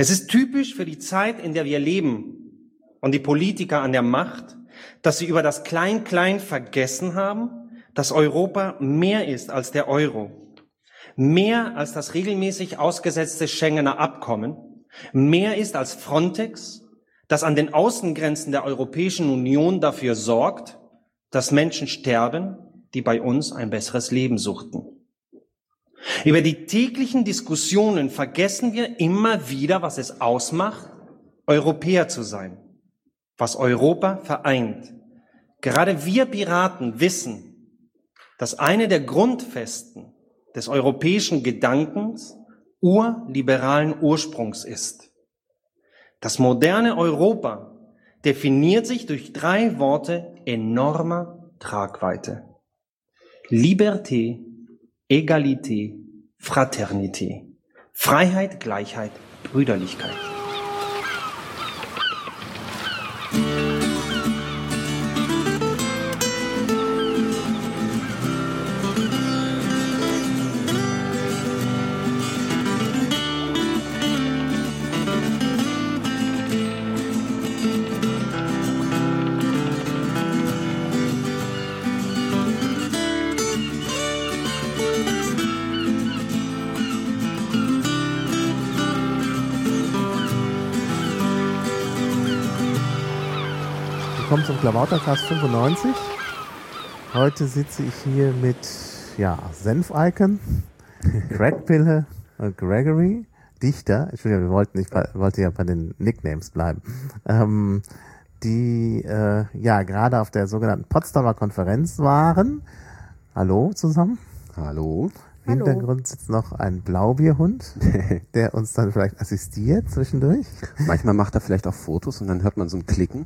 Es ist typisch für die Zeit, in der wir leben und die Politiker an der Macht, dass sie über das Klein-Klein vergessen haben, dass Europa mehr ist als der Euro, mehr als das regelmäßig ausgesetzte Schengener Abkommen, mehr ist als Frontex, das an den Außengrenzen der Europäischen Union dafür sorgt, dass Menschen sterben, die bei uns ein besseres Leben suchten. Über die täglichen Diskussionen vergessen wir immer wieder, was es ausmacht, Europäer zu sein, was Europa vereint. Gerade wir Piraten wissen, dass eine der Grundfesten des europäischen Gedankens urliberalen Ursprungs ist. Das moderne Europa definiert sich durch drei Worte enormer Tragweite. Liberté, Egalité, Fraternité. Freiheit, Gleichheit, Brüderlichkeit. Klamautercast 95. Heute sitze ich hier mit ja, Senf-Icon, Crackpille und Gregory, Dichter. Entschuldigung, wir wollten, ich wollte ja bei den Nicknames bleiben. Ähm, die äh, ja gerade auf der sogenannten Potsdamer Konferenz waren. Hallo zusammen. Hallo. Im Hintergrund sitzt noch ein Blaubierhund, der uns dann vielleicht assistiert zwischendurch. Manchmal macht er vielleicht auch Fotos und dann hört man so ein Klicken.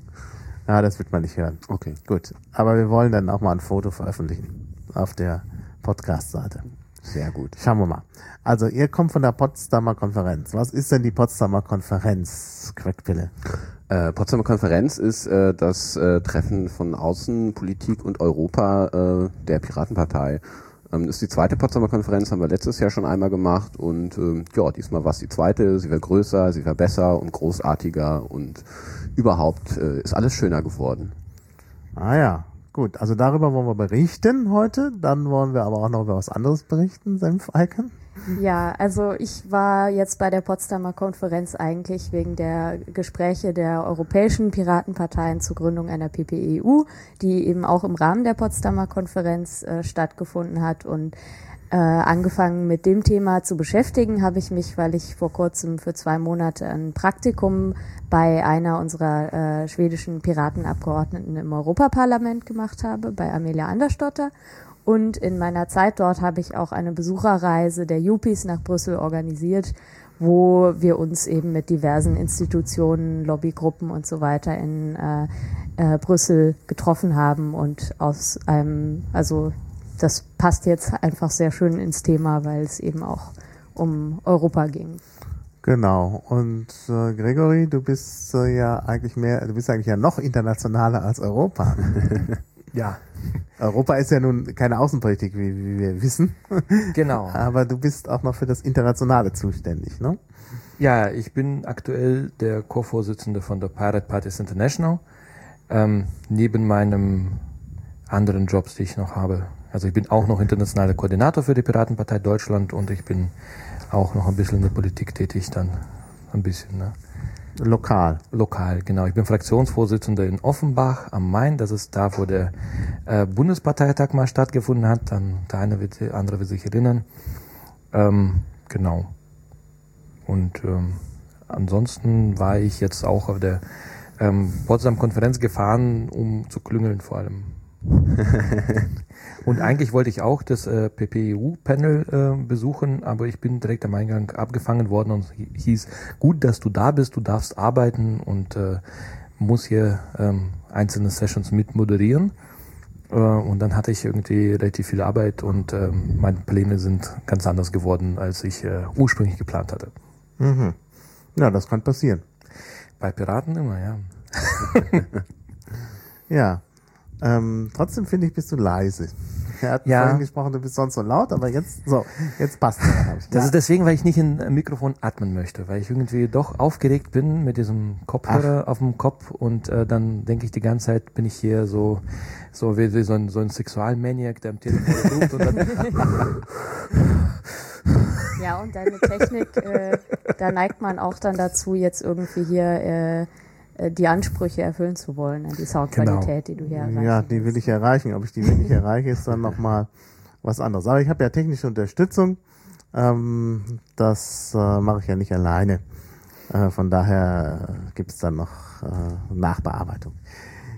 Ja, das wird man nicht hören. Okay. Gut. Aber wir wollen dann auch mal ein Foto veröffentlichen auf der Podcast-Seite. Sehr gut. Schauen wir mal. Also, ihr kommt von der Potsdamer Konferenz. Was ist denn die Potsdamer Konferenz, Quackpille? Äh, Potsdamer Konferenz ist äh, das äh, Treffen von Außenpolitik und Europa äh, der Piratenpartei. Ähm, das ist die zweite Potsdamer Konferenz, haben wir letztes Jahr schon einmal gemacht und ähm, ja, diesmal war es die zweite. Sie war größer, sie war besser und großartiger und überhaupt äh, ist alles schöner geworden. Ah ja, gut. Also darüber wollen wir berichten heute. Dann wollen wir aber auch noch über was anderes berichten, Senf-Icon. Ja, also ich war jetzt bei der Potsdamer Konferenz eigentlich wegen der Gespräche der europäischen Piratenparteien zur Gründung einer PPEU, die eben auch im Rahmen der Potsdamer Konferenz äh, stattgefunden hat und äh, angefangen mit dem Thema zu beschäftigen, habe ich mich, weil ich vor kurzem für zwei Monate ein Praktikum bei einer unserer äh, schwedischen Piratenabgeordneten im Europaparlament gemacht habe, bei Amelia Andersdotter. Und in meiner Zeit dort habe ich auch eine Besucherreise der Yuppies nach Brüssel organisiert, wo wir uns eben mit diversen Institutionen, Lobbygruppen und so weiter in äh, äh, Brüssel getroffen haben und aus einem, also das passt jetzt einfach sehr schön ins Thema, weil es eben auch um Europa ging. Genau. Und äh, Gregory, du bist äh, ja eigentlich mehr, du bist eigentlich ja noch internationaler als Europa. ja. Europa ist ja nun keine Außenpolitik, wie, wie wir wissen. Genau. Aber du bist auch noch für das Internationale zuständig, ne? Ja, ich bin aktuell der Co-Vorsitzende von der Pirate Parties International. Ähm, neben meinem anderen Jobs, die ich noch habe. Also ich bin auch noch internationaler Koordinator für die Piratenpartei Deutschland und ich bin auch noch ein bisschen in der Politik tätig, dann ein bisschen. Ne? Lokal. Lokal, genau. Ich bin Fraktionsvorsitzender in Offenbach am Main. Das ist da, wo der äh, Bundesparteitag mal stattgefunden hat. Dann der eine wird, der andere wird sich erinnern. Ähm, genau. Und ähm, ansonsten war ich jetzt auch auf der ähm, Potsdam-Konferenz gefahren, um zu klüngeln vor allem. Und eigentlich wollte ich auch das äh, PPEU-Panel äh, besuchen, aber ich bin direkt am Eingang abgefangen worden und hieß, gut, dass du da bist, du darfst arbeiten und äh, muss hier ähm, einzelne Sessions mit moderieren. Äh, und dann hatte ich irgendwie relativ viel Arbeit und äh, meine Pläne sind ganz anders geworden, als ich äh, ursprünglich geplant hatte. Mhm. Ja, das kann passieren. Bei Piraten immer, ja. ja. Ähm, trotzdem finde ich, bist du leise. Er hat Ja. vorhin gesprochen, du bist sonst so laut, aber jetzt, so, jetzt passt es. Das Ja. ist deswegen, weil ich nicht in ein Mikrofon atmen möchte, weil ich irgendwie doch aufgeregt bin mit diesem Kopfhörer auf dem Kopf und äh, dann denke ich die ganze Zeit, bin ich hier so so wie, wie so ein, so ein Sexualmaniac, der am Telefon ruft und dann Ja, und deine Technik, äh, da neigt man auch dann dazu, jetzt irgendwie hier äh, die Ansprüche erfüllen zu wollen, an die Soundqualität, die du hier erreichst. Ja, die will ich erreichen. Ob ich die wirklich erreiche, ist dann nochmal was anderes. Aber ich habe ja technische Unterstützung. Ähm, das äh, mache ich ja nicht alleine. Äh, von daher gibt es dann noch äh, Nachbearbeitung.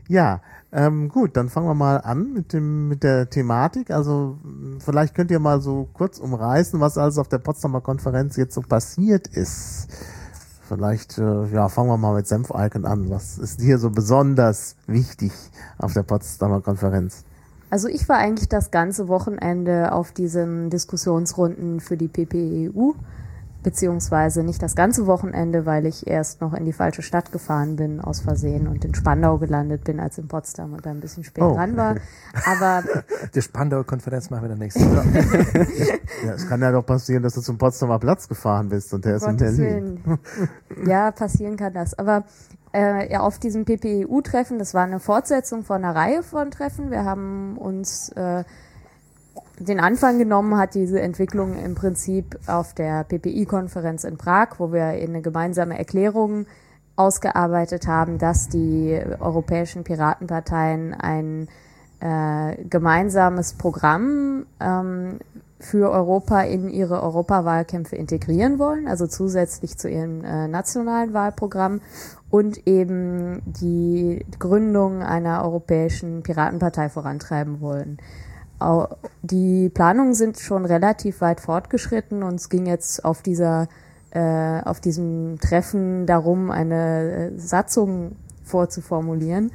Ja, ähm, gut, dann fangen wir mal an mit, dem, mit der Thematik. Also vielleicht könnt ihr mal so kurz umreißen, was alles auf der Potsdamer Konferenz jetzt so passiert ist. Vielleicht, äh, ja, fangen wir mal mit Senfalken an. Was ist dir so besonders wichtig auf der Potsdamer Konferenz? Also ich war eigentlich das ganze Wochenende auf diesen Diskussionsrunden für die PPEU, beziehungsweise nicht das ganze Wochenende, weil ich erst noch in die falsche Stadt gefahren bin aus Versehen und in Spandau gelandet bin als in Potsdam und da ein bisschen spät Oh. dran war. Aber die Spandauer Konferenz machen wir dann nächstes Jahr. Ja, es kann ja doch passieren, dass du zum Potsdamer Platz gefahren bist und der ist in Berlin. Ja, passieren kann das. Aber äh, ja, auf diesem PPEU-Treffen, das war eine Fortsetzung von einer Reihe von Treffen. Wir haben uns äh, den Anfang genommen, hat diese Entwicklung im Prinzip auf der PPI-Konferenz in Prag, wo wir eine gemeinsame Erklärung ausgearbeitet haben, dass die europäischen Piratenparteien ein äh, gemeinsames Programm ähm, für Europa in ihre Europawahlkämpfe integrieren wollen, also zusätzlich zu ihrem äh, nationalen Wahlprogramm und eben die Gründung einer europäischen Piratenpartei vorantreiben wollen. Die Planungen sind schon relativ weit fortgeschritten und es ging jetzt auf dieser äh, auf diesem Treffen darum, eine äh, Satzung vorzuformulieren,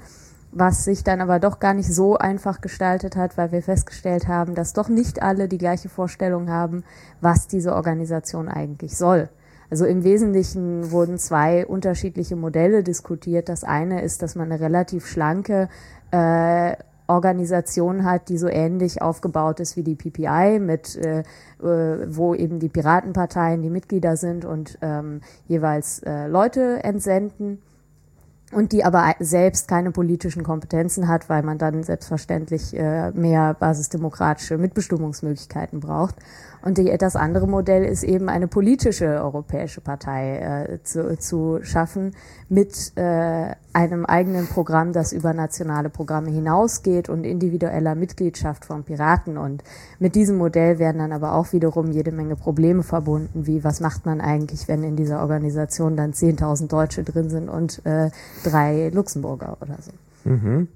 was sich dann aber doch gar nicht so einfach gestaltet hat, weil wir festgestellt haben, dass doch nicht alle die gleiche Vorstellung haben, was diese Organisation eigentlich soll. Also im Wesentlichen wurden zwei unterschiedliche Modelle diskutiert. Das eine ist, dass man eine relativ schlanke äh, Organisation hat, die so ähnlich aufgebaut ist wie die PPI, mit äh, äh, wo eben die Piratenparteien die Mitglieder sind und ähm, jeweils äh, Leute entsenden und die aber selbst keine politischen Kompetenzen hat, weil man dann selbstverständlich äh, mehr basisdemokratische Mitbestimmungsmöglichkeiten braucht. Und die, das andere Modell ist eben eine politische europäische Partei äh, zu, zu schaffen mit äh, einem eigenen Programm, das über nationale Programme hinausgeht und individueller Mitgliedschaft von Piraten. Und mit diesem Modell werden dann aber auch wiederum jede Menge Probleme verbunden, wie was macht man eigentlich, wenn in dieser Organisation dann 10.000 Deutsche drin sind und äh, drei Luxemburger oder so. Mhm.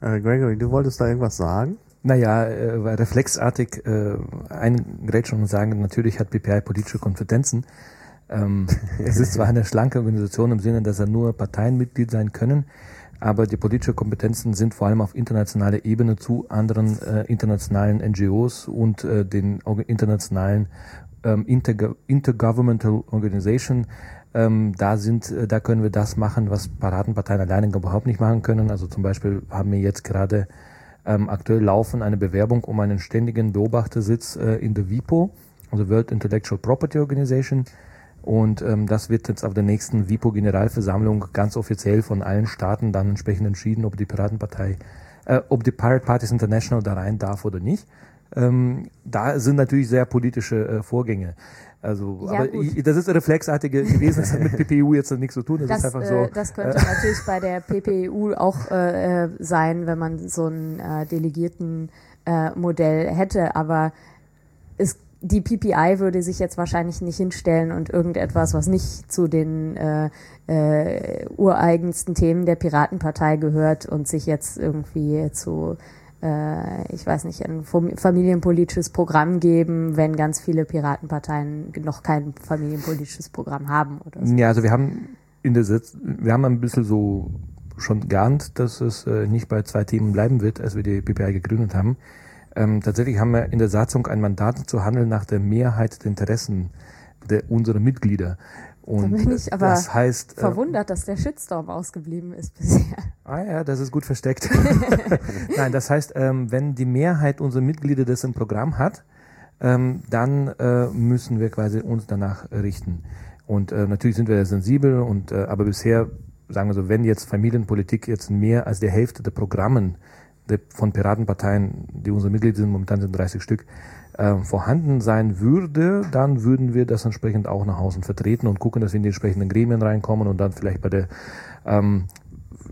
Äh, Gregory, du wolltest da irgendwas sagen? Naja, äh, reflexartig äh, eingrätschen und sagen, natürlich hat BPI politische Kompetenzen. Ähm, es ist zwar eine schlanke Organisation im Sinne, dass er nur Parteienmitglied sein können, aber die politischen Kompetenzen sind vor allem auf internationaler Ebene zu anderen äh, internationalen NGOs und äh, den internationalen ähm, Intergo Intergovernmental Organization. Ähm, da sind, äh, da können wir das machen, was Piratenparteien alleine überhaupt nicht machen können. Also zum Beispiel haben wir jetzt gerade ähm, aktuell laufen eine Bewerbung um einen ständigen Beobachtersitz äh, in der WIPO, also World Intellectual Property Organization. Und ähm, das wird jetzt auf der nächsten WIPO-Generalversammlung ganz offiziell von allen Staaten dann entsprechend entschieden, ob die Piratenpartei, äh, ob die Pirate Parties International da rein darf oder nicht. Ähm, da sind natürlich sehr politische äh, Vorgänge. Also, Ja, aber gut. das ist reflexartige gewesen, das hat mit PPU jetzt nichts zu tun, das, Das, ist einfach äh, so. das könnte natürlich bei der PPEU auch äh, äh, sein, wenn man so ein äh, delegierten äh, Modell hätte. Aber es, die PPI würde sich jetzt wahrscheinlich nicht hinstellen und irgendetwas, was nicht zu den äh, äh, ureigensten Themen der Piratenpartei gehört und sich jetzt irgendwie zu äh, ich weiß nicht, ein fam- familienpolitisches Programm geben, wenn ganz viele Piratenparteien noch kein familienpolitisches Programm haben oder so. Ja, also wir haben in der Sitz, wir haben ein bisschen so schon geahnt, dass es äh, nicht bei zwei Themen bleiben wird, als wir die PPI gegründet haben. Ähm, tatsächlich haben wir in der Satzung ein Mandat zu handeln nach der Mehrheit der Interessen der, unserer Mitglieder. Und da bin ich aber das heißt, äh, verwundert, dass der Shitstorm ausgeblieben ist bisher. Ah ja, das ist gut versteckt. Nein, das heißt, ähm, wenn die Mehrheit unserer Mitglieder das im Programm hat, ähm, dann äh, müssen wir quasi uns danach richten. Und äh, natürlich sind wir sensibel und äh, aber bisher sagen wir so, wenn jetzt Familienpolitik jetzt mehr als die Hälfte der Programmen von Piratenparteien, die unsere Mitglieder sind, momentan sind 30 Stück, äh, vorhanden sein würde, dann würden wir das entsprechend auch nach außen vertreten und gucken, dass wir in die entsprechenden Gremien reinkommen und dann vielleicht bei der ähm,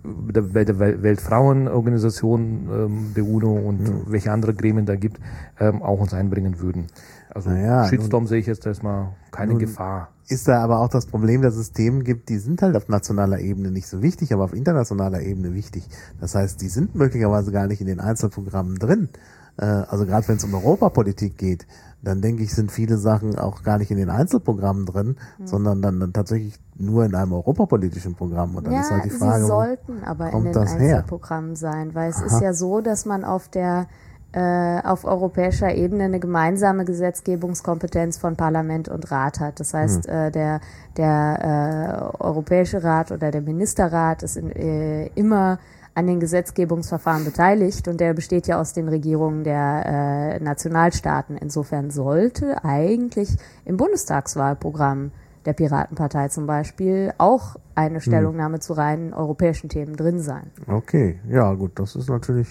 bei der Weltfrauenorganisation ähm, der UNO und mhm. welche andere Gremien da gibt, ähm, auch uns einbringen würden. Also naja, Shitstorm sehe ich jetzt erstmal keine Gefahr. Ist da aber auch das Problem, dass es Themen gibt, die sind halt auf nationaler Ebene nicht so wichtig, aber auf internationaler Ebene wichtig. Das heißt, die sind möglicherweise gar nicht in den Einzelprogrammen drin. Äh, also gerade wenn es um Europapolitik geht, dann denke ich, sind viele Sachen auch gar nicht in den Einzelprogrammen drin, mhm. sondern dann, dann tatsächlich nur in einem europapolitischen Programm. Und dann ja, ist halt die Frage, sie sollten aber in den Einzelprogrammen her? sein, weil es Aha. ist ja so, dass man auf der äh, auf europäischer Ebene eine gemeinsame Gesetzgebungskompetenz von Parlament und Rat hat. Das heißt, mhm. äh, der, der äh, Europäische Rat oder der Ministerrat ist in, äh, immer an den Gesetzgebungsverfahren beteiligt und der besteht ja aus den Regierungen der äh, Nationalstaaten. Insofern sollte eigentlich im Bundestagswahlprogramm der Piratenpartei zum Beispiel auch eine hm. Stellungnahme hm. zu reinen europäischen Themen drin sein. Okay, ja gut, das ist natürlich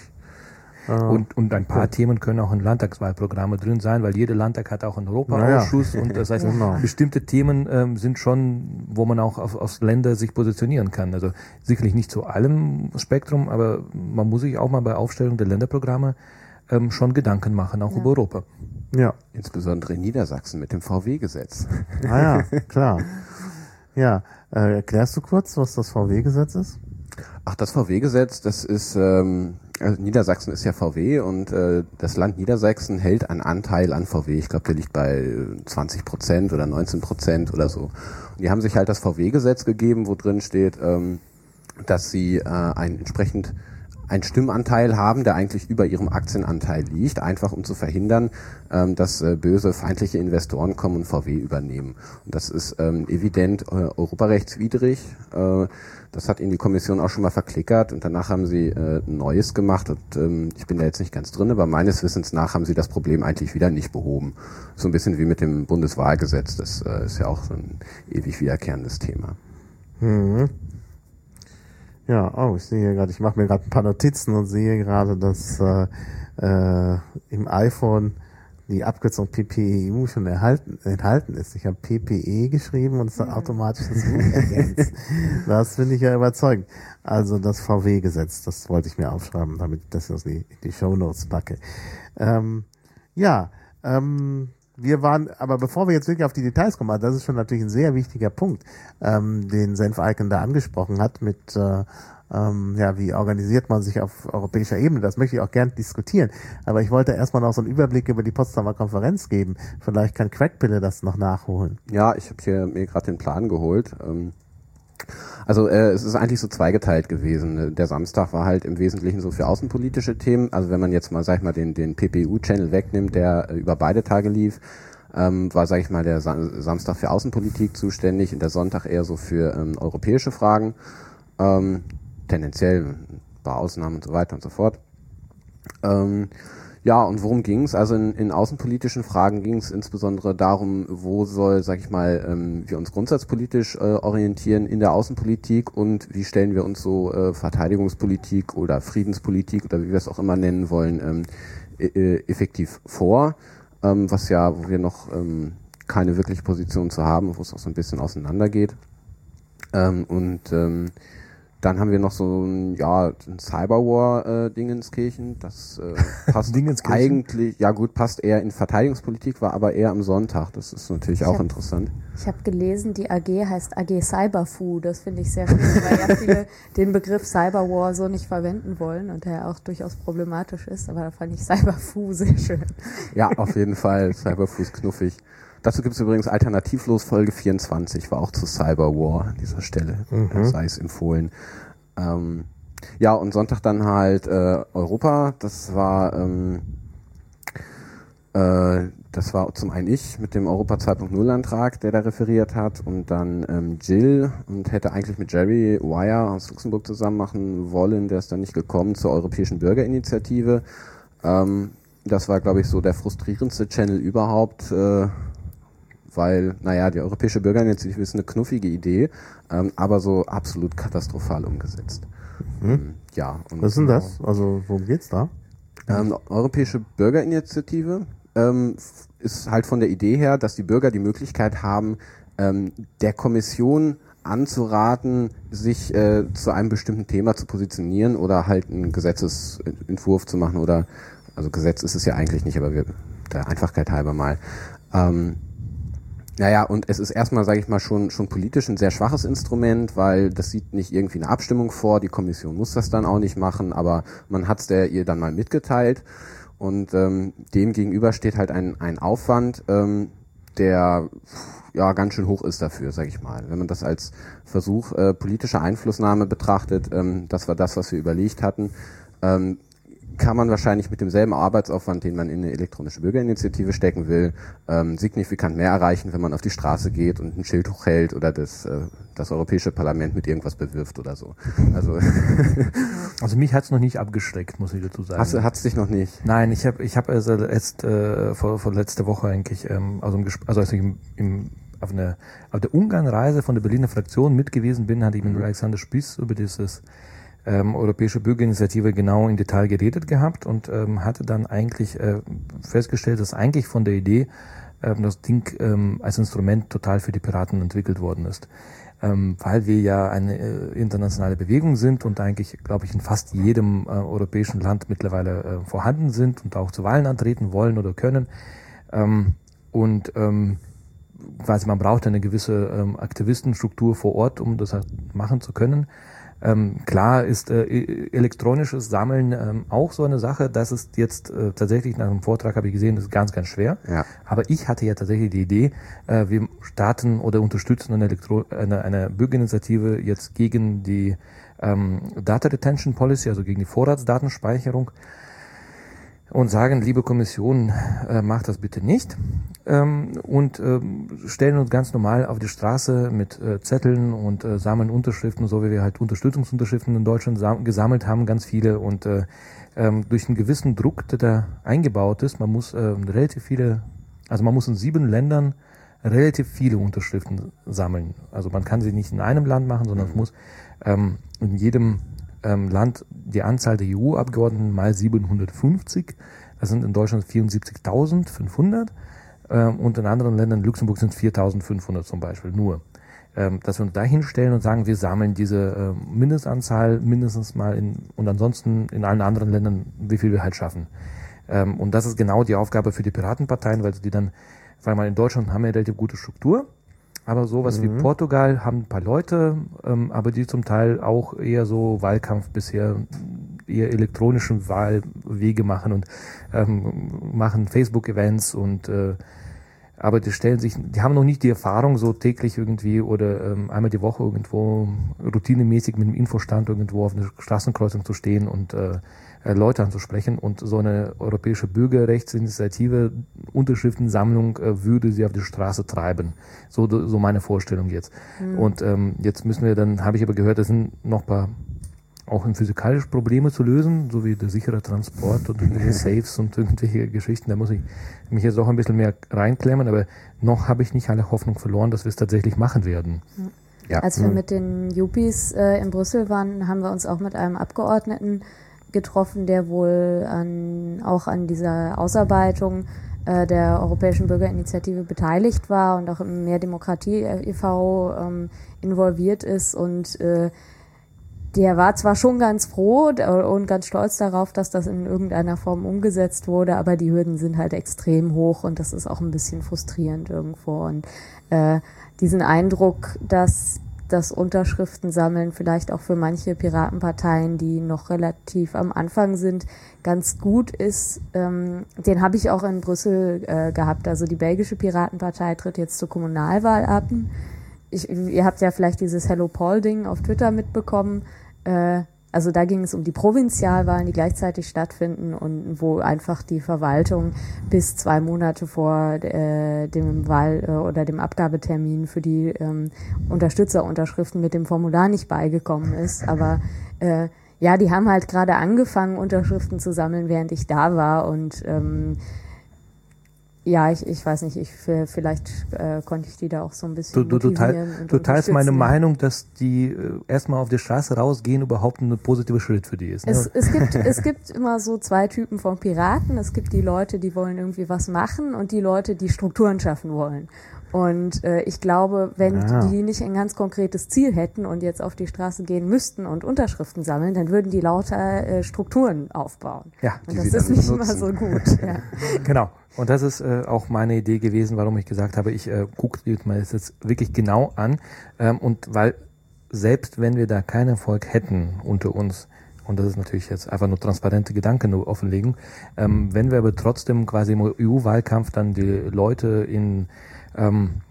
und, und ein paar ja. Themen können auch in Landtagswahlprogramme drin sein, weil jeder Landtag hat auch einen Europaausschuss naja. und das heißt, genau. bestimmte Themen ähm, sind schon, wo man auch auf, aufs Länder sich positionieren kann. Also sicherlich nicht zu allem Spektrum, aber man muss sich auch mal bei Aufstellung der Länderprogramme ähm, schon Gedanken machen, auch ja. über Europa. Ja. Insbesondere in Niedersachsen mit dem VW-Gesetz. Ah ja, klar. Ja, äh, erklärst du kurz, was das VW-Gesetz ist? Ach, das VW-Gesetz, das ist ähm, also Niedersachsen ist ja VW und äh, das Land Niedersachsen hält einen Anteil an VW. Ich glaube, der liegt bei 20 Prozent oder 19 Prozent oder so. Und die haben sich halt das VW-Gesetz gegeben, wo drin steht, ähm, dass sie äh, ein entsprechend einen Stimmanteil haben, der eigentlich über ihrem Aktienanteil liegt, einfach um zu verhindern, ähm, dass äh, böse feindliche Investoren kommen und VW übernehmen. Und das ist ähm, evident äh, europarechtswidrig. Äh, das hat ihnen die Kommission auch schon mal verklickert und danach haben sie äh, Neues gemacht und ähm, ich bin da jetzt nicht ganz drin, aber meines Wissens nach haben sie das Problem eigentlich wieder nicht behoben. So ein bisschen wie mit dem Bundeswahlgesetz, das äh, ist ja auch so ein ewig wiederkehrendes Thema. Mhm. Ja, oh, ich sehe gerade, ich mache mir gerade ein paar Notizen und sehe gerade, dass äh, äh, im iPhone die Abkürzung PPEU schon erhalten, enthalten ist. Ich habe PPE geschrieben und es hat automatisch das U ergänzt. Das finde ich ja überzeugend. Also das VW-Gesetz, das wollte ich mir aufschreiben, damit ich das in die, die Show Notes packe. Ähm, ja, ähm, wir waren, aber bevor wir jetzt wirklich auf die Details kommen, also das ist schon natürlich ein sehr wichtiger Punkt, ähm, den Senf-Icon da angesprochen hat mit äh, ähm, ja, wie organisiert man sich auf europäischer Ebene? Das möchte ich auch gern diskutieren. Aber ich wollte erstmal noch so einen Überblick über die Potsdamer Konferenz geben. Vielleicht kann Crackpille das noch nachholen. Ja, ich habe hier mir gerade den Plan geholt. Ähm also äh, es ist eigentlich so zweigeteilt gewesen. Der Samstag war halt im Wesentlichen so für außenpolitische Themen. Also wenn man jetzt mal, sag ich mal, den, den PPU-Channel wegnimmt, der äh, über beide Tage lief, ähm, war, sag ich mal, der Sa Samstag für Außenpolitik zuständig und der Sonntag eher so für ähm, europäische Fragen. Ähm, tendenziell ein paar Ausnahmen und so weiter und so fort. Ähm, ja, und worum ging es? Also in, in außenpolitischen Fragen ging es insbesondere darum, wo soll, sag ich mal, ähm, wir uns grundsatzpolitisch äh, orientieren in der Außenpolitik und wie stellen wir uns so äh, Verteidigungspolitik oder Friedenspolitik oder wie wir es auch immer nennen wollen, ähm, äh, effektiv vor, ähm, was ja, wo wir noch ähm, keine wirkliche Position zu haben, wo es auch so ein bisschen auseinandergeht. Ähm, und ähm, dann haben wir noch so ein, ja, ein Cyberwar-Dingenskirchen. Äh, das äh, passt eigentlich, ja gut, passt eher in Verteidigungspolitik, war aber eher am Sonntag. Das ist natürlich ich auch hab, interessant. Ich habe gelesen, die AG heißt AG Cyberfu. Das finde ich sehr schön, weil ja viele den Begriff Cyberwar so nicht verwenden wollen und der auch durchaus problematisch ist. Aber da fand ich Cyberfu sehr schön. Ja, auf jeden Fall. Cyberfu ist knuffig. Dazu gibt es übrigens alternativlos Folge 24, war auch zu Cyberwar an dieser Stelle, mhm. sei es empfohlen. Ähm, ja, und Sonntag dann halt äh, Europa, das war ähm, äh, das war zum einen ich mit dem Europa 2.0 Antrag, der da referiert hat, und dann ähm, Jill und hätte eigentlich mit Jerry Wire aus Luxemburg zusammen machen wollen, der ist dann nicht gekommen zur Europäischen Bürgerinitiative. Ähm, das war, glaube ich, so der frustrierendste Channel überhaupt, äh, weil, naja, die Europäische Bürgerinitiative ist eine knuffige Idee, ähm, aber so absolut katastrophal umgesetzt. Mhm. Ähm, ja. Was ist denn das? Also, worum geht's da? ähm, Europäische Bürgerinitiative ähm, ist halt von der Idee her, dass die Bürger die Möglichkeit haben, ähm, der Kommission anzuraten, sich äh, zu einem bestimmten Thema zu positionieren oder halt einen Gesetzesentwurf zu machen oder also Gesetz ist es ja eigentlich nicht, aber wir der Einfachkeit halber mal. Ähm, naja, und es ist erstmal, sage ich mal, schon, schon politisch ein sehr schwaches Instrument, weil das sieht nicht irgendwie eine Abstimmung vor, die Kommission muss das dann auch nicht machen, aber man hat es der ihr dann mal mitgeteilt. Und ähm, dem gegenüber steht halt ein, ein Aufwand, ähm, der ja ganz schön hoch ist dafür, sage ich mal. Wenn man das als Versuch äh, politischer Einflussnahme betrachtet, ähm, das war das, was wir überlegt hatten, ähm, kann man wahrscheinlich mit demselben Arbeitsaufwand, den man in eine elektronische Bürgerinitiative stecken will, ähm, signifikant mehr erreichen, wenn man auf die Straße geht und ein Schild hochhält oder das, äh, das Europäische Parlament mit irgendwas bewirft oder so. Also Also mich hat's noch nicht abgeschreckt, muss ich dazu sagen. hast hat's dich noch nicht? Nein, ich habe ich hab also erst äh, vor, vor letzte Woche eigentlich, ähm, also, im Gesp also als ich im, im, auf, eine, auf der Ungarn-Reise von der Berliner Fraktion mit gewesen bin, hatte ich mit Alexander Spieß über dieses ähm, Europäische Bürgerinitiative genau in Detail geredet gehabt und ähm, hatte dann eigentlich äh, festgestellt, dass eigentlich von der Idee ähm, das Ding ähm, als Instrument total für die Piraten entwickelt worden ist. Ähm, weil wir ja eine äh, internationale Bewegung sind und eigentlich, glaube ich, in fast jedem äh, europäischen Land mittlerweile äh, vorhanden sind und auch zu Wahlen antreten wollen oder können. Ähm, und ähm, quasi man braucht eine gewisse ähm, Aktivistenstruktur vor Ort, um das halt machen zu können. Ähm, klar ist äh, e- elektronisches Sammeln ähm, auch so eine Sache. Das ist jetzt äh, tatsächlich nach dem Vortrag habe ich gesehen, das ist ganz, ganz schwer. Ja. Aber ich hatte ja tatsächlich die Idee, äh, wir starten oder unterstützen eine, Elektro eine, eine Bürgerinitiative jetzt gegen die ähm, Data Retention Policy, also gegen die Vorratsdatenspeicherung und sagen, liebe Kommission, äh, macht das bitte nicht ähm, und ähm, stellen uns ganz normal auf die Straße mit äh, Zetteln und äh, sammeln Unterschriften, so wie wir halt Unterstützungsunterschriften in Deutschland sam- gesammelt haben, ganz viele und äh, ähm, durch einen gewissen Druck, der da eingebaut ist, man muss ähm, relativ viele, also man muss in sieben Ländern relativ viele Unterschriften sammeln. Also man kann sie nicht in einem Land machen, sondern es muss ähm, in jedem ähm, Land die Anzahl der EU-Abgeordneten mal 750. Das sind in Deutschland 74.500 ähm, und in anderen Ländern, Luxemburg sind es 4.500 zum Beispiel nur. Ähm, dass wir uns da hinstellen und sagen, wir sammeln diese äh, Mindestanzahl mindestens mal in, und ansonsten in allen anderen Ländern, wie viel wir halt schaffen. Ähm, und das ist genau die Aufgabe für die Piratenparteien, weil die dann, weil man in Deutschland haben wir eine relativ gute Struktur, aber sowas wie Portugal haben ein paar Leute, ähm, aber die zum Teil auch eher so Wahlkampf bisher eher elektronischen Wahlwege machen und ähm, machen Facebook-Events und äh, aber die stellen sich, die haben noch nicht die Erfahrung, so täglich irgendwie oder ähm, einmal die Woche irgendwo routinemäßig mit dem Infostand irgendwo auf einer Straßenkreuzung zu stehen und äh, äh, Leute anzusprechen. Und so eine europäische Bürgerrechtsinitiative, Unterschriftensammlung äh, würde sie auf die Straße treiben. So, so meine Vorstellung jetzt. Und ähm, jetzt müssen wir dann, habe ich aber gehört, das sind noch ein paar auch in physikalische Probleme zu lösen, so wie der sichere Transport und irgendwelche Safes und irgendwelche Geschichten. Da muss ich mich jetzt auch ein bisschen mehr reinklemmen, aber noch habe ich nicht alle Hoffnung verloren, dass wir es tatsächlich machen werden. Ja. Als wir mit den Yuppies äh, in Brüssel waren, haben wir uns auch mit einem Abgeordneten getroffen, der wohl an, auch an dieser Ausarbeitung äh, der Europäischen Bürgerinitiative beteiligt war und auch im Mehr Demokratie e.V. Ähm, involviert ist und äh, der war zwar schon ganz froh und ganz stolz darauf, dass das in irgendeiner Form umgesetzt wurde, aber die Hürden sind halt extrem hoch und das ist auch ein bisschen frustrierend irgendwo. Und äh, diesen Eindruck, dass das Unterschriftensammeln vielleicht auch für manche Piratenparteien, die noch relativ am Anfang sind, ganz gut ist, ähm, den habe ich auch in Brüssel äh, gehabt. Also die belgische Piratenpartei tritt jetzt zur Kommunalwahl ab. Ich, ihr habt ja vielleicht dieses Hello Paul-Ding auf Twitter mitbekommen. Äh, also da ging es um die Provinzialwahlen, die gleichzeitig stattfinden und wo einfach die Verwaltung bis zwei Monate vor äh, dem Wahl- äh, oder dem Abgabetermin für die ähm, Unterstützerunterschriften mit dem Formular nicht beigekommen ist. Aber äh, ja, die haben halt gerade angefangen, Unterschriften zu sammeln, während ich da war und ähm, ja, ich, ich weiß nicht, ich vielleicht äh, konnte ich die da auch so ein bisschen du, du, teil, du teilst meine Meinung, dass die äh, erstmal auf die Straße rausgehen überhaupt ein positiver Schritt für die ist. Ne? Es, es, gibt, es gibt immer so zwei Typen von Piraten. Es gibt die Leute, die wollen irgendwie was machen und die Leute, die Strukturen schaffen wollen. Und äh, ich glaube, wenn ja. die nicht ein ganz konkretes Ziel hätten und jetzt auf die Straße gehen müssten und Unterschriften sammeln, dann würden die lauter äh, Strukturen aufbauen. Ja, und das ist nicht immer so gut. Ja. Genau. Und das ist äh, auch meine Idee gewesen, warum ich gesagt habe, ich äh, gucke mir das jetzt wirklich genau an. Ähm, und weil selbst wenn wir da keinen Erfolg hätten unter uns, und das ist natürlich jetzt einfach nur transparente Gedanken nur offenlegen, ähm, wenn wir aber trotzdem quasi im EU-Wahlkampf dann die Leute in ähm,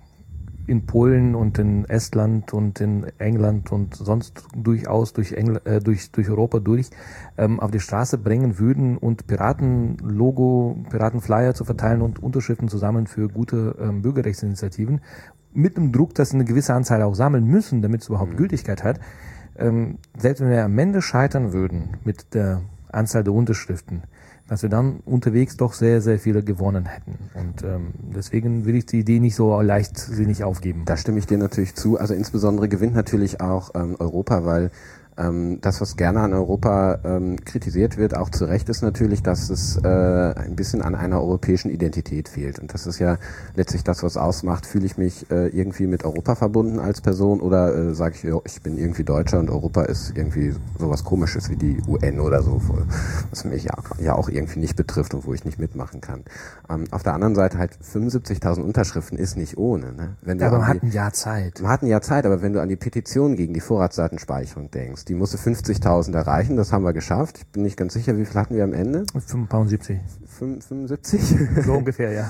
in Polen und in Estland und in England und sonst durchaus durch, Engl äh, durch, durch Europa durch ähm, auf die Straße bringen würden und Piratenlogo, Piratenflyer zu verteilen und Unterschriften zu sammeln für gute ähm, Bürgerrechtsinitiativen, mit dem Druck, dass sie eine gewisse Anzahl auch sammeln müssen, damit es überhaupt mhm. Gültigkeit hat. Ähm, selbst wenn wir am Ende scheitern würden mit der Anzahl der Unterschriften, dass wir dann unterwegs doch sehr, sehr viele gewonnen hätten. Und ähm, deswegen will ich die Idee nicht so leichtsinnig aufgeben. Da stimme ich dir natürlich zu. Also insbesondere gewinnt natürlich auch ähm, Europa, weil ähm, das, was gerne an Europa ähm, kritisiert wird, auch zu Recht, ist natürlich, dass es äh, ein bisschen an einer europäischen Identität fehlt. Und das ist ja letztlich das, was ausmacht, fühle ich mich äh, irgendwie mit Europa verbunden als Person oder äh, sage ich, ich bin irgendwie Deutscher und Europa ist irgendwie sowas komisches wie die UN oder so, was mich ja, ja auch irgendwie nicht betrifft und wo ich nicht mitmachen kann. Ähm, auf der anderen Seite halt 75.000 Unterschriften ist nicht ohne. Ne? Wenn ja, aber man hat ein Jahr Zeit. Man hat ein Jahr Zeit, aber wenn du an die Petition gegen die Vorratsdatenspeicherung denkst, die musste 50.000 erreichen, das haben wir geschafft. Ich bin nicht ganz sicher, wie viel hatten wir am Ende? 75. 75? So ungefähr, ja.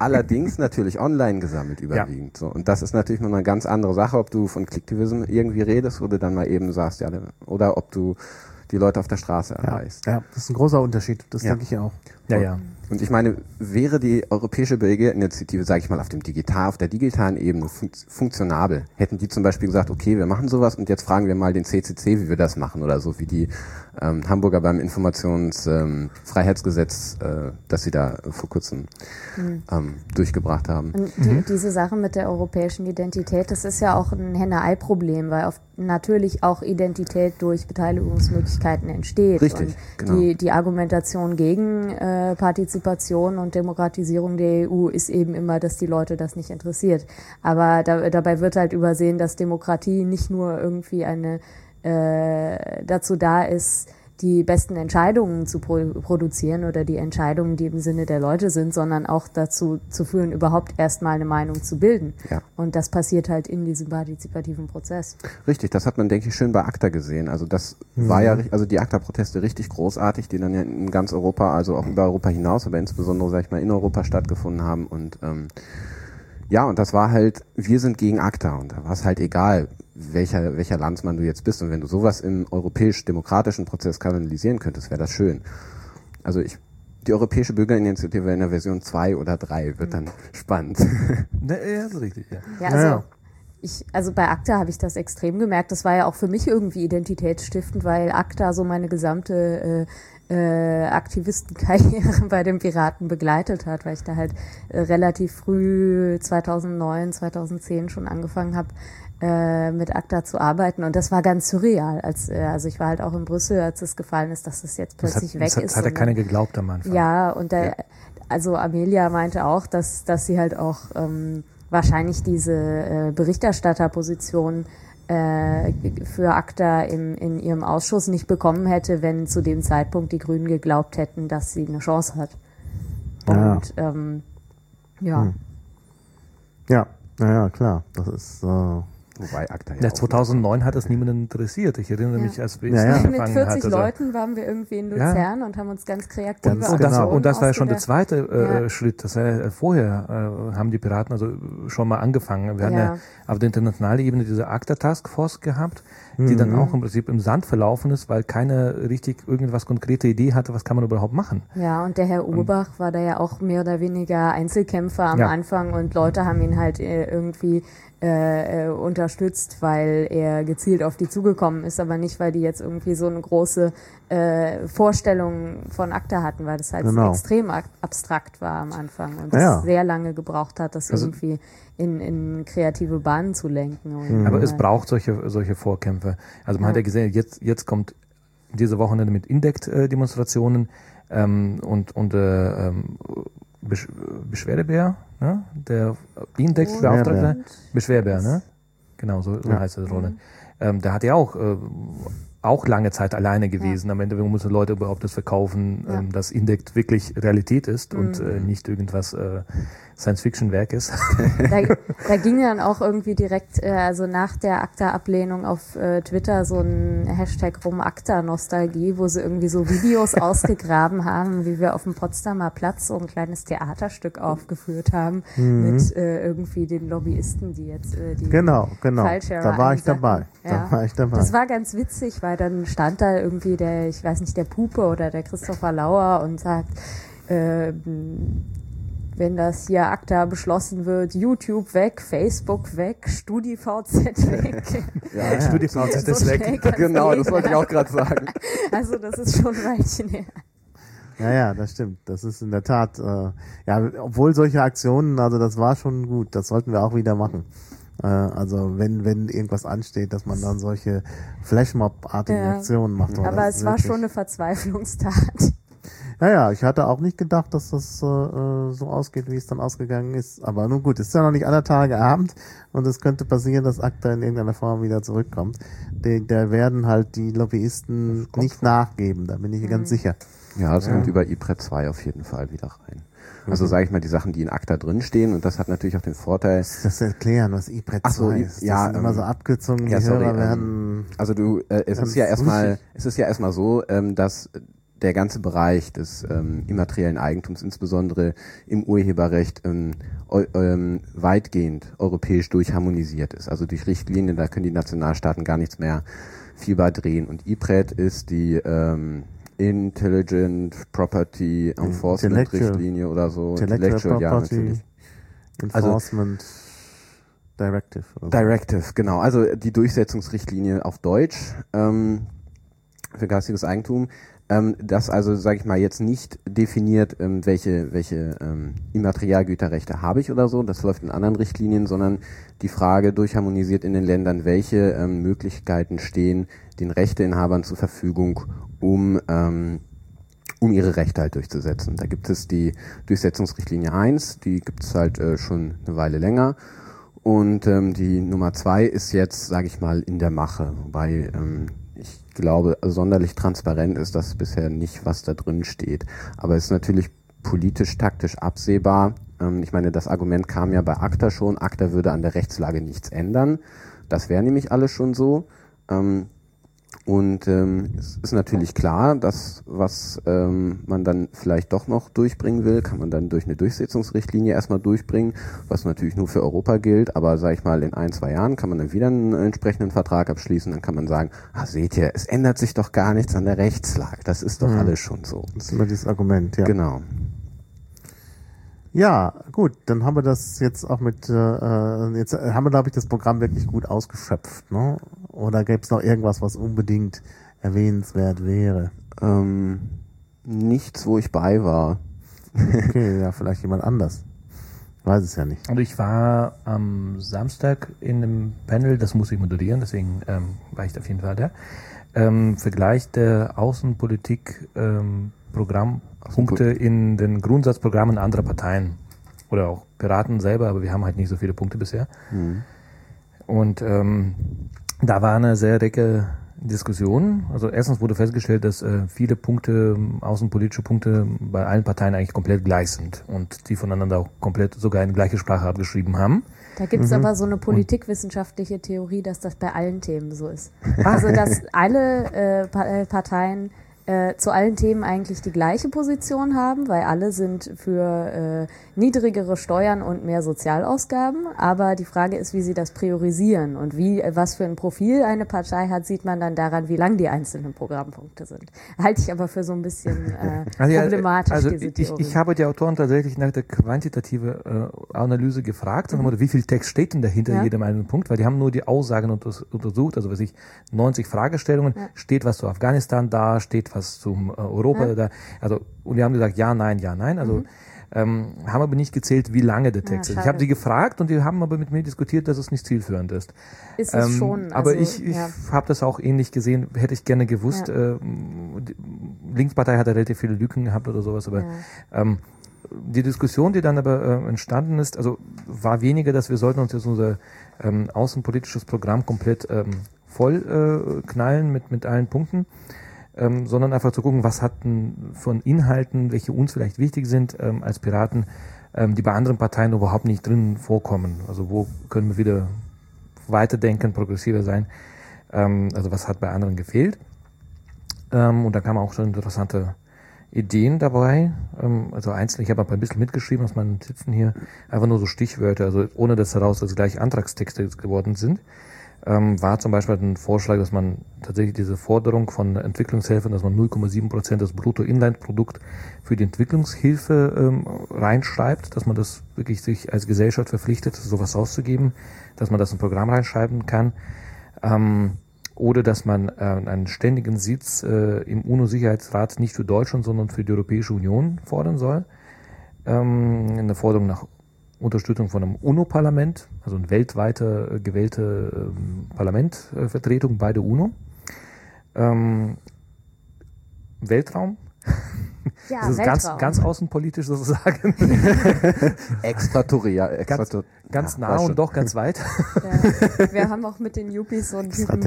Allerdings natürlich online gesammelt überwiegend. Ja. So. Und das ist natürlich noch eine ganz andere Sache, ob du von Clicktivism irgendwie redest oder dann mal eben sagst, ja, oder ob du die Leute auf der Straße erreichst. Ja, ja das ist ein großer Unterschied, das ja. denke ich auch. Ja, ja. Und ich meine, wäre die Europäische Bürgerinitiative, sage ich mal, auf dem digital, auf der digitalen Ebene fun funktionabel, hätten die zum Beispiel gesagt, okay, wir machen sowas und jetzt fragen wir mal den CCC, wie wir das machen oder so, wie die ähm, Hamburger beim Informationsfreiheitsgesetz, ähm, äh, das sie da vor kurzem mhm. ähm, durchgebracht haben. Die, mhm. Diese Sache mit der europäischen Identität, das ist ja auch ein Henne-Ei-Problem, weil auf, natürlich auch Identität durch Beteiligungsmöglichkeiten entsteht. Richtig, und genau. Die, die Argumentation gegen äh, Partizipation Partizipation und Demokratisierung der EU ist eben immer, dass die Leute das nicht interessiert. Aber da, dabei wird halt übersehen, dass Demokratie nicht nur irgendwie eine äh, dazu da ist, die besten Entscheidungen zu pro produzieren oder die Entscheidungen, die im Sinne der Leute sind, sondern auch dazu zu führen, überhaupt erstmal eine Meinung zu bilden. Ja. Und das passiert halt in diesem partizipativen Prozess. Richtig, das hat man, denke ich, schön bei ACTA gesehen. Also das mhm. war ja, also die ACTA-Proteste richtig großartig, die dann ja in ganz Europa, also auch über Europa hinaus, aber insbesondere, sag ich mal, in Europa stattgefunden haben und ähm, ja, und das war halt, wir sind gegen ACTA und da war es halt egal, welcher, welcher Landsmann du jetzt bist. Und wenn du sowas im europäisch-demokratischen Prozess kanalisieren könntest, wäre das schön. Also ich, die Europäische Bürgerinitiative in der Version 2 oder 3 wird dann spannend. Ja, so richtig, ja. Ja, also, ja. Ich, also bei ACTA habe ich das extrem gemerkt. Das war ja auch für mich irgendwie identitätsstiftend, weil ACTA so meine gesamte äh, äh, Aktivistenkarriere bei den Piraten begleitet hat, weil ich da halt äh, relativ früh 2009, 2010 schon angefangen habe, äh, mit ACTA zu arbeiten und das war ganz surreal. Als, äh, also ich war halt auch in Brüssel, als es gefallen ist, dass es jetzt plötzlich das hat, weg das hat, ist. Das hat ja keiner geglaubt am Anfang. Ja, und da, ja. also Amelia meinte auch, dass, dass sie halt auch ähm, wahrscheinlich diese äh, Berichterstatterposition äh, für ACTA im, in ihrem Ausschuss nicht bekommen hätte, wenn zu dem Zeitpunkt die Grünen geglaubt hätten, dass sie eine Chance hat. Und ja. Ähm, ja. Hm. Ja, naja, klar. Das ist äh Wobei ACTA ja Ja, auch- 2009 hat das niemanden interessiert. Ich erinnere Ja. mich, als wir Ja, ja. es Mit angefangen 40 hat. also- Leuten waren wir irgendwie in Ja. Luzern und haben uns ganz kreative Ganz Und das, genau. und das war ja schon der zweite äh, Ja. Schritt. Das war ja, vorher äh, haben die Piraten also schon mal angefangen. Wir hatten Ja. ja auf der internationalen Ebene diese ACTA Task Force gehabt, die dann auch im Prinzip im Sand verlaufen ist, weil keine richtig irgendwas konkrete Idee hatte, was kann man überhaupt machen. Ja, und der Herr Urbach war da ja auch mehr oder weniger Einzelkämpfer am Ja. Anfang und Leute haben ihn halt äh, irgendwie äh, äh, unterstützt, weil er gezielt auf die zugekommen ist, aber nicht, weil die jetzt irgendwie so eine große äh, Vorstellung von ACTA hatten, weil das halt Genau. extrem ab- abstrakt war am Anfang und Ja. es sehr lange gebraucht hat, das Also- irgendwie in, in kreative Bahnen zu lenken. Und, Aber es äh, braucht solche, solche Vorkämpfe. Also man Ja. hat ja gesehen, jetzt, jetzt kommt diese Wochenende mit Indect-Demonstrationen ähm, und, und äh, ähm, Besch Beschwerdebär, ne? der Index-Beauftragte, Beschwerbär. Ne? Genau, so, so Ja. heißt das Rolle. Ähm, der hat ja auch, äh, auch lange Zeit alleine gewesen. Am Ende mussten Leute überhaupt das verkaufen, Ja. ähm, dass Indect wirklich Realität ist und Mhm. äh, nicht irgendwas äh, Science-Fiction-Werk ist. da, da ging dann auch irgendwie direkt, äh, also nach der ACTA-Ablehnung auf äh, Twitter so ein Hashtag rum ACTA-Nostalgie, wo sie irgendwie so Videos ausgegraben haben, wie wir auf dem Potsdamer Platz so ein kleines Theaterstück aufgeführt haben mit äh, irgendwie den Lobbyisten, die jetzt äh, die Genau, genau. Da war ich dabei. Ja. Da war ich dabei. Das war ganz witzig, weil dann stand da irgendwie der, ich weiß nicht, der Pupe oder der Christopher Lauer und sagt, äh, wenn das hier ACTA beschlossen wird, YouTube weg, Facebook weg, StudiVZ weg. Ja, ja. StudiVZ So ist weg. Genau, das wollte ich auch gerade sagen. Also das ist schon ein Weilchen her. Ja, ja, das stimmt. Das ist in der Tat, äh, ja, obwohl solche Aktionen, also das war schon gut, das sollten wir auch wieder machen. Äh, also wenn, wenn irgendwas ansteht, dass man dann solche Flashmob-artigen Ja. Aktionen macht. Aber es war schon eine Verzweiflungstat. Ja, ja, ich hatte auch nicht gedacht, dass das äh, äh, so ausgeht, wie es dann ausgegangen ist. Aber nun gut, es ist ja noch nicht aller Tage Abend und es könnte passieren, dass ACTA in irgendeiner Form wieder zurückkommt. Die, da werden halt die Lobbyisten nicht nachgeben, da bin ich ganz sicher. Ja, das kommt über IPRED 2 auf jeden Fall wieder rein. Also sage ich mal, die Sachen, die in ACTA drinstehen, und das hat natürlich auch den Vorteil, Das erklären, was IPRED Ach so, 2 I- ist. Das ja, sind immer ähm, so Abkürzungen, ja, die sorry, Hörer ähm, werden... Also du, äh, es ist ja erstmal, es ist ja erstmal so, ähm, dass der ganze Bereich des ähm, immateriellen Eigentums, insbesondere im Urheberrecht, ähm, ähm, weitgehend europäisch durchharmonisiert ist. Also durch Richtlinien, da können die Nationalstaaten gar nichts mehr viel bei drehen. Und IPRED ist die ähm, Intelligent Property Enforcement Intellectual- Richtlinie oder so. Intellectual ja, Property natürlich. Also Enforcement Directive. Oder so. Directive, genau. Also die Durchsetzungsrichtlinie auf Deutsch ähm, für geistiges Eigentum, ähm, das also, sage ich mal, jetzt nicht definiert, ähm, welche, welche ähm, Immaterialgüterrechte habe ich oder so, das läuft in anderen Richtlinien, sondern die Frage durchharmonisiert in den Ländern, welche ähm, Möglichkeiten stehen den Rechteinhabern zur Verfügung, um ähm, um ihre Rechte halt durchzusetzen. Da gibt es die Durchsetzungsrichtlinie 1, die gibt es halt äh, schon eine Weile länger. Und ähm, die Nummer 2 ist jetzt, sage ich mal, in der Mache. Wobei ähm, glaube, sonderlich transparent ist das bisher nicht, was da drin steht. Aber es ist natürlich politisch, taktisch absehbar. Ähm, ich meine, das Argument kam ja bei ACTA schon. ACTA würde an der Rechtslage nichts ändern. Das wäre nämlich alles schon so. Ähm, und ähm, es ist natürlich klar, dass was ähm, man dann vielleicht doch noch durchbringen will, kann man dann durch eine Durchsetzungsrichtlinie erstmal durchbringen, was natürlich nur für Europa gilt. Aber sage ich mal, in ein, zwei Jahren kann man dann wieder einen entsprechenden Vertrag abschließen. Dann kann man sagen, ah, seht ihr, es ändert sich doch gar nichts an der Rechtslage. Das ist doch Mhm. alles schon so. Das ist immer dieses Argument, ja. Genau. Ja, gut, dann haben wir das jetzt auch mit, äh, äh, jetzt haben wir, glaube ich, das Programm wirklich gut ausgeschöpft, ne? Oder gäbe es noch irgendwas, was unbedingt erwähnenswert wäre? Ähm, nichts, wo ich bei war. Okay, ja, vielleicht jemand anders. Ich weiß es ja nicht. Und ich war am Samstag in einem Panel, das muss ich moderieren, deswegen ähm, war ich da auf jeden Fall da. Ähm, Vergleich der Außenpolitik ähm, Programmpunkte in den Grundsatzprogrammen anderer Parteien. Oder auch Piraten selber, aber wir haben halt nicht so viele Punkte bisher. Mhm. Und ähm, da war eine sehr rege Diskussion. Also erstens wurde festgestellt, dass äh, viele Punkte, außenpolitische Punkte bei allen Parteien eigentlich komplett gleich sind und die voneinander auch komplett sogar eine gleiche Sprache abgeschrieben haben. Da gibt es mhm. aber so eine politikwissenschaftliche Theorie, dass das bei allen Themen so ist. Also dass alle äh, äh Parteien äh, zu allen Themen eigentlich die gleiche Position haben, weil alle sind für äh, niedrigere Steuern und mehr Sozialausgaben. Aber die Frage ist, wie sie das priorisieren und wie was für ein Profil eine Partei hat, sieht man dann daran, wie lang die einzelnen Programmpunkte sind. Halte ich aber für so ein bisschen äh, also, problematisch. Also diese ich, ich habe die Autoren tatsächlich nach der quantitative äh, Analyse gefragt, mhm. wie viel Text steht denn dahinter ja. jedem einen Punkt, weil die haben nur die Aussagen untersucht, also was ich 90 Fragestellungen, ja. steht was zu Afghanistan da, steht was zum äh, Europa. Ja. Da, also, und wir haben gesagt, ja, nein, ja, nein. Also mhm. Ähm, haben aber nicht gezählt, wie lange der Text ja, ist. Ich habe sie gefragt und die haben aber mit mir diskutiert, dass es nicht zielführend ist. Ist es ähm, schon. Also, aber ich, ich ja. habe das auch ähnlich gesehen, hätte ich gerne gewusst. Ja. Äh, Linkspartei hat relativ viele Lücken gehabt oder sowas, aber ähm, die Diskussion, die dann aber äh, entstanden ist, also war weniger, dass wir sollten uns jetzt unser ähm, außenpolitisches Programm komplett ähm, voll äh, knallen mit, mit allen Punkten, ähm, sondern einfach zu gucken, was hatten von Inhalten, welche uns vielleicht wichtig sind ähm, als Piraten, ähm, die bei anderen Parteien überhaupt nicht drin vorkommen. Also wo können wir wieder weiterdenken, progressiver sein. Ähm, also was hat bei anderen gefehlt. Ähm, und da kamen auch schon interessante Ideen dabei. Ähm, also einzeln, ich habe ein bisschen mitgeschrieben aus meinen Sitzen hier, einfach nur so Stichwörter, also ohne dass daraus dass gleich Antragstexte geworden sind ähm, war zum Beispiel ein Vorschlag, dass man tatsächlich diese Forderung von Entwicklungshilfen, dass man 0,7 Prozent des Bruttoinlandprodukt für die Entwicklungshilfe ähm, reinschreibt, dass man das wirklich sich als Gesellschaft verpflichtet, sowas auszugeben, dass man das im Programm reinschreiben kann. Ähm, oder dass man äh, einen ständigen Sitz äh, im UNO-Sicherheitsrat nicht für Deutschland, sondern für die Europäische Union fordern soll. Ähm, eine Forderung nach Unterstützung von einem UNO-Parlament, also eine weltweite äh, gewählte ähm, Parlamentvertretung bei der UNO. Ähm, Weltraum. Ja, das ist ganz, ganz außenpolitisch sozusagen. Extraterritorial. Extrater ganz, ganz nah und doch ganz weit. Ja, wir haben auch mit den Yuppies so einen Typen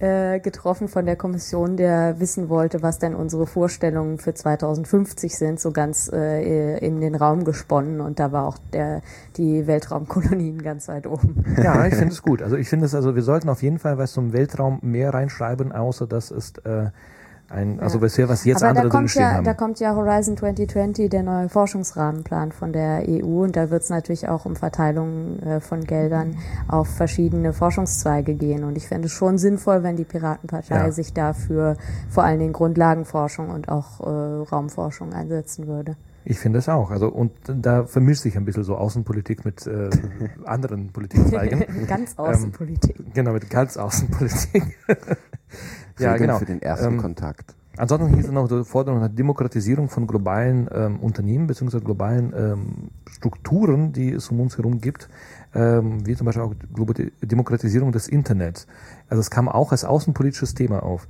äh, getroffen von der Kommission, der wissen wollte, was denn unsere Vorstellungen für 2050 sind, so ganz äh, in den Raum gesponnen und da war auch der, die Weltraumkolonien ganz weit oben. Ja, ich finde es gut. Also ich finde es, also wir sollten auf jeden Fall was zum Weltraum mehr reinschreiben, außer das ist äh, ein, also ja. bisher, was jetzt Aber andere drin stehen ja, haben. Da kommt ja Horizon 2020, der neue Forschungsrahmenplan von der EU und da wird es natürlich auch um Verteilung äh, von Geldern auf verschiedene Forschungszweige gehen und ich fände es schon sinnvoll, wenn die Piratenpartei ja. sich dafür vor allen Dingen Grundlagenforschung und auch äh, Raumforschung einsetzen würde. Ich finde es auch. Also und da vermischt sich ein bisschen so Außenpolitik mit äh, anderen Politikzweigen. ganz Außenpolitik. Ähm, genau, mit ganz Außenpolitik. ja, genau. Für den ersten ähm, Kontakt. Ansonsten hieß es noch die Forderung nach Demokratisierung von globalen ähm, Unternehmen bzw. globalen ähm, Strukturen, die es um uns herum gibt, ähm, wie zum Beispiel auch die Demokratisierung des Internets. Also es kam auch als außenpolitisches Thema auf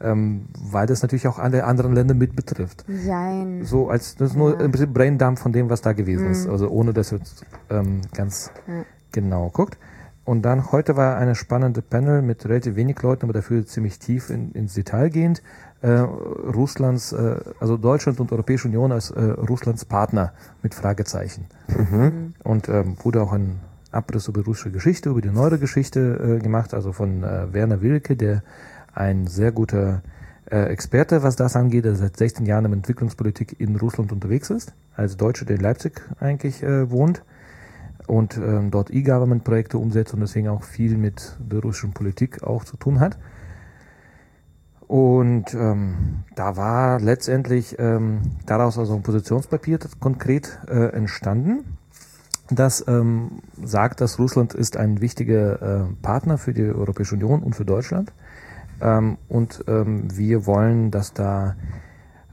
ähm, weil das natürlich auch alle anderen Länder mit betrifft. Nein. So als das ist nur ja. ein bisschen Braindump von dem, was da gewesen mhm. ist. Also ohne dass jetzt ähm, ganz ja. genau guckt. Und dann heute war eine spannende Panel mit relativ wenig Leuten, aber dafür ziemlich tief in, ins Detail gehend. Äh, Russlands, äh, also Deutschland und Europäische Union als äh, Russlands Partner mit Fragezeichen. Mhm. Und ähm, wurde auch ein Abriss über russische Geschichte, über die neuere Geschichte äh, gemacht, also von äh, Werner Wilke, der ein sehr guter äh, Experte, was das angeht, der seit 16 Jahren in Entwicklungspolitik in Russland unterwegs ist, als Deutscher, der in Leipzig eigentlich äh, wohnt und ähm, dort E-Government-Projekte umsetzt und deswegen auch viel mit der russischen Politik auch zu tun hat. Und ähm, da war letztendlich ähm, daraus also ein Positionspapier konkret äh, entstanden, das ähm, sagt, dass Russland ist ein wichtiger äh, Partner für die Europäische Union und für Deutschland ähm, und ähm, wir wollen, dass da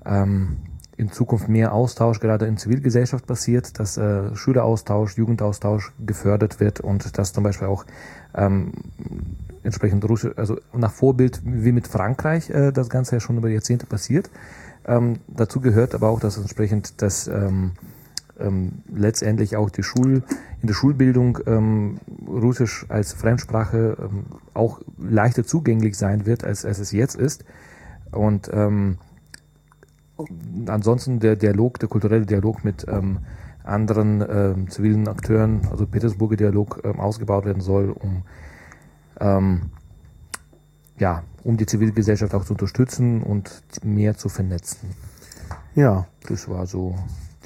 ähm, in Zukunft mehr Austausch gerade in Zivilgesellschaft passiert, dass äh, Schüleraustausch, Jugendaustausch gefördert wird und dass zum Beispiel auch ähm, entsprechend Russisch, also nach Vorbild wie mit Frankreich äh, das Ganze ja schon über Jahrzehnte passiert. Ähm, dazu gehört aber auch, dass entsprechend das ähm, ähm, letztendlich auch die Schul, in der Schulbildung ähm, Russisch als Fremdsprache ähm, auch leichter zugänglich sein wird, als, als es jetzt ist. Und ähm, ansonsten der Dialog, der kulturelle Dialog mit ähm, anderen ähm, zivilen Akteuren, also Petersburger Dialog, ähm, ausgebaut werden soll, um ähm, ja, um die Zivilgesellschaft auch zu unterstützen und mehr zu vernetzen. Ja. Das war so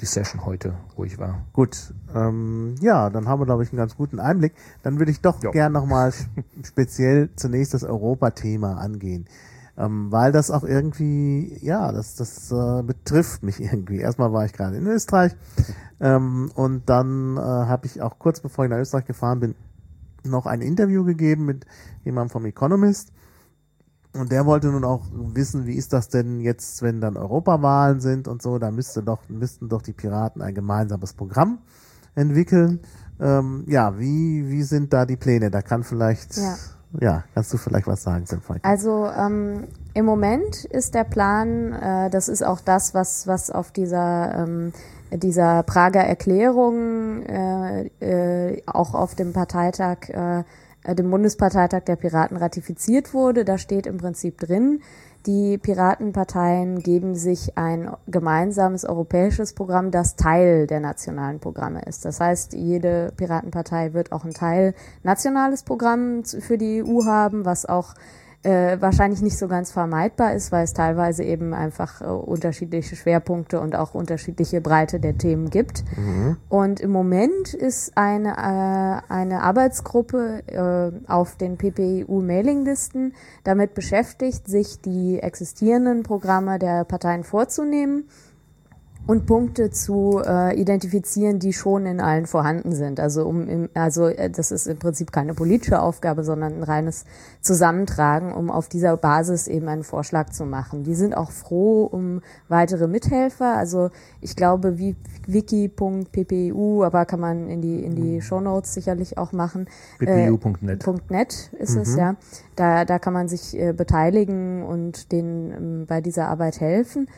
die Session heute, wo ich war. Gut, ähm, ja, dann haben wir, glaube ich, einen ganz guten Einblick. Dann würde ich doch Ja. gern nochmal speziell zunächst das Europa-Thema angehen. Ähm, weil das auch irgendwie, ja, das, das äh, betrifft mich irgendwie. Erstmal war ich gerade in Österreich ähm, und dann äh, habe ich auch kurz bevor ich nach Österreich gefahren bin, noch ein Interview gegeben mit jemandem vom Economist. Und der wollte nun auch wissen, wie ist das denn jetzt, wenn dann Europawahlen sind und so, da müsste doch, müssten doch die Piraten ein gemeinsames Programm entwickeln. Ähm, ja, wie, wie sind da die Pläne? Da kann vielleicht, ja, Ja. kannst du vielleicht was sagen, Senfreik? Also ähm, im Moment ist der Plan, äh, das ist auch das, was, was auf dieser, ähm, dieser Prager Erklärung äh, äh, auch auf dem Parteitag, äh, dem Bundesparteitag der Piraten ratifiziert wurde. Da steht im Prinzip drin, die Piratenparteien geben sich ein gemeinsames europäisches Programm, das Teil der nationalen Programme ist. Das heißt, jede Piratenpartei wird auch ein Teil nationales Programm für die EU haben, was auch äh, wahrscheinlich nicht so ganz vermeidbar ist, weil es teilweise eben einfach äh, unterschiedliche Schwerpunkte und auch unterschiedliche Breite der Themen gibt. Und im Moment ist eine, äh, eine Arbeitsgruppe äh, auf den PPEU-Mailinglisten damit beschäftigt, sich die existierenden Programme der Parteien vorzunehmen und Punkte zu äh, identifizieren, die schon in allen vorhanden sind. Also um im, also äh, das ist im Prinzip keine politische Aufgabe, sondern ein reines Zusammentragen, um auf dieser Basis eben einen Vorschlag zu machen. Die sind auch froh um weitere Mithelfer. Also ich glaube, wie wiki.ppu, aber kann man in die in die Shownotes sicherlich auch machen. Äh, ppu.net. .net ist es, ja. Da, da kann man sich äh, beteiligen und denen ähm, bei dieser Arbeit helfen.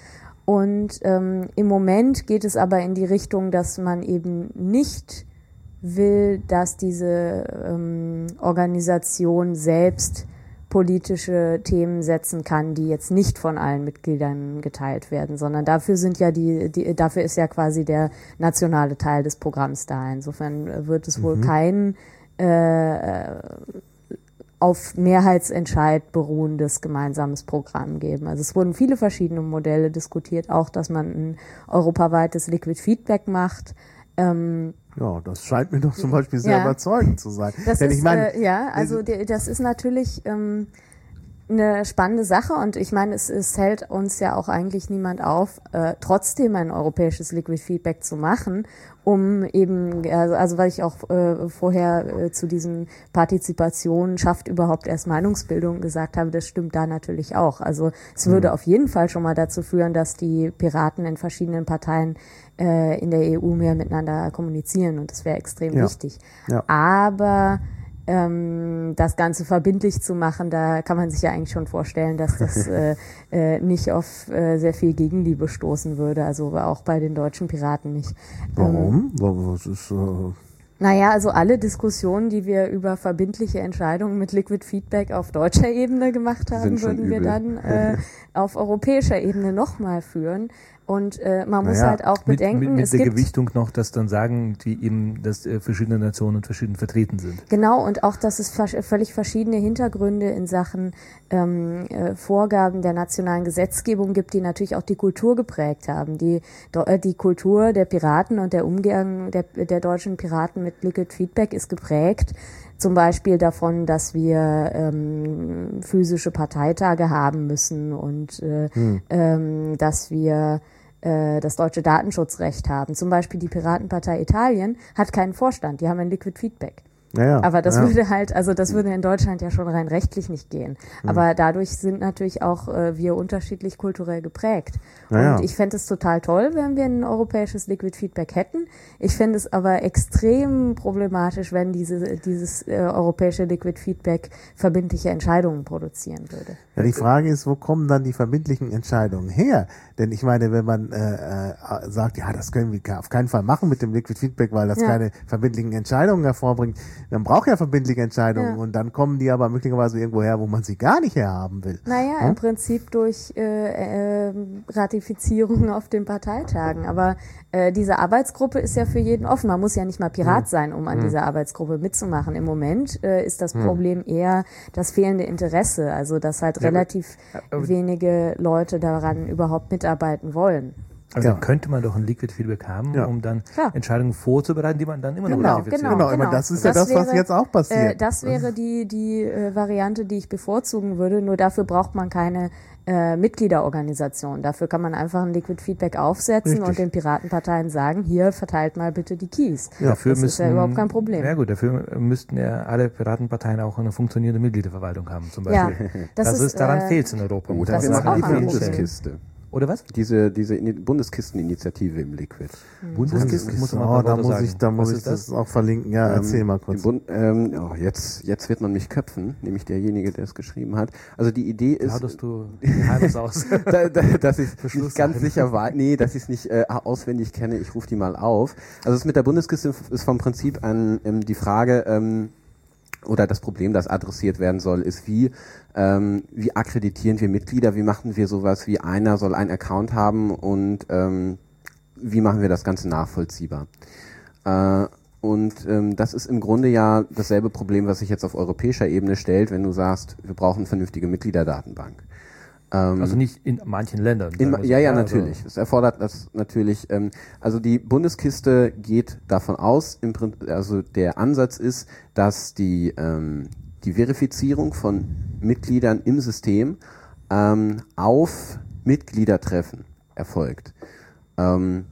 Und ähm, im Moment geht es aber in die Richtung, dass man eben nicht will, dass diese ähm, Organisation selbst politische Themen setzen kann, die jetzt nicht von allen Mitgliedern geteilt werden, sondern dafür sind ja die, die dafür ist ja quasi der nationale Teil des Programms da. Insofern wird es wohl kein äh, auf Mehrheitsentscheid beruhendes gemeinsames Programm geben. Also es wurden viele verschiedene Modelle diskutiert, auch dass man ein europaweites Liquid Feedback macht. Ähm, Ja, das scheint mir doch zum Beispiel sehr Ja. überzeugend zu sein. das Denn ist, ich meine, äh, ja, also das ist natürlich ähm, eine spannende Sache und ich meine, es, es hält uns ja auch eigentlich niemand auf, äh, trotzdem ein europäisches Liquid Feedback zu machen, um eben, also, also weil ich auch äh, vorher äh, zu diesem Partizipation schafft überhaupt erst Meinungsbildung gesagt habe, das stimmt da natürlich auch. Also es würde auf jeden Fall schon mal dazu führen, dass die Piraten in verschiedenen Parteien äh, in der EU mehr miteinander kommunizieren und das wäre extrem Ja. wichtig. Ja. Aber ähm, das Ganze verbindlich zu machen, da kann man sich ja eigentlich schon vorstellen, dass das äh, äh, nicht auf äh, sehr viel Gegenliebe stoßen würde, also auch bei den deutschen Piraten nicht. Ähm, warum? Wa- Was ist, äh, naja, also alle Diskussionen, die wir über verbindliche Entscheidungen mit Liquid Feedback auf deutscher Ebene gemacht haben, würden wir übel. dann äh, auf europäischer Ebene nochmal führen. Und äh, man muss Naja, halt auch Mit, bedenken, mit, mit es der gibt Gewichtung noch, dass dann sagen, die eben, dass äh, verschiedene Nationen verschieden vertreten sind. Genau, und auch, dass es völlig verschiedene Hintergründe in Sachen ähm, äh, Vorgaben der nationalen Gesetzgebung gibt, die natürlich auch die Kultur geprägt haben. Die, äh, die Kultur der Piraten und der Umgang der, der deutschen Piraten mit Liquid Feedback ist geprägt zum Beispiel davon, dass wir ähm, physische Parteitage haben müssen und äh, ähm, dass wir äh, das deutsche Datenschutzrecht haben. Zum Beispiel die Piratenpartei Italien hat keinen Vorstand, die haben ein Liquid Feedback. Ja, ja. Aber das ja. würde halt, also das würde in Deutschland ja schon rein rechtlich nicht gehen. Hm. Aber dadurch sind natürlich auch äh, wir unterschiedlich kulturell geprägt. Ja, ja. Und ich fände es total toll, wenn wir ein europäisches Liquid Feedback hätten. Ich fände es aber extrem problematisch, wenn diese, dieses äh, europäische Liquid Feedback verbindliche Entscheidungen produzieren würde. Ja, die Frage ist, wo kommen dann die verbindlichen Entscheidungen her? Denn ich meine, wenn man äh, äh, sagt, ja, das können wir auf keinen Fall machen mit dem Liquid Feedback, weil das Ja. keine verbindlichen Entscheidungen hervorbringt, man braucht ja verbindliche Entscheidungen Ja. und dann kommen die aber möglicherweise irgendwo her, wo man sie gar nicht herhaben will. Naja, Hm? im Prinzip durch äh, äh, Ratifizierung auf den Parteitagen. Aber äh, diese Arbeitsgruppe ist ja für jeden offen. Man muss ja nicht mal Pirat Hm. sein, um an dieser Arbeitsgruppe mitzumachen. Im Moment äh, ist das Problem eher das fehlende Interesse. Also, dass halt relativ wenige Leute daran überhaupt mitarbeiten wollen. Also Ja. dann könnte man doch ein Liquid Feedback haben, Ja. um dann Klar. Entscheidungen vorzubereiten, die man dann immer noch Genau, ratifizieren genau. Genau, ich meine, das ist ja das, was jetzt auch passiert. Äh, das wäre die, die äh, Variante, die ich bevorzugen würde. Nur dafür braucht man keine äh, Mitgliederorganisation. Dafür kann man einfach ein Liquid Feedback aufsetzen Richtig. und den Piratenparteien sagen, hier verteilt mal bitte die Keys. Ja, Dafür das ist müssten, ja überhaupt kein Problem. Ja gut, dafür müssten ja alle Piratenparteien auch eine funktionierende Mitgliederverwaltung haben, zum Ja, Beispiel. das, das, ist, ist, daran äh, fehlt es in Europa. Oder man wir ist machen die. Bundeskiste. Oder was? Diese, diese Ini- Bundeskisteninitiative im Liquid. Bundeskiste muss man oh, da muss sagen. ich, da muss ich ist das auch verlinken. Ja, erzähl mal kurz. Bund, ähm, oh, jetzt, jetzt wird man mich köpfen, nämlich derjenige, der es geschrieben hat. Also die Idee ist, Laudest du Geheimnis aus? da, da, dass ich nicht ganz sicher war, nee, dass ich es nicht äh, auswendig kenne, ich rufe die mal auf. Also es mit der Bundeskiste ist vom Prinzip an ähm, die Frage, ähm, oder das Problem, das adressiert werden soll, ist, wie, ähm, wie akkreditieren wir Mitglieder, wie machen wir sowas, wie einer soll einen Account haben und ähm, wie machen wir das Ganze nachvollziehbar. Äh, und ähm, das ist im Grunde ja dasselbe Problem, was sich jetzt auf europäischer Ebene stellt, wenn du sagst, wir brauchen vernünftige Mitgliederdatenbank. Ähm, Also nicht in manchen Ländern. in, so. ja, ja, Also- natürlich. Es erfordert das natürlich. Ähm, also die Bundeskiste geht davon aus, im Prinzip, also der Ansatz ist, dass die ähm, die Verifizierung von Mitgliedern im System ähm, auf Mitgliedertreffen erfolgt. Ähm,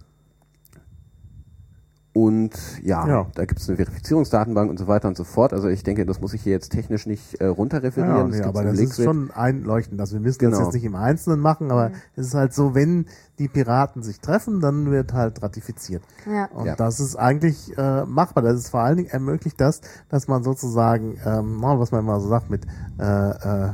und ja, Ja. da gibt es eine Verifizierungsdatenbank und so weiter und so fort. Also ich denke, das muss ich hier jetzt technisch nicht äh, runterreferieren. Ja, Das nee, aber im das ist schon einleuchtend. Also wir müssen das Genau. jetzt nicht im Einzelnen machen, aber es ist halt so, wenn die Piraten sich treffen, dann wird halt ratifiziert. Ja. Und Ja. das ist eigentlich äh, machbar. Das ist vor allen Dingen ermöglicht das, dass man sozusagen, ähm, was man immer so sagt, mit äh, äh,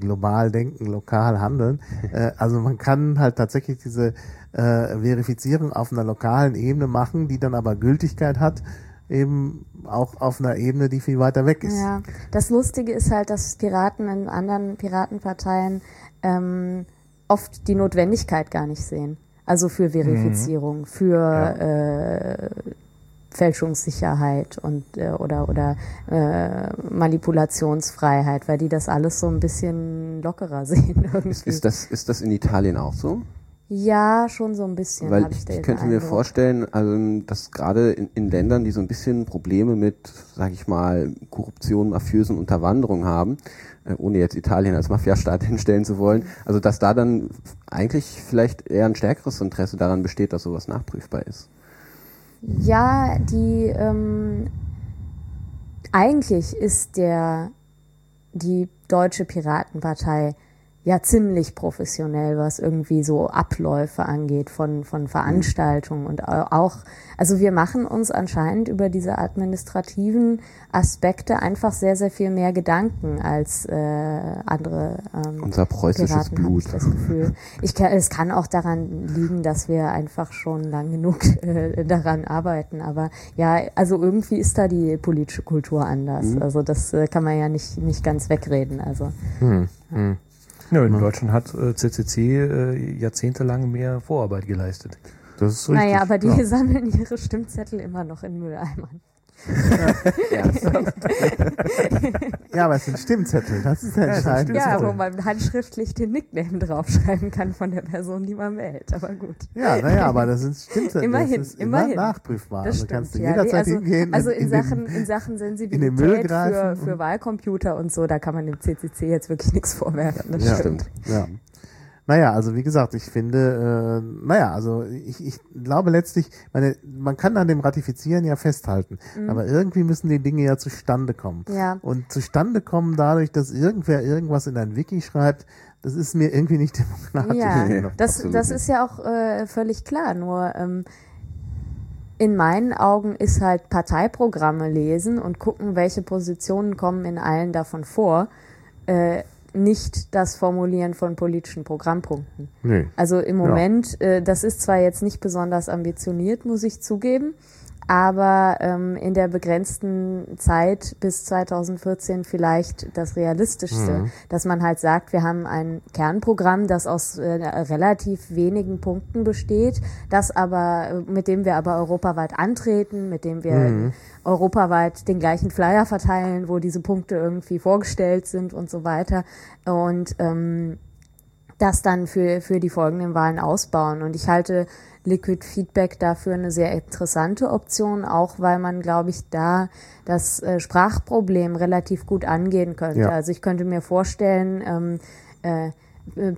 global denken, lokal handeln. äh, also man kann halt tatsächlich diese äh, Verifizierung auf einer lokalen Ebene machen, die dann aber Gültigkeit hat, eben auch auf einer Ebene, die viel weiter weg ist. Ja, das Lustige ist halt, dass Piraten in anderen Piratenparteien ähm, oft die Notwendigkeit gar nicht sehen. Also für Verifizierung, für äh, Fälschungssicherheit und äh, oder oder äh, Manipulationsfreiheit, weil die das alles so ein bisschen lockerer sehen irgendwie. Ist das, ist das in Italien auch so? Ja, schon so ein bisschen. Weil ich, ich könnte mir Eindruck. vorstellen, also, dass gerade in, in Ländern, die so ein bisschen Probleme mit, sag ich mal, Korruption, mafiösen Unterwanderung haben, äh, ohne jetzt Italien als Mafiastaat hinstellen zu wollen, also dass da dann eigentlich vielleicht eher ein stärkeres Interesse daran besteht, dass sowas nachprüfbar ist. Ja, die ähm, eigentlich ist der die deutsche Piratenpartei ja ziemlich professionell, was irgendwie so Abläufe angeht von von Veranstaltungen und au- auch also wir machen uns anscheinend über diese administrativen Aspekte einfach sehr sehr viel mehr Gedanken als äh, andere ähm, Unser preußisches Piraten, Blut. Ich das Gefühl. Ich kann, es kann auch daran liegen, dass wir einfach schon lang genug äh, daran arbeiten. Aber ja, also irgendwie ist da die politische Kultur anders. Mhm. Also das äh, kann man ja nicht, nicht ganz wegreden. Also Ja, in Deutschland hat äh, CCC äh, jahrzehntelang mehr Vorarbeit geleistet. Das ist richtig. naja, aber die ja. sammeln ihre Stimmzettel immer noch in Mülleimern. ja, aber es sind Stimmzettel. Das ist der entscheidende Ja, wo man handschriftlich den Nickname draufschreiben kann von der Person, die man wählt. Aber gut. Ja, naja, aber das sind Stimmzettel. Immerhin, das ist immer immerhin. nachprüfbar. Das also stimmt. kannst du ja, jederzeit nee, also, hingehen. also in, den- Sachen, in Sachen Müll Sensibilität für, greifen für Wahlcomputer und so, da kann man dem CCC jetzt wirklich nichts vorwerfen. Das Ja. stimmt. Ja. Naja, also wie gesagt, ich finde, äh, naja, also ich, ich glaube letztlich, meine, man kann an dem Ratifizieren ja festhalten, Mhm. aber irgendwie müssen die Dinge ja zustande kommen. Ja. Und zustande kommen dadurch, dass irgendwer irgendwas in ein Wiki schreibt, das ist mir irgendwie nicht demokratisch. Ja, Ja, das, das ist ja auch äh, völlig klar. Nur ähm, in meinen Augen ist halt Parteiprogramme lesen und gucken, welche Positionen kommen in allen davon vor, äh, nicht das Formulieren von politischen Programmpunkten. Nö. Also im Moment, äh, das ist zwar jetzt nicht besonders ambitioniert, muss ich zugeben, aber ähm, in der begrenzten Zeit bis 2014 vielleicht das Realistischste, dass man halt sagt, wir haben ein Kernprogramm, das aus äh, relativ wenigen Punkten besteht, das aber, äh, mit dem wir aber europaweit antreten, mit dem wir europaweit den gleichen Flyer verteilen, wo diese Punkte irgendwie vorgestellt sind und so weiter. Und ähm, das dann für, für die folgenden Wahlen ausbauen. Und ich halte Liquid Feedback dafür eine sehr interessante Option, auch weil man, glaube ich, da das äh, Sprachproblem relativ gut angehen könnte. Ja. Also ich könnte mir vorstellen, ähm, äh,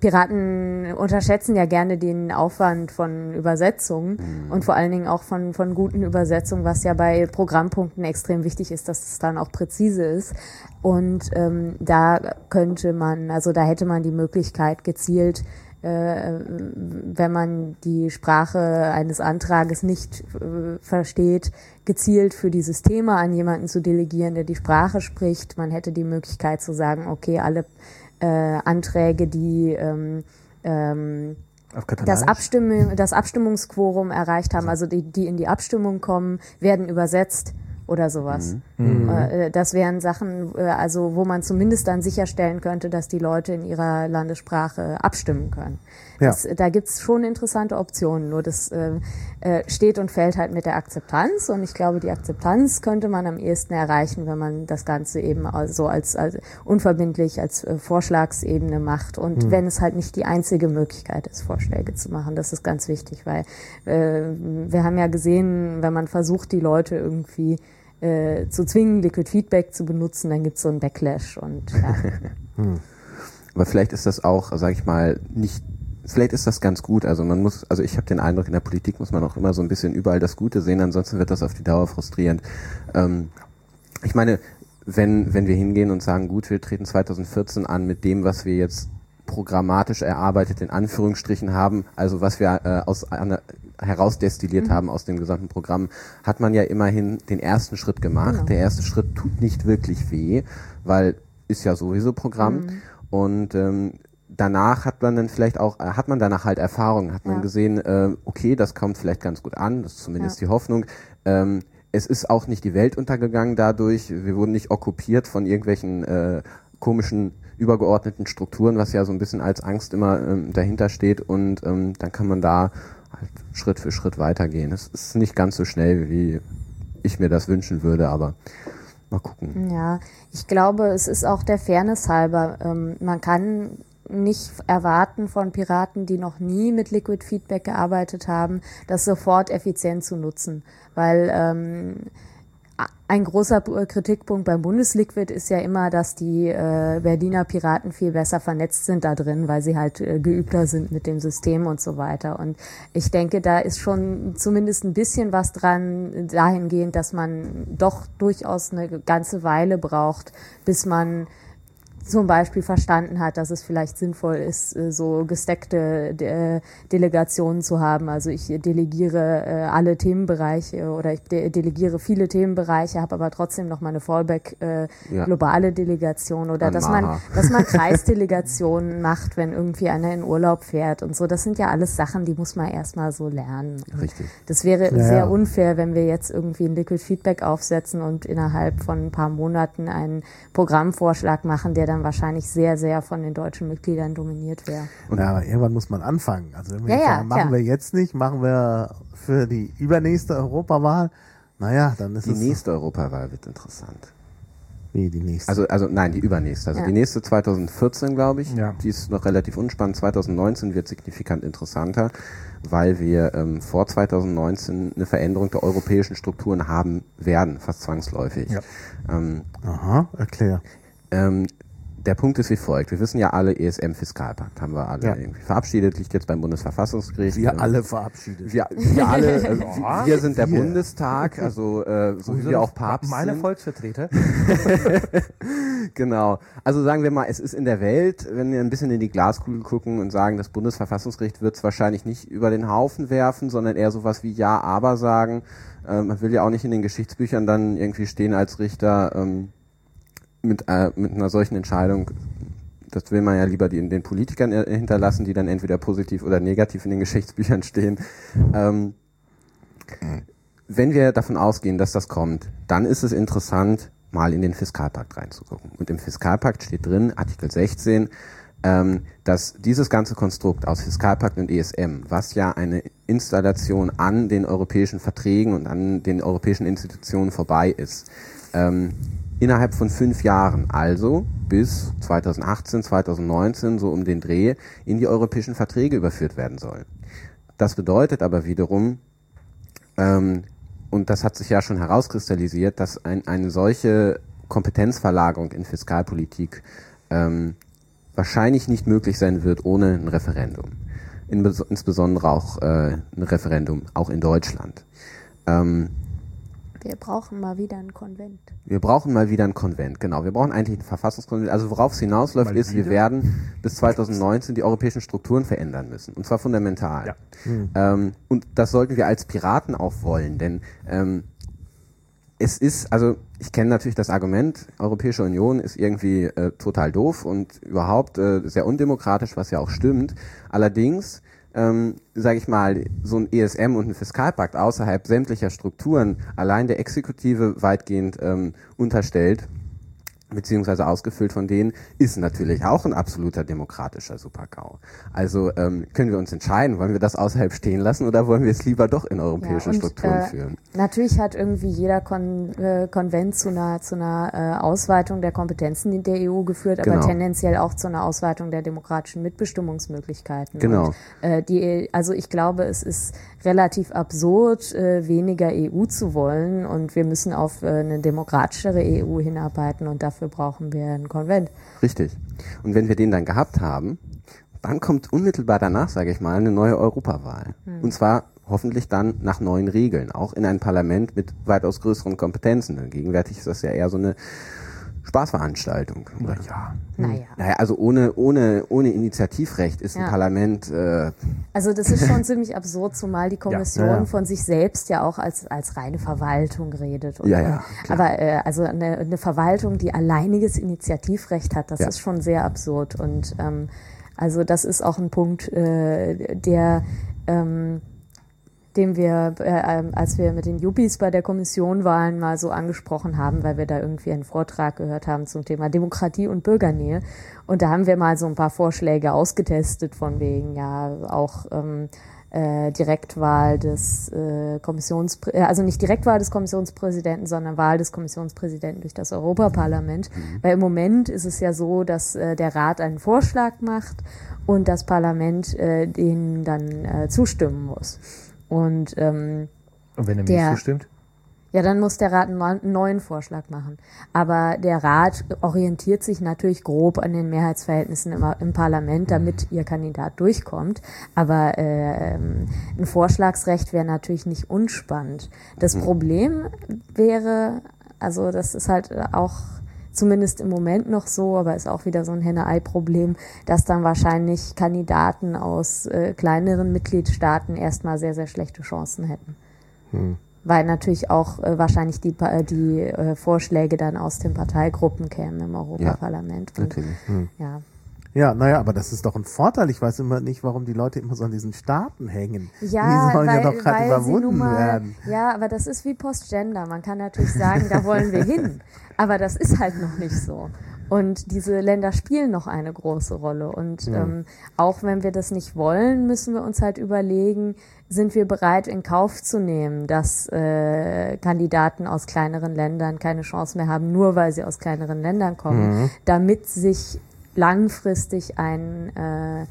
Piraten unterschätzen ja gerne den Aufwand von Übersetzungen und vor allen Dingen auch von, von guten Übersetzungen, was ja bei Programmpunkten extrem wichtig ist, dass es dann auch präzise ist. Und ähm, da könnte man, also da hätte man die Möglichkeit gezielt, äh, wenn man die Sprache eines Antrages nicht äh, versteht, gezielt für dieses Thema an jemanden zu delegieren, der die Sprache spricht. Man hätte die Möglichkeit zu sagen, okay, alle äh, Anträge, die ähm, ähm, das, Abstimmung, das Abstimmungsquorum erreicht haben, also die, die in die Abstimmung kommen, werden übersetzt oder sowas. Äh, Das wären Sachen, äh, also wo man zumindest dann sicherstellen könnte, dass die Leute in ihrer Landessprache abstimmen können. Ja. Das, da gibt's schon interessante Optionen, nur das äh, äh, steht und fällt halt mit der Akzeptanz und ich glaube, die Akzeptanz könnte man am ehesten erreichen, wenn man das Ganze eben so als, als unverbindlich als äh, Vorschlagsebene macht und wenn es halt nicht die einzige Möglichkeit ist, Vorschläge zu machen. Das ist ganz wichtig, weil äh, wir haben ja gesehen, wenn man versucht, die Leute irgendwie äh, zu zwingen, Liquid Feedback zu benutzen, dann gibt's so einen Backlash und ja. Aber vielleicht ist das auch, sage ich mal, nicht. Vielleicht ist das ganz gut. Also man muss, also ich habe den Eindruck, in der Politik muss man auch immer so ein bisschen überall das Gute sehen, ansonsten wird das auf die Dauer frustrierend. Ähm, ich meine, wenn, wenn wir hingehen und sagen, gut, wir treten 2014 an mit dem, was wir jetzt programmatisch erarbeitet in Anführungsstrichen haben, also was wir äh, aus einer, herausdestilliert haben aus dem gesamten Programm, hat man ja immerhin den ersten Schritt gemacht. Genau. Der erste Schritt tut nicht wirklich weh, weil ist ja sowieso Programm und ähm, danach hat man dann vielleicht auch, äh, hat man danach halt Erfahrung, hat man Ja. gesehen, äh, okay, das kommt vielleicht ganz gut an, das ist zumindest Ja. die Hoffnung. Ähm, es ist auch nicht die Welt untergegangen dadurch, wir wurden nicht okkupiert von irgendwelchen äh, komischen übergeordneten Strukturen, was ja so ein bisschen als Angst immer ähm, dahinter steht und ähm, dann kann man da halt Schritt für Schritt weitergehen. Es ist nicht ganz so schnell, wie ich mir das wünschen würde, aber mal gucken. Ja, ich glaube, es ist auch der Fairness halber. Ähm, man kann nicht erwarten von Piraten, die noch nie mit Liquid Feedback gearbeitet haben, das sofort effizient zu nutzen. Weil ähm, ein großer P- Kritikpunkt beim Bundesliquid ist ja immer, dass die äh, Berliner Piraten viel besser vernetzt sind da drin, weil sie halt äh, geübter sind mit dem System und so weiter. Und ich denke, da ist schon zumindest ein bisschen was dran dahingehend, dass man doch durchaus eine ganze Weile braucht, bis man zum Beispiel verstanden hat, dass es vielleicht sinnvoll ist, äh, so gesteckte äh, Delegationen zu haben. Also ich delegiere äh, alle Themenbereiche oder ich de delegiere viele Themenbereiche, habe aber trotzdem noch mal eine Fallback äh, Ja. globale Delegation oder An dass man, dass man Kreisdelegationen macht, wenn irgendwie einer in Urlaub fährt und so. Das sind ja alles Sachen, die muss man erstmal so lernen. Richtig. Das wäre Ja, sehr ja. unfair, wenn wir jetzt irgendwie ein Liquid Feedback aufsetzen und innerhalb von ein paar Monaten einen Programmvorschlag machen, der dann wahrscheinlich sehr, sehr von den deutschen Mitgliedern dominiert wäre. ja, aber irgendwann muss man anfangen. Also wenn wir Ja, jetzt ja, sagen, machen klar. wir jetzt nicht, machen wir für die übernächste Europawahl. Naja, dann ist Die es nächste Europawahl wird interessant. wie die nächste. Also, also nein, die übernächste. Also Ja. die nächste 2014, glaube ich. Ja. Die ist noch relativ unspannend. 2019 wird signifikant interessanter, weil wir ähm, vor 2019 eine Veränderung der europäischen Strukturen haben werden, fast zwangsläufig. Ja. Ähm, Aha, erklär. ähm, der Punkt ist wie folgt. Wir wissen ja alle, ESM-Fiskalpakt haben wir alle Ja. irgendwie verabschiedet, liegt jetzt beim Bundesverfassungsgericht. Wir Ähm, alle verabschiedet. Wir, wir alle, äh, Ja, wir sind der wir. Bundestag, also äh, so wie wir auch Papst Meine sind. Volksvertreter. Genau. Also sagen wir mal, es ist in der Welt, wenn wir ein bisschen in die Glaskugel gucken und sagen, das Bundesverfassungsgericht wird es wahrscheinlich nicht über den Haufen werfen, sondern eher sowas wie Ja, aber sagen. Äh, man will ja auch nicht in den Geschichtsbüchern dann irgendwie stehen als Richter ähm, mit, äh, mit einer solchen Entscheidung. Das will man ja lieber den, den Politikern äh, hinterlassen, die dann entweder positiv oder negativ in den Geschichtsbüchern stehen. Ähm, wenn wir davon ausgehen, dass das kommt, dann ist es interessant, mal in den Fiskalpakt reinzugucken. Und im Fiskalpakt steht drin, Artikel 16, ähm, dass dieses ganze Konstrukt aus Fiskalpakt und ESM, was ja eine Installation an den europäischen Verträgen und an den europäischen Institutionen vorbei ist, ähm, innerhalb von fünf Jahren, also bis 2018, 2019, so um den Dreh, in die europäischen Verträge überführt werden soll. Das bedeutet aber wiederum, ähm, und das hat sich ja schon herauskristallisiert, dass ein, eine solche Kompetenzverlagerung in Fiskalpolitik ähm, wahrscheinlich nicht möglich sein wird ohne ein Referendum. In, insbesondere auch äh, ein Referendum, auch in Deutschland. Ähm, Wir brauchen mal wieder einen Konvent. wir brauchen mal wieder einen Konvent, genau. Wir brauchen eigentlich einen Verfassungskonvent. Also worauf es hinausläuft, Mal ist, wir werden bis 2019 die europäischen Strukturen verändern müssen. Und zwar fundamental. Ja. Ähm, und das sollten wir als Piraten auch wollen, denn ähm, es ist, also ich kenne natürlich das Argument, Europäische Union ist irgendwie äh, total doof und überhaupt äh, sehr undemokratisch, was ja auch stimmt. Allerdings, ähm, sage ich mal, so ein ESM und ein Fiskalpakt außerhalb sämtlicher Strukturen allein der Exekutive weitgehend ähm, unterstellt, beziehungsweise ausgefüllt von denen, ist natürlich auch ein absoluter demokratischer Supergau. Also ähm, können wir uns entscheiden, wollen wir das außerhalb stehen lassen oder wollen wir es lieber doch in europäischen und, Strukturen äh, führen? Natürlich hat irgendwie jeder Kon äh, Konvent zu einer, zu einer äh, Ausweitung der Kompetenzen in der EU geführt, aber Genau. tendenziell auch zu einer Ausweitung der demokratischen Mitbestimmungsmöglichkeiten. Genau. Und, äh, die, also ich glaube, es ist relativ absurd, äh, weniger EU zu wollen und wir müssen auf äh, eine demokratischere EU hinarbeiten und dafür brauchen wir einen Konvent. Richtig. Und wenn wir den dann gehabt haben, dann kommt unmittelbar danach, sage ich mal, eine neue Europawahl. Und zwar hoffentlich dann nach neuen Regeln, auch in ein Parlament mit weitaus größeren Kompetenzen. Denn gegenwärtig ist das ja eher so eine Spaßveranstaltung. Ja. Naja. Naja, also ohne, ohne, ohne Initiativrecht ist ein Ja. Parlament, äh, Also das ist schon ziemlich absurd, zumal die Kommission Ja, ja. von sich selbst ja auch als, als reine Verwaltung redet. Und, Ja, ja, und, aber äh, also eine, eine Verwaltung, die alleiniges Initiativrecht hat, das Ja. ist schon sehr absurd. Und ähm, also das ist auch ein Punkt, äh, der ähm, den wir, äh, ähm, als wir mit den Yuppies bei der Kommission waren, mal so angesprochen haben, weil wir da irgendwie einen Vortrag gehört haben zum Thema Demokratie und Bürgernähe. Und da haben wir mal so ein paar Vorschläge ausgetestet, von wegen ja auch ähm, äh, Direktwahl des äh, Kommissions, äh, also nicht Direktwahl des Kommissionspräsidenten, sondern Wahl des Kommissionspräsidenten durch das Europaparlament. Weil im Moment ist es ja so, dass äh, der Rat einen Vorschlag macht und das Parlament äh, den dann äh, zustimmen muss. Und ähm, Und wenn er mir nicht zustimmt? ja, dann muss der Rat einen neu- einen neuen Vorschlag machen. Aber der Rat orientiert sich natürlich grob an den Mehrheitsverhältnissen im, im Parlament, damit ihr Kandidat durchkommt. Aber äh, ein Vorschlagsrecht wäre natürlich nicht unspannend. Das Problem wäre, also das ist halt auch zumindest im Moment noch so, aber ist auch wieder so ein Henne-Ei-Problem, dass dann wahrscheinlich Kandidaten aus äh, kleineren Mitgliedstaaten erstmal sehr, sehr schlechte Chancen hätten. Weil natürlich auch äh, wahrscheinlich die, äh, die äh, Vorschläge dann aus den Parteigruppen kämen im Europaparlament. Und, natürlich. ja. Ja, naja, aber das ist doch ein Vorteil. Ich weiß immer nicht, warum die Leute immer so an diesen Staaten hängen. Ja, die sollen weil, ja doch gerade überwunden mal, werden. ja, aber das ist wie Postgender. Man kann natürlich sagen, da wollen wir hin. Aber das ist halt noch nicht so. Und diese Länder spielen noch eine große Rolle. Und ähm, auch wenn wir das nicht wollen, müssen wir uns halt überlegen, sind wir bereit in Kauf zu nehmen, dass äh, Kandidaten aus kleineren Ländern keine Chance mehr haben, nur weil sie aus kleineren Ländern kommen, Mhm. damit sich langfristig ein äh,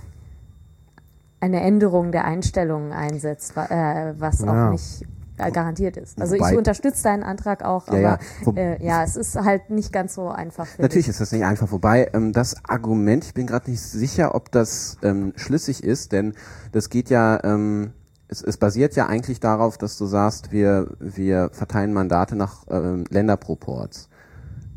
eine Änderung der Einstellungen einsetzt, äh, was Ja. auch nicht äh, garantiert ist. Also Wobei- ich unterstütze deinen Antrag auch, Ja, aber ja. Wo- äh, ja, es ist halt nicht ganz so einfach. Natürlich ich. ist das nicht einfach. Wobei ähm, das Argument, ich bin gerade nicht sicher, ob das ähm, schlüssig ist, denn das geht ja, ähm, es, es basiert ja eigentlich darauf, dass du sagst, wir, wir verteilen Mandate nach ähm, Länderproports.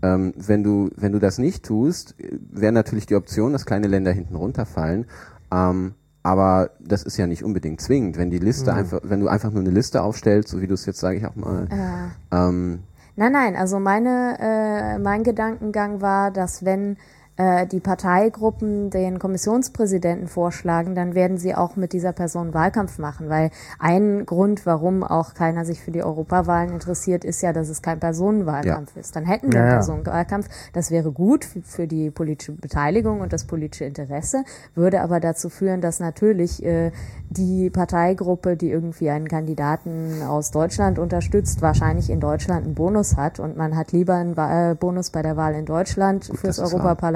Ähm, wenn du wenn du das nicht tust, äh, wäre natürlich die Option, dass kleine Länder hinten runterfallen. Ähm, aber das ist ja nicht unbedingt zwingend. Wenn die Liste einfach, wenn du einfach nur eine Liste aufstellst, so wie du es jetzt sage ich auch mal, Ja. ähm, Nein, nein, also meine, äh, mein Gedankengang war, dass wenn äh, die Parteigruppen den Kommissionspräsidenten vorschlagen, dann werden sie auch mit dieser Person Wahlkampf machen, weil ein Grund, warum auch keiner sich für die Europawahlen interessiert, ist ja, dass es kein Personenwahlkampf ist. Dann hätten wir Ja, einen ja. Personenwahlkampf, das wäre gut für, für die politische Beteiligung und das politische Interesse, würde aber dazu führen, dass natürlich äh, die Parteigruppe, die irgendwie einen Kandidaten aus Deutschland unterstützt, wahrscheinlich in Deutschland einen Bonus hat und man hat lieber einen Wa- äh, Bonus bei der Wahl in Deutschland fürs das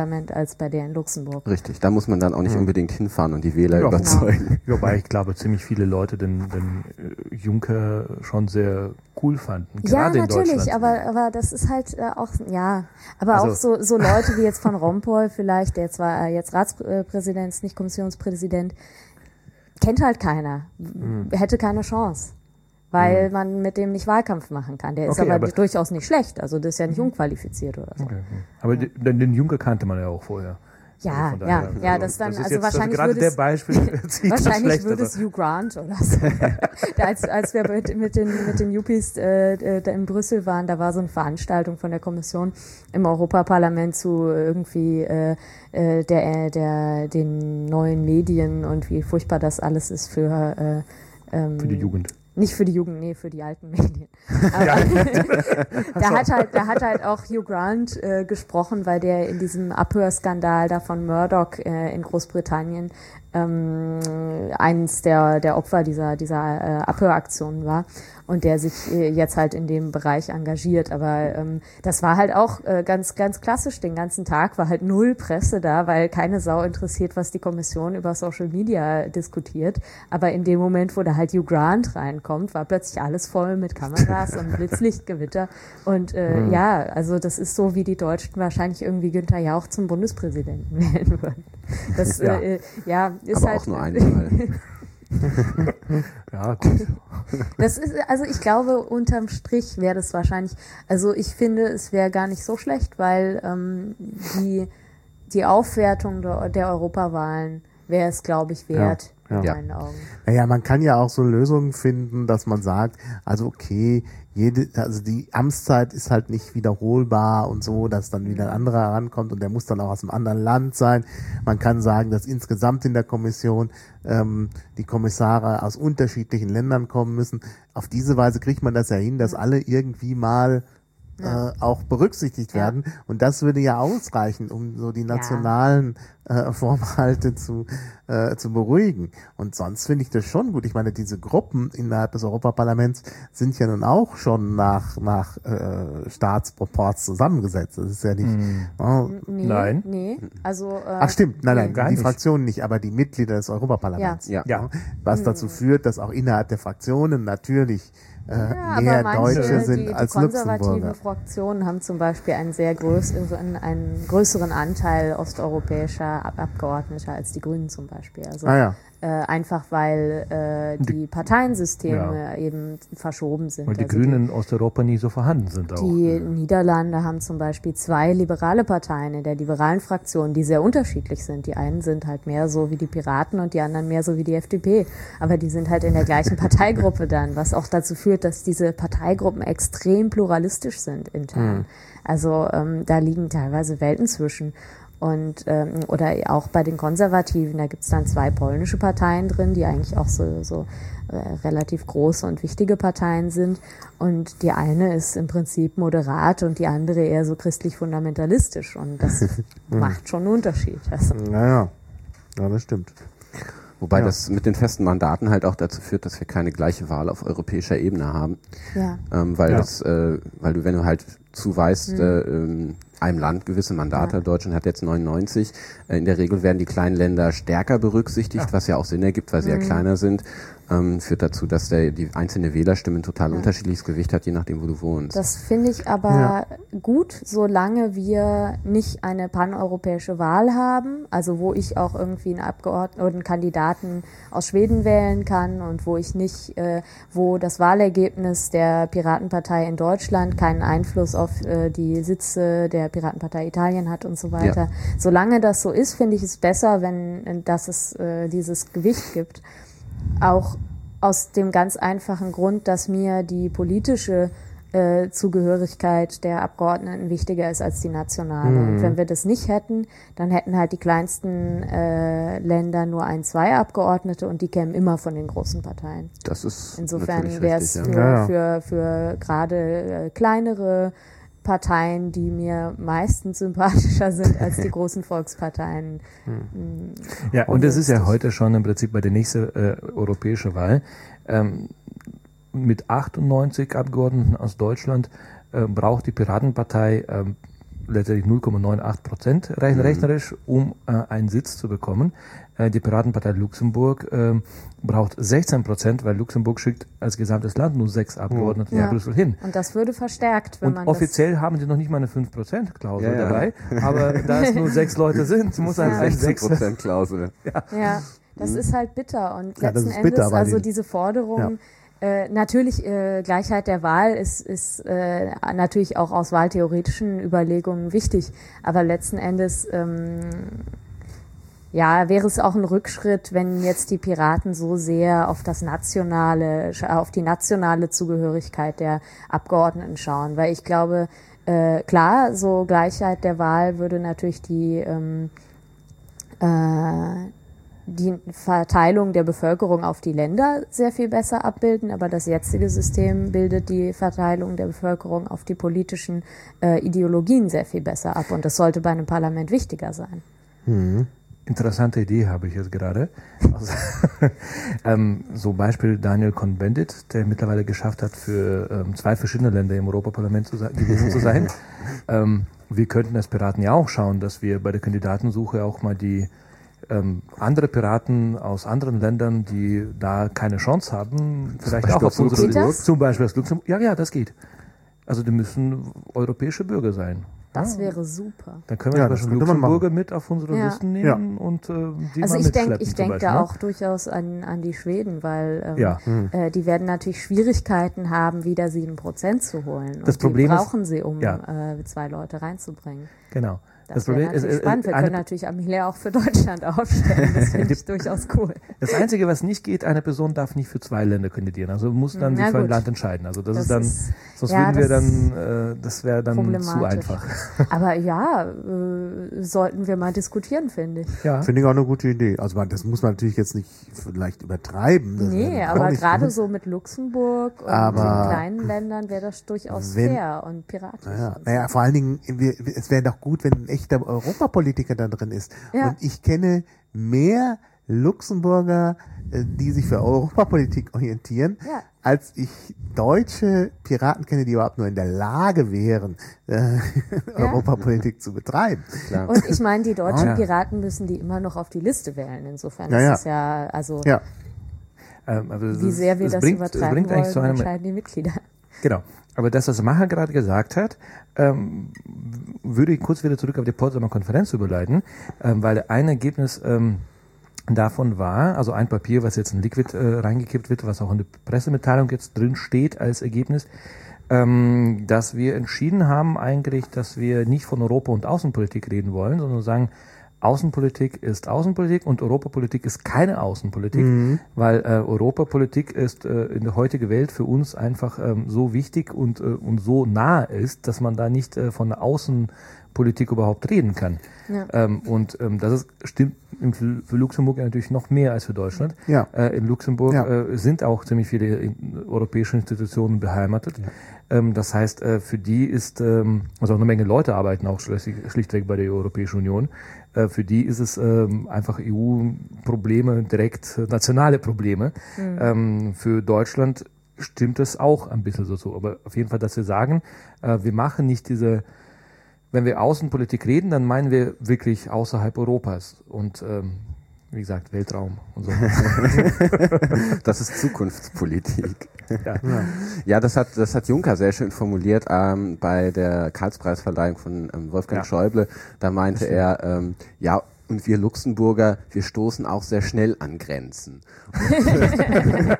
Europaparlament als bei der in Luxemburg. richtig, da muss man dann auch nicht unbedingt hinfahren und die Wähler Ja, überzeugen. Wobei ich glaube, ziemlich viele Leute den, den äh, Juncker schon sehr cool fanden. Ja, Gerade natürlich, aber, aber das ist halt äh, auch, ja, aber Also- auch so, so Leute wie jetzt von Rompuy vielleicht, der zwar äh, jetzt Ratspräsident ist, nicht Kommissionspräsident, kennt halt keiner, Hm. hätte keine Chance. Weil man mit dem nicht Wahlkampf machen kann. Der ist Okay, aber, aber- durchaus nicht schlecht. Also das ist ja nicht unqualifiziert oder so. Okay. Aber den, den Juncker kannte man ja auch vorher. Ja, Also ja, daher, ja, das dann, ist also jetzt, wahrscheinlich gerade würde der es, das Wahrscheinlich würde es Hugh Grant oder so. Als, als wir mit, mit, den, mit den Yuppies äh, äh, da in Brüssel waren, da war so eine Veranstaltung von der Kommission im Europaparlament zu irgendwie äh, äh, der, der, den neuen Medien und wie furchtbar das alles ist für, äh, ähm, für die Jugend. Nicht für die Jugend, nee, für die alten Medien. Aber da hat halt, da hat halt auch Hugh Grant äh, gesprochen, weil der in diesem Abhörskandal da von Murdoch äh, in Großbritannien ähm, eins der, der Opfer dieser, dieser äh, Abhöraktionen war und der sich äh, jetzt halt in dem Bereich engagiert. Aber ähm, das war halt auch äh, ganz, ganz klassisch. Den ganzen Tag war halt null Presse da, weil keine Sau interessiert, was die Kommission über Social Media diskutiert. Aber in dem Moment, wo da halt Hugh Grant reinkommt, war plötzlich alles voll mit Kameras und Blitzlichtgewitter. Und äh, Mhm. ja, also das ist so, wie die Deutschen wahrscheinlich irgendwie Günther Jauch zum Bundespräsidenten wählen würden. Das Ja. Äh, ja, ist Aber halt, auch nur einmal. Ja, gut. Das ist, also ich glaube, unterm Strich wäre das wahrscheinlich, also ich finde, es wäre gar nicht so schlecht, weil ähm, die, die Aufwertung der, der Europawahlen wäre es, glaube ich, wert, Ja, in ja. meinen Augen. Naja, man kann ja auch so Lösungen finden, dass man sagt, also okay, jede, also die Amtszeit ist halt nicht wiederholbar und so, dass dann wieder ein anderer herankommt und der muss dann auch aus einem anderen Land sein. Man kann sagen, dass insgesamt in der Kommission ähm, die Kommissare aus unterschiedlichen Ländern kommen müssen. Auf diese Weise kriegt man das ja hin, dass alle irgendwie mal Ja. äh, auch berücksichtigt Ja. werden. Und das würde ja ausreichen, um so die nationalen äh, Vorbehalte zu, äh, zu beruhigen. Und sonst finde ich das schon gut. Ich meine, diese Gruppen innerhalb des Europaparlaments sind ja nun auch schon nach, nach äh, Staatsproports zusammengesetzt. Das ist ja nicht. Oh, Nee, Nein. Nee, also. Äh, Ach stimmt, nein, nein, gar die nicht. Fraktionen nicht, aber die Mitglieder des Europaparlaments. Ja. Ja. Was dazu führt, dass auch innerhalb der Fraktionen natürlich äh, Ja, mehr aber manche, Deutsche sind die, die als konservativen Luxemburger. Fraktionen haben zum Beispiel einen sehr größeren, einen größeren Anteil osteuropäischer Ab Abgeordneter als die Grünen zum Beispiel. Also Ah ja. Äh, einfach weil äh, die Parteiensysteme eben verschoben sind. Weil die Also Grünen in Osteuropa nie so vorhanden sind auch. die Niederlande haben zum Beispiel zwei liberale Parteien in der liberalen Fraktion, die sehr unterschiedlich sind. Die einen sind halt mehr so wie die Piraten und die anderen mehr so wie die FDP. Aber die sind halt in der gleichen Parteigruppe dann, was auch dazu führt, dass diese Parteigruppen extrem pluralistisch sind intern. Also ähm, da liegen teilweise Welten zwischen. Und ähm, oder auch bei den Konservativen, da gibt's dann zwei polnische Parteien drin, die eigentlich auch so, so äh, relativ große und wichtige Parteien sind. Und die eine ist im Prinzip moderat und die andere eher so christlich-fundamentalistisch. Und das macht schon einen Unterschied. Also, Naja, ja, das stimmt. Wobei Ja. das mit den festen Mandaten halt auch dazu führt, dass wir keine gleiche Wahl auf europäischer Ebene haben. ja. Ähm, weil Ja. das, äh, weil du, wenn du halt zuweist, äh, ähm, einem Land gewisse Mandate, Ja. Deutschland hat jetzt 99, äh, in der Regel werden die kleinen Länder stärker berücksichtigt, was ja auch Sinn ergibt, weil sie ja kleiner sind. Ähm, führt dazu, dass der, die einzelne Wählerstimme ein total ja. unterschiedliches Gewicht hat, je nachdem, wo du wohnst. Das finde ich aber ja. gut, solange wir nicht eine paneuropäische Wahl haben, also wo ich auch irgendwie einen Abgeordneten oder einen Kandidaten aus Schweden wählen kann und wo ich nicht, äh, wo das Wahlergebnis der Piratenpartei in Deutschland keinen Einfluss auf äh, die Sitze der Piratenpartei Italien hat und so weiter. Ja. Solange das so ist, finde ich es besser, wenn dass es äh, dieses Gewicht gibt. Auch aus dem ganz einfachen Grund, dass mir die politische äh, Zugehörigkeit der Abgeordneten wichtiger ist als die nationale. Mhm. Und wenn wir das nicht hätten, dann hätten halt die kleinsten äh, Länder nur ein, zwei Abgeordnete und die kämen immer von den großen Parteien. Das ist insofern wäre es für, ja. für, für gerade äh, kleinere Parteien, die mir meistens sympathischer sind als die großen Volksparteien. Hm. Ja, und das ist ja heute schon im Prinzip bei der nächsten äh, europäischen Wahl. Ähm, mit 98 Abgeordneten aus Deutschland äh, braucht die Piratenpartei ähm, letztendlich 0,98 Prozent rein mhm. rechnerisch, um äh, einen Sitz zu bekommen. Äh, die Piratenpartei Luxemburg äh, braucht 16 Prozent, weil Luxemburg schickt als gesamtes Land nur sechs Abgeordnete ja. nach Brüssel hin. Und das würde verstärkt, wenn Und man offiziell haben sie noch nicht mal eine 5 Prozent Klausel ja, ja. dabei, aber da es nur sechs Leute sind, muss halt ein 16 Prozent Klausel. Ja. ja, das mhm. ist halt bitter und letzten Endes bitter, also diese Forderung äh, natürlich, äh, Gleichheit der Wahl ist, ist äh, natürlich auch aus wahltheoretischen Überlegungen wichtig, aber letzten Endes ähm, ja, wäre es auch ein Rückschritt, wenn jetzt die Piraten so sehr auf das nationale, auf die nationale Zugehörigkeit der Abgeordneten schauen, weil ich glaube, äh, klar, so Gleichheit der Wahl würde natürlich die ähm, äh, die Verteilung der Bevölkerung auf die Länder sehr viel besser abbilden, aber das jetzige System bildet die Verteilung der Bevölkerung auf die politischen äh, Ideologien sehr viel besser ab und das sollte bei einem Parlament wichtiger sein. Mhm. Interessante Idee habe ich jetzt gerade. Also, ähm, so Beispiel Daniel Cohn-Bendit, der mittlerweile geschafft hat, für ähm, zwei verschiedene Länder im Europaparlament zu, gewesen zu sein. ähm, wir könnten als Piraten ja auch schauen, dass wir bei der Kandidatensuche auch mal die ähm, andere Piraten aus anderen Ländern, die da keine Chance haben, vielleicht auch auf unsere Liste. Zum Beispiel aus Luxemburg. Ja, ja, das geht. Also die müssen europäische Bürger sein. Das wäre super. Dann können wir ja, zum Luxemburger mit auf unsere ja. Listen nehmen ja. und äh, die Also ich denke ich denk da ne? auch durchaus an, an die Schweden, weil ähm, ja. Hm. äh, die werden natürlich Schwierigkeiten haben, wieder sieben Prozent zu holen. Das und Problem die brauchen ist, sie, um äh, zwei Leute reinzubringen. Genau. Das, das Problem ist, ist spannend. Wir können natürlich Amelia auch für Deutschland aufstellen. Das finde ich durchaus cool. Das Einzige, was nicht geht, eine Person darf nicht für zwei Länder kandidieren. Also muss dann Na sich für ein Land entscheiden. Also das, das ist dann, ist, sonst ja, würden wir dann, äh, das wäre dann zu einfach. Aber ja, äh, sollten wir mal diskutieren, finde ich. Ja. Finde ich auch eine gute Idee. Also man, das muss man natürlich jetzt nicht vielleicht übertreiben. Das nee, aber gerade so mit Luxemburg und aber den kleinen Ländern wäre das durchaus wenn, fair und piratisch. Naja, naja, vor allen Dingen, wir, es wäre doch gut, wenn echter Europapolitiker da drin ist. Ja. Und ich kenne mehr Luxemburger, äh, die sich für Europapolitik orientieren, ja. als ich deutsche Piraten kenne, die überhaupt nur in der Lage wären, äh, ja. Europapolitik zu betreiben. Klar. Und ich meine, die deutschen Piraten müssen die immer noch auf die Liste wählen. Insofern ja, ist es ja, also ja. Ähm, wie sehr wir das, bringt, übertreiben wollen, entscheiden die Mitglieder. Genau. Aber das, was Macher gerade gesagt hat, ähm, würde ich kurz wieder zurück auf die Potsdamer Konferenz überleiten, ähm, weil ein Ergebnis ähm, davon war, also ein Papier, was jetzt in Liquid äh, reingekippt wird, was auch in der Pressemitteilung jetzt drin steht als Ergebnis, ähm, dass wir entschieden haben eigentlich, dass wir nicht von Europa und Außenpolitik reden wollen, sondern sagen, Außenpolitik ist Außenpolitik und Europapolitik ist keine Außenpolitik, mhm. weil äh, Europapolitik ist äh, in der heutigen Welt für uns einfach ähm, so wichtig und, äh, und so nah ist, dass man da nicht äh, von der Außenpolitik überhaupt reden kann. Ja. Ähm, und ähm, das ist, stimmt für, für Luxemburg natürlich noch mehr als für Deutschland. Ja. Äh, in Luxemburg ja. äh, sind auch ziemlich viele in, europäische Institutionen beheimatet. Ja. Ähm, das heißt, äh, für die ist, ähm, also auch eine Menge Leute arbeiten auch schlichtweg bei der Europäischen Union. Äh, für die ist es ähm, einfach EU-Probleme, direkt nationale Probleme. Mhm. Ähm, für Deutschland stimmt es auch ein bisschen so zu. Aber auf jeden Fall, dass wir sagen, äh, wir machen nicht diese, wenn wir Außenpolitik reden, dann meinen wir wirklich außerhalb Europas. Und ähm, wie gesagt, Weltraum und so. das ist Zukunftspolitik. ja. Ja, das hat, das hat Juncker sehr schön formuliert ähm, bei der Karlspreisverleihung von ähm, Wolfgang Ja. Schäuble. Da meinte er, ähm, ja, und wir Luxemburger, wir stoßen auch sehr schnell an Grenzen.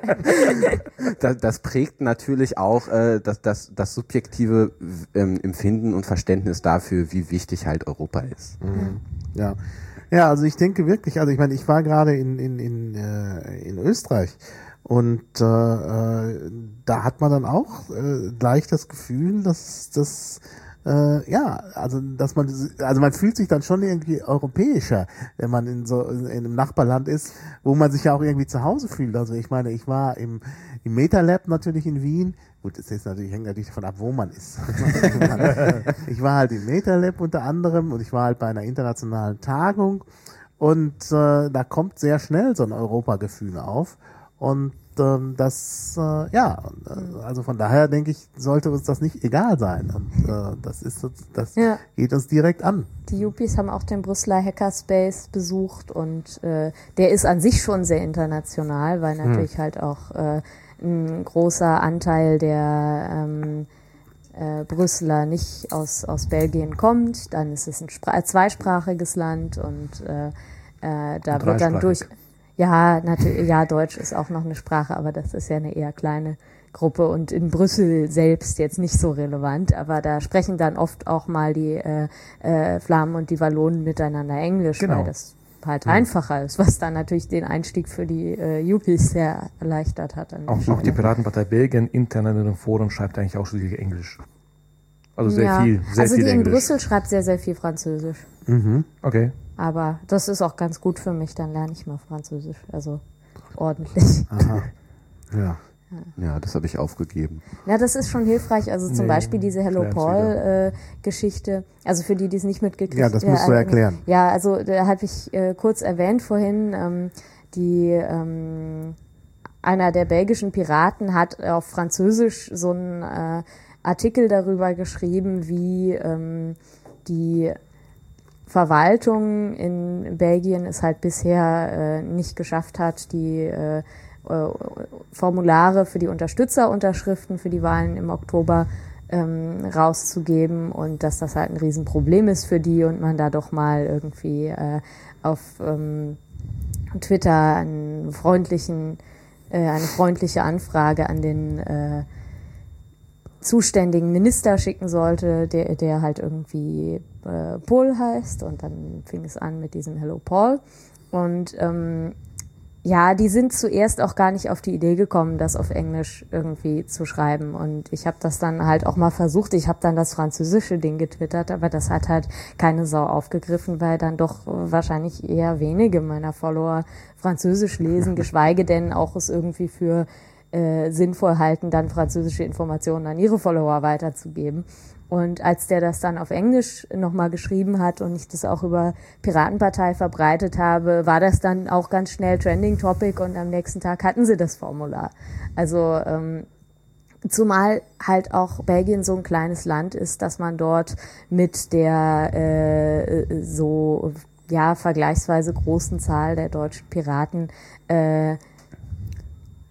das, das prägt natürlich auch äh, das, das, das subjektive ähm, Empfinden und Verständnis dafür, wie wichtig halt Europa ist. Ja. Ja, also ich denke wirklich, also ich meine, ich war gerade in, in, in, äh, in Österreich und äh, äh, da hat man dann auch äh, gleich das Gefühl, dass das äh, ja, also dass man also man fühlt sich dann schon irgendwie europäischer, wenn man in so in, in einem Nachbarland ist, wo man sich ja auch irgendwie zu Hause fühlt. Also ich meine, ich war im im MetaLab natürlich in Wien. Gut, es ist natürlich hängt natürlich davon ab, wo man ist. ich war halt im MetaLab unter anderem und ich war halt bei einer internationalen Tagung und äh, da kommt sehr schnell so ein Europagefühl auf und ähm, das äh, ja äh, also von daher denke ich sollte uns das nicht egal sein und äh, das ist so- das Ja. geht uns direkt an Die Yuppies haben auch den Brüsseler Hackerspace besucht und äh, der ist an sich schon sehr international, weil natürlich halt auch äh, ein großer Anteil der ähm, äh, Brüsseler nicht aus, aus Belgien kommt. Dann ist es ein Spra zweisprachiges Land und äh, äh, da wird dann durch. Ja, natürlich, ja, Deutsch ist auch noch eine Sprache, aber das ist ja eine eher kleine Gruppe und in Brüssel selbst jetzt nicht so relevant, aber da sprechen dann oft auch mal die äh, äh, Flamen und die Wallonen miteinander Englisch, Genau. weil das halt einfacher ist, was dann natürlich den Einstieg für die äh, Yuppies sehr erleichtert hat. Auch, auch die Piratenpartei Belgien intern in den Foren schreibt eigentlich ausschließlich Englisch. Also sehr ja. viel, sehr also viel die in Englisch. Brüssel schreibt sehr, sehr viel Französisch. Okay. Aber das ist auch ganz gut für mich, dann lerne ich mal Französisch. Also ordentlich. aha ja Ja, das habe ich aufgegeben. Ja, das ist schon hilfreich. Also zum Nee, Beispiel diese Hello Paul-Geschichte. also für die, die es nicht mitgekriegt Ja, das musst du äh, erklären. Ja, also da habe ich äh, kurz erwähnt vorhin, ähm, die ähm, einer der belgischen Piraten hat auf Französisch so einen äh, Artikel darüber geschrieben, wie ähm, die Verwaltung in Belgien es halt bisher äh, nicht geschafft hat, die äh, äh, Formulare für die Unterstützerunterschriften für die Wahlen im Oktober ähm, rauszugeben und dass das halt ein Riesenproblem ist für die und man da doch mal irgendwie äh, auf ähm, Twitter einen freundlichen, äh, eine freundliche Anfrage an den äh, zuständigen Minister schicken sollte, der, der halt irgendwie äh, Paul heißt. Und dann fing es an mit diesem Hello Paul. Und ähm, ja, die sind zuerst auch gar nicht auf die Idee gekommen, das auf Englisch irgendwie zu schreiben. Und ich habe das dann halt auch mal versucht. Ich habe dann das französische Ding getwittert, aber das hat halt keine Sau aufgegriffen, weil dann doch wahrscheinlich eher wenige meiner Follower Französisch lesen, geschweige denn auch es irgendwie für äh, sinnvoll halten, dann französische Informationen an ihre Follower weiterzugeben. Und als der das dann auf Englisch nochmal geschrieben hat und ich das auch über Piratenpartei verbreitet habe, war das dann auch ganz schnell Trending Topic und am nächsten Tag hatten sie das Formular. Also ähm, Zumal halt auch Belgien so ein kleines Land ist, dass man dort mit der äh, so ja vergleichsweise großen Zahl der deutschen Piraten äh,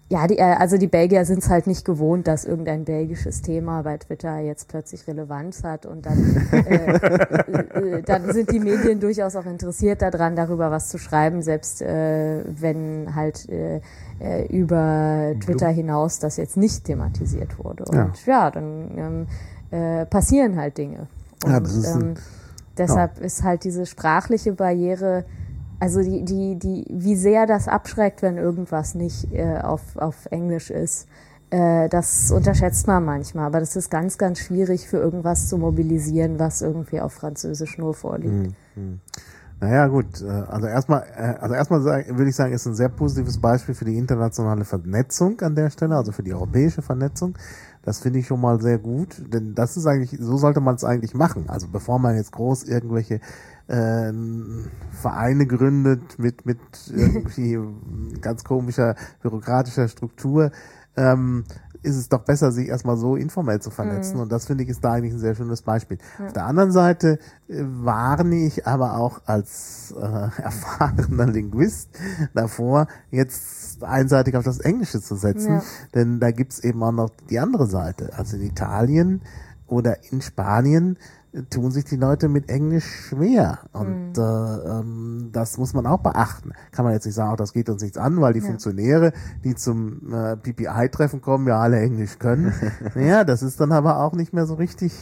ja, die, äh, also die Belgier sind es halt nicht gewohnt, dass irgendein belgisches Thema bei Twitter jetzt plötzlich Relevanz hat und dann, äh, äh, dann sind die Medien durchaus auch interessiert daran, darüber was zu schreiben, selbst äh, wenn halt äh, äh, über Twitter hinaus das jetzt nicht thematisiert wurde. Und ja, dann ähm, äh, passieren halt Dinge. Und, Ja, das ist ähm, deshalb ist halt diese sprachliche Barriere also die, die, die, wie sehr das abschreckt, wenn irgendwas nicht äh, auf, auf Englisch ist, äh, das unterschätzt man manchmal. Aber das ist ganz, ganz schwierig für irgendwas zu mobilisieren, was irgendwie auf Französisch nur vorliegt. Naja, gut. äh, Also erstmal, äh, also erstmal würde ich sagen, ist ein sehr positives Beispiel für die internationale Vernetzung an der Stelle, also für die europäische Vernetzung. Das finde ich schon mal sehr gut, denn das ist eigentlich, so sollte man es eigentlich machen. Also bevor man jetzt groß irgendwelche äh, Vereine gründet mit mit irgendwie ganz komischer bürokratischer Struktur, ähm, ist es doch besser, sich erstmal so informell zu vernetzen. Mhm. Und das finde ich ist da eigentlich ein sehr schönes Beispiel. Ja. Auf der anderen Seite äh, warne ich aber auch als äh, erfahrener Linguist davor, jetzt einseitig auf das Englische zu setzen. Ja. Denn da gibt's eben auch noch die andere Seite. Also in Italien oder in Spanien tun sich die Leute mit Englisch schwer. Und mhm. äh, ähm, das muss man auch beachten. Kann man jetzt nicht sagen, auch das geht uns nichts an, weil die ja. Funktionäre, die zum äh, PPI-Treffen kommen, ja alle Englisch können. ja, das ist dann aber auch nicht mehr so richtig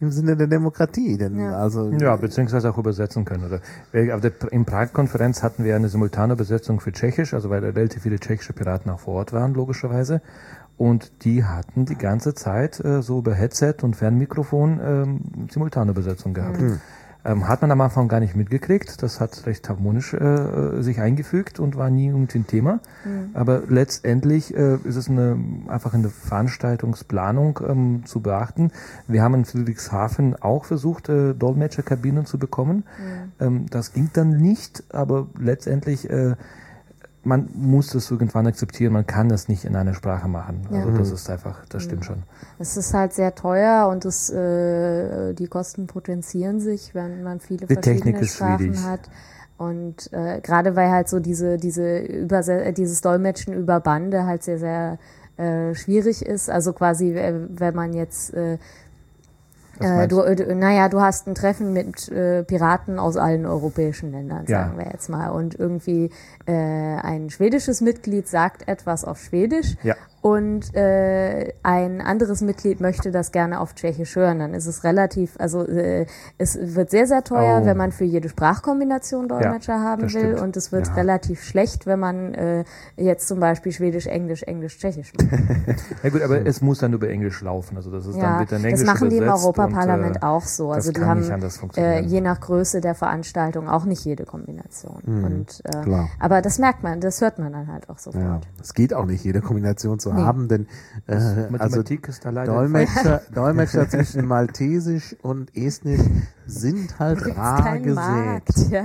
im Sinne der Demokratie. Denn ja. also ja, beziehungsweise auch übersetzen können. Oder auf der in Prag-Konferenz hatten wir eine simultane Übersetzung für Tschechisch, also weil relativ viele tschechische Piraten auch vor Ort waren, logischerweise. Und die hatten die ganze Zeit äh, so über Headset und Fernmikrofon ähm, simultane Übersetzung gehabt. Mhm. Ähm, hat man am Anfang gar nicht mitgekriegt. Das hat recht harmonisch äh, sich eingefügt und war nie irgendwie ein Thema. Mhm. Aber letztendlich äh, ist es eine, einfach eine Veranstaltungsplanung ähm, zu beachten. Wir haben in Friedrichshafen auch versucht, äh, Dolmetscherkabinen zu bekommen. Mhm. Ähm, das ging dann nicht, aber letztendlich äh, man muss das irgendwann akzeptieren, man kann das nicht in einer Sprache machen. Also ja. das ist einfach, das stimmt schon. Es ist halt sehr teuer und es, äh, die Kosten potenzieren sich, wenn man viele die verschiedene Sprachen schwierig. hat. Und äh, gerade weil halt so diese, diese Überse äh, dieses Dolmetschen über Bande halt sehr, sehr äh, schwierig ist. Also quasi, wenn man jetzt äh, äh, du, du, naja, du hast ein Treffen mit äh, Piraten aus allen europäischen Ländern, sagen ja. wir jetzt mal. Und irgendwie äh, ein schwedisches Mitglied sagt etwas auf Schwedisch ja und äh, ein anderes Mitglied möchte das gerne auf Tschechisch hören, dann ist es relativ, also äh, es wird sehr, sehr teuer, oh. wenn man für jede Sprachkombination Dolmetscher ja, haben will stimmt. und es wird ja. relativ schlecht, wenn man äh, jetzt zum Beispiel Schwedisch, Englisch, Englisch, Tschechisch macht. ja gut, aber es muss dann über Englisch laufen, also das ist ja, dann wird dann Englisch Das machen die im Europaparlament und, äh, auch so, also die haben äh, je nach Größe der Veranstaltung auch nicht jede Kombination. Mhm, und, äh, aber das merkt man, das hört man dann halt auch sofort. Ja, es geht auch nicht jede Kombination zu nee. haben, denn äh, also Dolmetscher, Dolmetscher zwischen Maltesisch und Estnisch sind halt rar gesät. Markt, ja.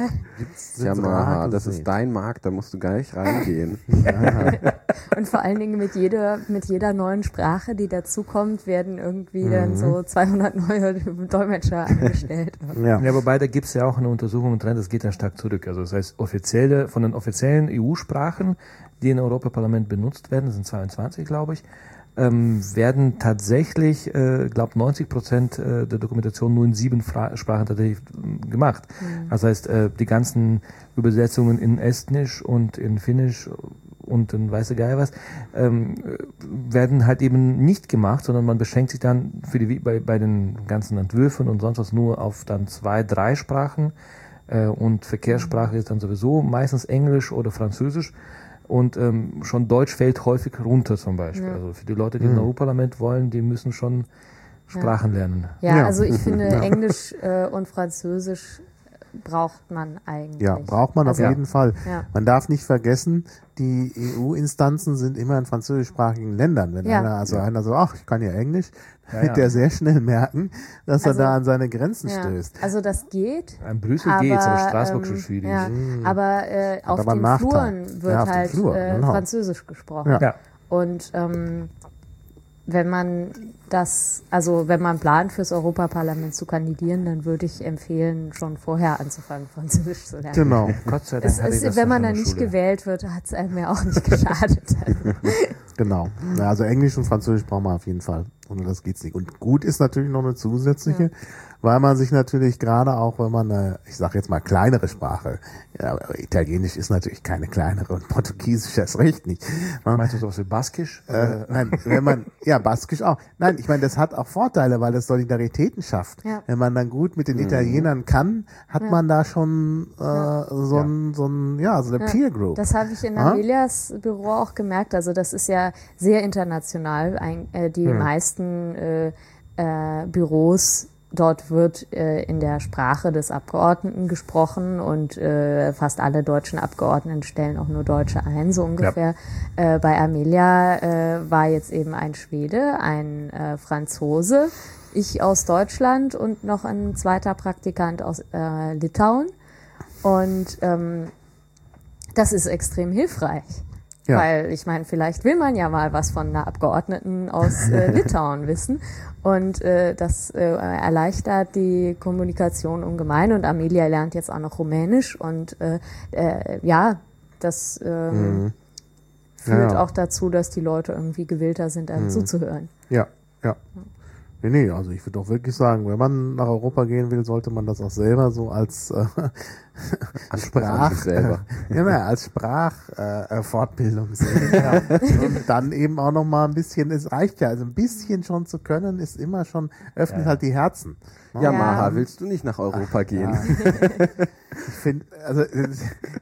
ja, Maha, das ist dein Markt, da musst du gar nicht reingehen. und vor allen Dingen mit jeder, mit jeder neuen Sprache, die dazukommt, werden irgendwie mhm. dann so 200 neue Dolmetscher angestellt. ja. ja, wobei da gibt es ja auch eine Untersuchung drin, das geht dann stark zurück. Also das heißt, offizielle, von den offiziellen EU-Sprachen, die im Europaparlament benutzt werden, das sind 22, glaube ich, ähm, werden tatsächlich, äh, glaube 90 Prozent äh, der Dokumentation nur in sieben Fra Sprachen tatsächlich äh, gemacht. Mhm. Das heißt, äh, die ganzen Übersetzungen in Estnisch und in Finnisch und in weiße Geier was, ähm, werden halt eben nicht gemacht, sondern man beschränkt sich dann für die, bei, bei den ganzen Entwürfen und sonst was nur auf dann zwei, drei Sprachen. Äh, und Verkehrssprache mhm. ist dann sowieso meistens Englisch oder Französisch. Und ähm, schon Deutsch fällt häufig runter zum Beispiel. Ja. Also für die Leute, die mhm. ins Europaparlament wollen, die müssen schon Sprachen ja. lernen. Ja, ja, also ich finde Englisch äh, und Französisch braucht man eigentlich. Ja, braucht man also, auf jeden Fall. Ja. Man darf nicht vergessen, die EU-Instanzen sind immer in französischsprachigen Ländern. Wenn ja. einer, also einer so, ach, ich kann ja Englisch, ja, wird der sehr schnell merken, dass also, er da an seine Grenzen stößt. Also das geht. An Brüssel aber, geht's, aber Straßburg ähm, schon schwierig. Ja, mhm. Aber äh, auf aber den Fluren wird halt Flur, äh, genau. Französisch gesprochen. Ja. Und ähm, wenn man das, also wenn man plant, fürs Europaparlament zu kandidieren, dann würde ich empfehlen, schon vorher anzufangen, Französisch zu lernen. Genau. Gott sei Dank. Es ist, wenn man dann nicht Schule. gewählt wird, hat es einem ja auch nicht geschadet. genau. Also Englisch und Französisch brauchen wir auf jeden Fall. Ohne das geht's nicht. Und gut ist natürlich noch eine zusätzliche. Ja weil man sich natürlich gerade auch, wenn man eine, ich sage jetzt mal kleinere Sprache, ja, Italienisch ist natürlich keine kleinere und Portugiesisch erst recht nicht. Man, Meinst du sowas wie Baskisch? Äh, nein, wenn man, ja, Baskisch auch. Nein, ich meine, das hat auch Vorteile, weil es Solidaritäten schafft. Ja. Wenn man dann gut mit den mhm. Italienern kann, hat ja. man da schon äh, ja. so ein, so ein, ja, so eine Peer Group. Das habe ich in Amelias Büro auch gemerkt. Also das ist ja sehr international. Ein, äh, die mhm. meisten äh, äh, Büros Dort wird äh, in der Sprache des Abgeordneten gesprochen und äh, fast alle deutschen Abgeordneten stellen auch nur Deutsche ein, so ungefähr. Ja. Äh, bei Amelia äh, war jetzt eben ein Schwede, ein äh, Franzose, ich aus Deutschland und noch ein zweiter Praktikant aus äh, Litauen. Und ähm, das ist extrem hilfreich. Ja. Weil ich meine, vielleicht will man ja mal was von einer Abgeordneten aus äh, Litauen wissen. Und äh, das äh, erleichtert die Kommunikation ungemein. Und Amelia lernt jetzt auch noch Rumänisch. Und äh, äh, ja, das führt Mhm. Ja, ja. auch dazu, dass die Leute irgendwie gewillter sind, einem zuzuhören. Ja, ja. Nee, nee, also ich würde auch wirklich sagen, wenn man nach Europa gehen will, sollte man das auch selber so als äh, Anspruch an Sprach, selber. ja, na, als Sprachfortbildung äh, Fortbildung sehen. Ja. Und dann eben auch noch mal ein bisschen, es reicht ja, also ein bisschen schon zu können, ist immer schon, öffnet halt die Herzen. Ja, Ja. Maha, willst du nicht nach Europa gehen? Ja. Ich finde, also äh,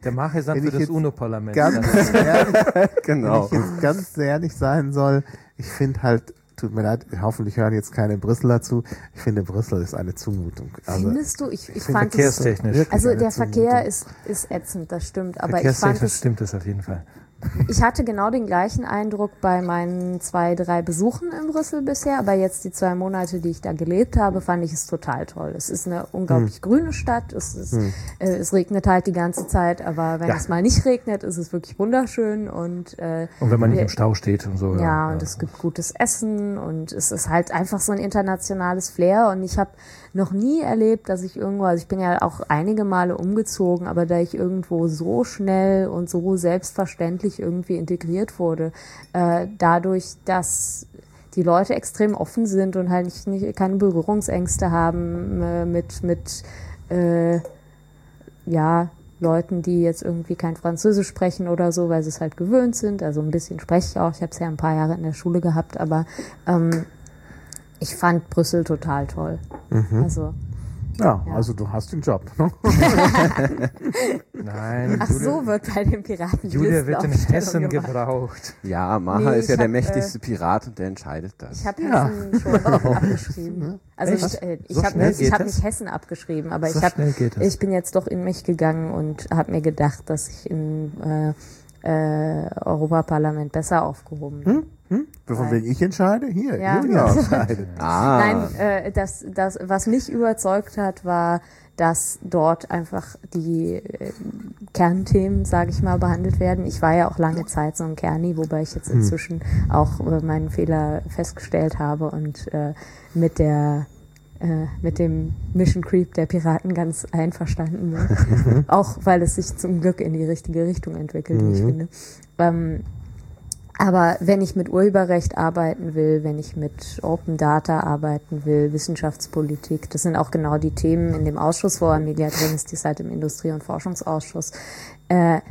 Der Mache ist für ich das UNO-Parlament. ganz Das- ehrlich, genau. Wenn ich jetzt ganz ehrlich sein soll, ich finde halt, tut mir leid, hoffentlich hören jetzt keine Brüsseler zu, ich finde Brüssel ist eine Zumutung. Also, Findest du? Ich, ich finde fand es, Verkehrstechnisch. wirklich also der Zumutung. Verkehr ist, ist ätzend, das stimmt. Aber ich fand Verkehrstechnisch es stimmt es auf jeden Fall. Ich hatte genau den gleichen Eindruck bei meinen zwei, drei Besuchen in Brüssel bisher, aber jetzt die zwei Monate, die ich da gelebt habe, fand ich es total toll. Es ist eine unglaublich grüne Stadt, es, ist, äh, es regnet halt die ganze Zeit, aber wenn Ja. es mal nicht regnet, ist es wirklich wunderschön und äh, Und wenn man nicht wir- im Stau steht und so. ja, und es gibt gutes Essen und es ist halt einfach so ein internationales Flair und ich habe noch nie erlebt, dass ich irgendwo, also ich bin ja auch einige Male umgezogen, aber da ich irgendwo so schnell und so selbstverständlich irgendwie integriert wurde, äh, dadurch, dass die Leute extrem offen sind und halt nicht, nicht keine Berührungsängste haben äh, mit mit äh, ja, Leuten, die jetzt irgendwie kein Französisch sprechen oder so, weil sie es halt gewöhnt sind. Also ein bisschen spreche ich auch. Ich habe es ja ein paar Jahre in der Schule gehabt, aber ähm, ich fand Brüssel total toll. Also, ja, Ja. also du hast den Job. Ne? Nein, ach Julia, so wird bei den Piraten Julia wird in Hessen gemacht. gebraucht. Ja, Maha Nee, ist ja der hab, mächtigste Pirat und der entscheidet das. Ich habe Ja. Hessen schon abgeschrieben. Also Echt? ich, äh, ich So habe nicht, ich hab nicht Hessen abgeschrieben, aber So ich, hab, ich bin jetzt doch in mich gegangen und habe mir gedacht, dass ich im äh, äh, Europaparlament besser aufgehoben bin. Bevor wenn ich entscheide, hier, Ja. Julia entscheidet. Ah, Nein, äh, das, das, was mich überzeugt hat, war, dass dort einfach die äh, Kernthemen, sage ich mal, behandelt werden. Ich war ja auch lange Zeit so ein Kerni, wobei ich jetzt inzwischen auch äh, meinen Fehler festgestellt habe und äh, mit der äh, mit dem Mission Creep der Piraten ganz einverstanden bin. auch weil es sich zum Glück in die richtige Richtung entwickelt, wie ich finde. Ähm, aber wenn ich mit Urheberrecht arbeiten will, wenn ich mit Open Data arbeiten will, Wissenschaftspolitik, das sind auch genau die Themen in dem Ausschuss, wo Amelia drin ist, die ist halt im Industrie- und Forschungsausschuss. Äh,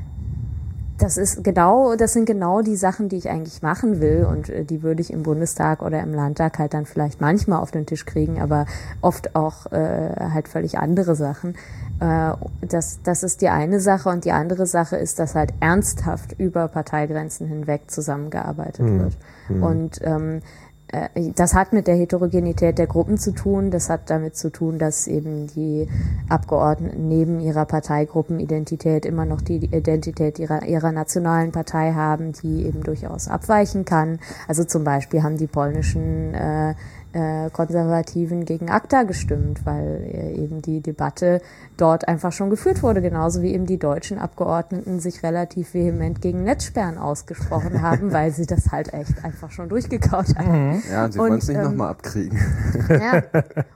das ist genau, das sind genau die Sachen, die ich eigentlich machen will und äh, die würde ich im Bundestag oder im Landtag halt dann vielleicht manchmal auf den Tisch kriegen, aber oft auch äh, halt völlig andere Sachen. Äh, das, das ist die eine Sache und die andere Sache ist, dass halt ernsthaft über Parteigrenzen hinweg zusammengearbeitet wird. Und ähm, äh, das hat mit der Heterogenität der Gruppen zu tun. Das hat damit zu tun, dass eben die Abgeordneten neben ihrer Parteigruppenidentität immer noch die Identität ihrer, ihrer nationalen Partei haben, die eben durchaus abweichen kann. Also zum Beispiel haben die polnischen äh, äh, Konservativen gegen ACTA gestimmt, weil äh, eben die Debatte dort einfach schon geführt wurde, genauso wie eben die deutschen Abgeordneten sich relativ vehement gegen Netzsperren ausgesprochen haben, weil sie das halt echt einfach schon durchgekaut haben. ja, und sie wollen es nicht ähm, nochmal abkriegen. Ja.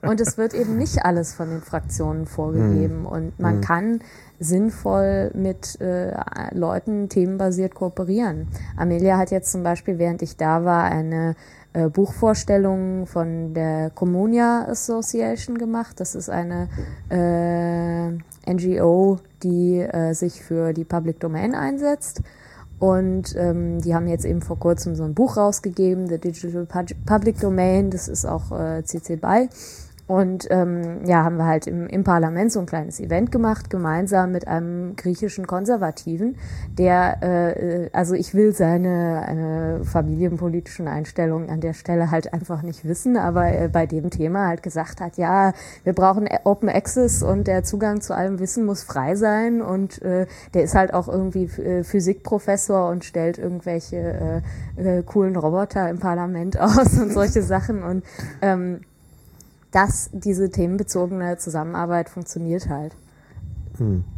Und es wird eben nicht alles von den Fraktionen vorgegeben. Und man kann sinnvoll mit äh, Leuten themenbasiert kooperieren. Amelia hat jetzt zum Beispiel, während ich da war, eine äh, Buchvorstellung von der Communia Association gemacht. Das ist eine äh, NGO, die äh, sich für die Public Domain einsetzt. Und ähm, die haben jetzt eben vor kurzem so ein Buch rausgegeben, The Digital Pub- Public Domain, das ist auch äh, CC BY. Und ähm, ja, haben wir halt im, im Parlament so ein kleines Event gemacht, gemeinsam mit einem griechischen Konservativen, der, äh, also ich will seine äh, familienpolitischen Einstellungen an der Stelle halt einfach nicht wissen, aber äh, bei dem Thema halt gesagt hat, ja, wir brauchen Open Access und der Zugang zu allem Wissen muss frei sein und äh, der ist halt auch irgendwie äh, Physikprofessor und stellt irgendwelche äh, äh, coolen Roboter im Parlament aus und solche Sachen. Und ähm, dass diese themenbezogene Zusammenarbeit funktioniert halt.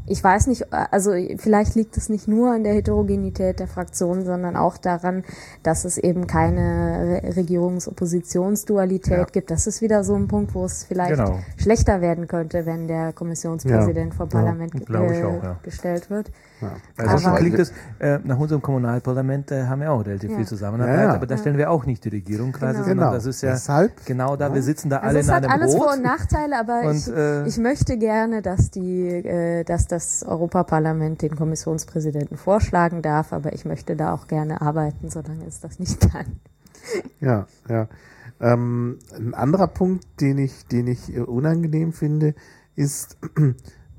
Ich weiß nicht, also vielleicht liegt es nicht nur an der Heterogenität der Fraktionen, sondern auch daran, dass es eben keine Regierungs-Oppositionsdualität ja. gibt. Das ist wieder so ein Punkt, wo es vielleicht genau. schlechter werden könnte, wenn der Kommissionspräsident ja. vor Parlament ja, äh, auch, gestellt wird. Ja. Also aber klingt es, äh, nach unserem Kommunalparlament äh, haben wir auch relativ viel Zusammenarbeit, aber da stellen wir auch nicht die Regierung quasi, genau. sondern genau. das ist ja Deshalb, genau da, wir sitzen da also alle in einem Boot. Es hat alles Vor- und Nachteile, aber und, ich, äh, ich möchte gerne, dass die, äh, dass das Europaparlament den Kommissionspräsidenten vorschlagen darf, aber ich möchte da auch gerne arbeiten, solange es das nicht kann. Ja, ja. Ähm, ein anderer Punkt, den ich, den ich unangenehm finde, ist,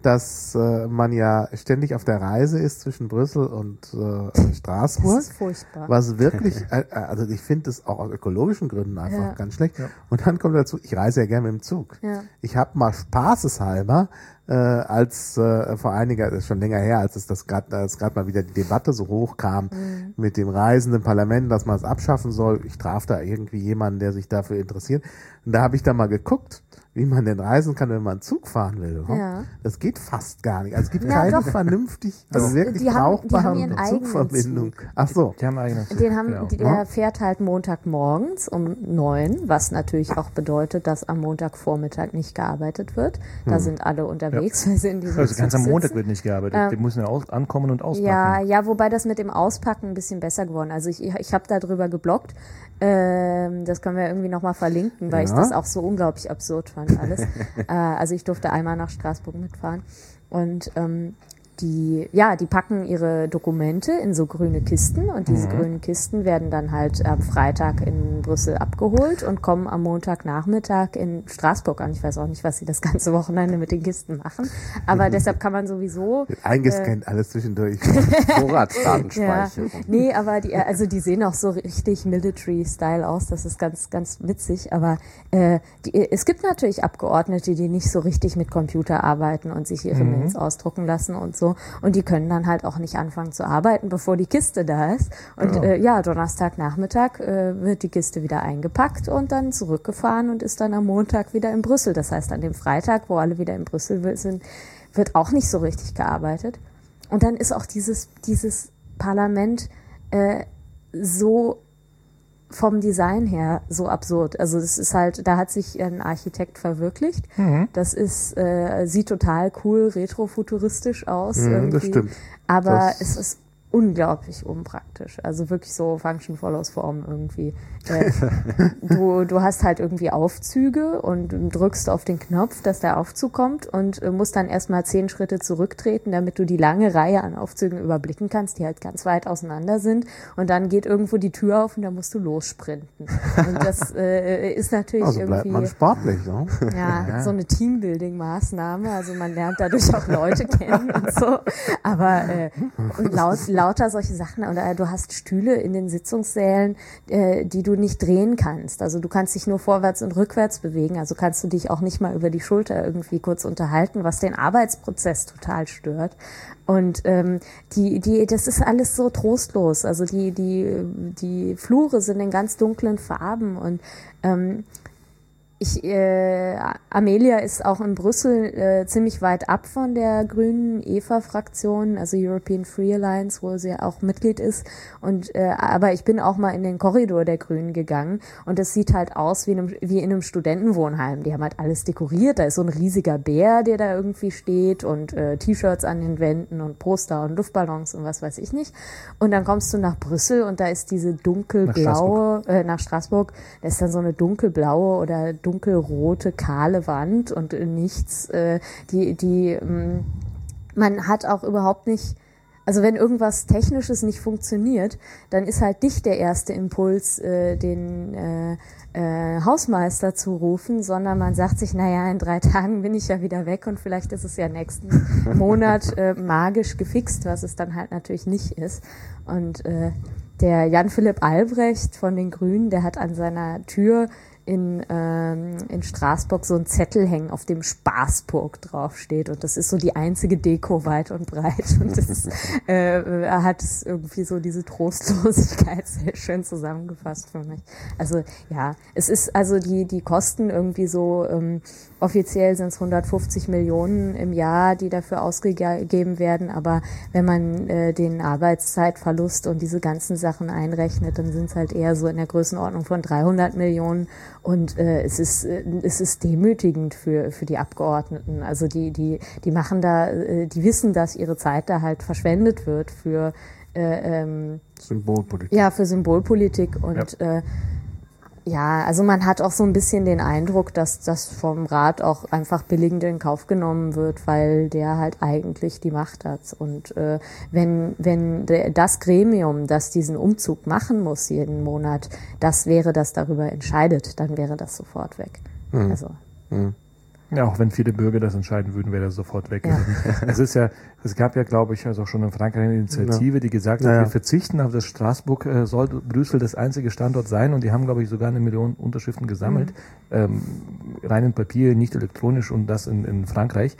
dass äh, man ja ständig auf der Reise ist zwischen Brüssel und äh, Straßburg. Das ist furchtbar. Was wirklich, äh, äh also ich finde das auch aus ökologischen Gründen einfach ja. ganz schlecht. Ja. Und dann kommt dazu, ich reise ja gerne mit dem Zug. Ja. Ich habe mal spaßeshalber, äh, als äh, vor einiger, das ist schon länger her, als es das gerade, als gerade mal wieder die Debatte so hoch kam mhm. mit dem reisenden Parlament, dass man es abschaffen soll. Ich traf da irgendwie jemanden, der sich dafür interessiert. Und da habe ich da mal geguckt wie man denn reisen kann, wenn man Zug fahren will. Ja. Das geht fast gar nicht. Also es gibt ja, keine doch. vernünftig, also wirklich brauchbaren Zugverbindung. Zug. Ach so. Die haben eigenen Zug. Den haben, genau. der fährt halt Montagmorgens um neun, was natürlich auch bedeutet, dass am Montagvormittag nicht gearbeitet wird. Da hm. sind alle unterwegs, ja. weil sie in diesem Also ganz am Montag wird nicht gearbeitet. Ähm, Die müssen ja aus, ankommen und auspacken. Ja, ja, wobei das mit dem Auspacken ein bisschen besser geworden. Also ich, ich habe darüber geblockt. Ähm, das können wir irgendwie nochmal verlinken, weil ja. ich das auch so unglaublich absurd fand alles. äh, also ich durfte einmal nach Straßburg mitfahren. Und ähm, die, ja, die packen ihre Dokumente in so grüne Kisten und diese mhm. grünen Kisten werden dann halt am Freitag in Brüssel abgeholt und kommen am Montagnachmittag in Straßburg an. Ich weiß auch nicht, was sie das ganze Wochenende mit den Kisten machen, aber deshalb kann man sowieso eingescannt äh, alles zwischendurch Vorratsdatenspeicherung. Ja. Nee, aber die, also die sehen auch so richtig Military-Style aus. Das ist ganz, ganz witzig. Aber äh, die, es gibt natürlich Abgeordnete, die nicht so richtig mit Computer arbeiten und sich ihre mhm. Mails ausdrucken lassen und so. Und die können dann halt auch nicht anfangen zu arbeiten, bevor die Kiste da ist. Und ja, äh, ja Donnerstagnachmittag äh, wird die Kiste wieder eingepackt und dann zurückgefahren und ist dann am Montag wieder in Brüssel. Das heißt, an dem Freitag, wo alle wieder in Brüssel sind, wird auch nicht so richtig gearbeitet. Und dann ist auch dieses, dieses Parlament äh, so vom Design her so absurd. Also es ist halt, da hat sich ein Architekt verwirklicht. Mhm. Das ist, äh, sieht total cool, retrofuturistisch aus. Mhm. Das stimmt. Aber das es ist unglaublich unpraktisch. Also wirklich so Function follows Form irgendwie. Äh, du, du hast halt irgendwie Aufzüge und drückst auf den Knopf, dass der Aufzug kommt und äh, musst dann erstmal zehn Schritte zurücktreten, damit du die lange Reihe an Aufzügen überblicken kannst, die halt ganz weit auseinander sind. Und dann geht irgendwo die Tür auf und dann musst du lossprinten. Und das äh, ist natürlich also bleibt irgendwie. Man sportlich, ne? Ja, ja. so eine Teambuilding-Maßnahme. Also man lernt dadurch auch Leute kennen und so. Aber äh, und laut lauter solche Sachen oder du hast Stühle in den Sitzungssälen, äh, die du nicht drehen kannst. Also du kannst dich nur vorwärts und rückwärts bewegen. Also kannst du dich auch nicht mal über die Schulter irgendwie kurz unterhalten, was den Arbeitsprozess total stört. Und ähm, die, die, das ist alles so trostlos. Also die, die, die Flure sind in ganz dunklen Farben und ähm, ich, äh, Amelia ist auch in Brüssel äh, ziemlich weit ab von der grünen EVA-Fraktion, also European Free Alliance, wo sie auch Mitglied ist. Und äh, aber ich bin auch mal in den Korridor der Grünen gegangen und es sieht halt aus wie in, einem, wie in einem Studentenwohnheim. Die haben halt alles dekoriert. Da ist so ein riesiger Bär, der da irgendwie steht und äh, T-Shirts an den Wänden und Poster und Luftballons und was weiß ich nicht. Und dann kommst du nach Brüssel und da ist diese dunkelblaue, nach Straßburg, äh, nach Straßburg da ist dann so eine dunkelblaue oder dunkelblaue dunkelrote, kahle Wand und nichts. Äh, die, die, ähm, man hat auch überhaupt nicht, also wenn irgendwas Technisches nicht funktioniert, dann ist halt nicht der erste Impuls, äh, den äh, äh, Hausmeister zu rufen, sondern man sagt sich, naja, in drei Tagen bin ich ja wieder weg und vielleicht ist es ja nächsten Monat äh, magisch gefixt, was es dann halt natürlich nicht ist. Und äh, der Jan-Philipp Albrecht von den Grünen, der hat an seiner Tür in, ähm, in Straßburg so ein Zettel hängen, auf dem Spaßburg draufsteht. Und das ist so die einzige Deko weit und breit. Und das ist, äh, hat es irgendwie so diese Trostlosigkeit sehr schön zusammengefasst für mich. Also ja, es ist also die, die Kosten irgendwie so, ähm, offiziell sind es 150 Millionen im Jahr, die dafür ausgegeben werden. Aber wenn man äh, den Arbeitszeitverlust und diese ganzen Sachen einrechnet, dann sind es halt eher so in der Größenordnung von 300 Millionen. Und äh, es ist äh, es ist demütigend für für die Abgeordneten. Also die die die machen da, äh, die wissen, dass ihre Zeit da halt verschwendet wird für äh, ähm, Symbolpolitik. ja für Symbolpolitik und ja. Äh, ja, also man hat auch so ein bisschen den Eindruck, dass das vom Rat auch einfach billigend in Kauf genommen wird, weil der halt eigentlich die Macht hat. Und äh, wenn, wenn das Gremium, das diesen Umzug machen muss jeden Monat, das wäre, das darüber entscheidet, dann wäre das sofort weg. Mhm. Also. Mhm. Ja, auch wenn viele Bürger das entscheiden würden, wäre das sofort weg. Ja. Es ist ja, es gab ja, glaube ich, also schon in Frankreich eine Initiative, die gesagt hat, ja, ja. wir verzichten auf das Straßburg, äh, soll Brüssel das einzige Standort sein und die haben, glaube ich, sogar eine Million Unterschriften gesammelt, mhm. ähm, rein in Papier, nicht elektronisch und das in, in Frankreich.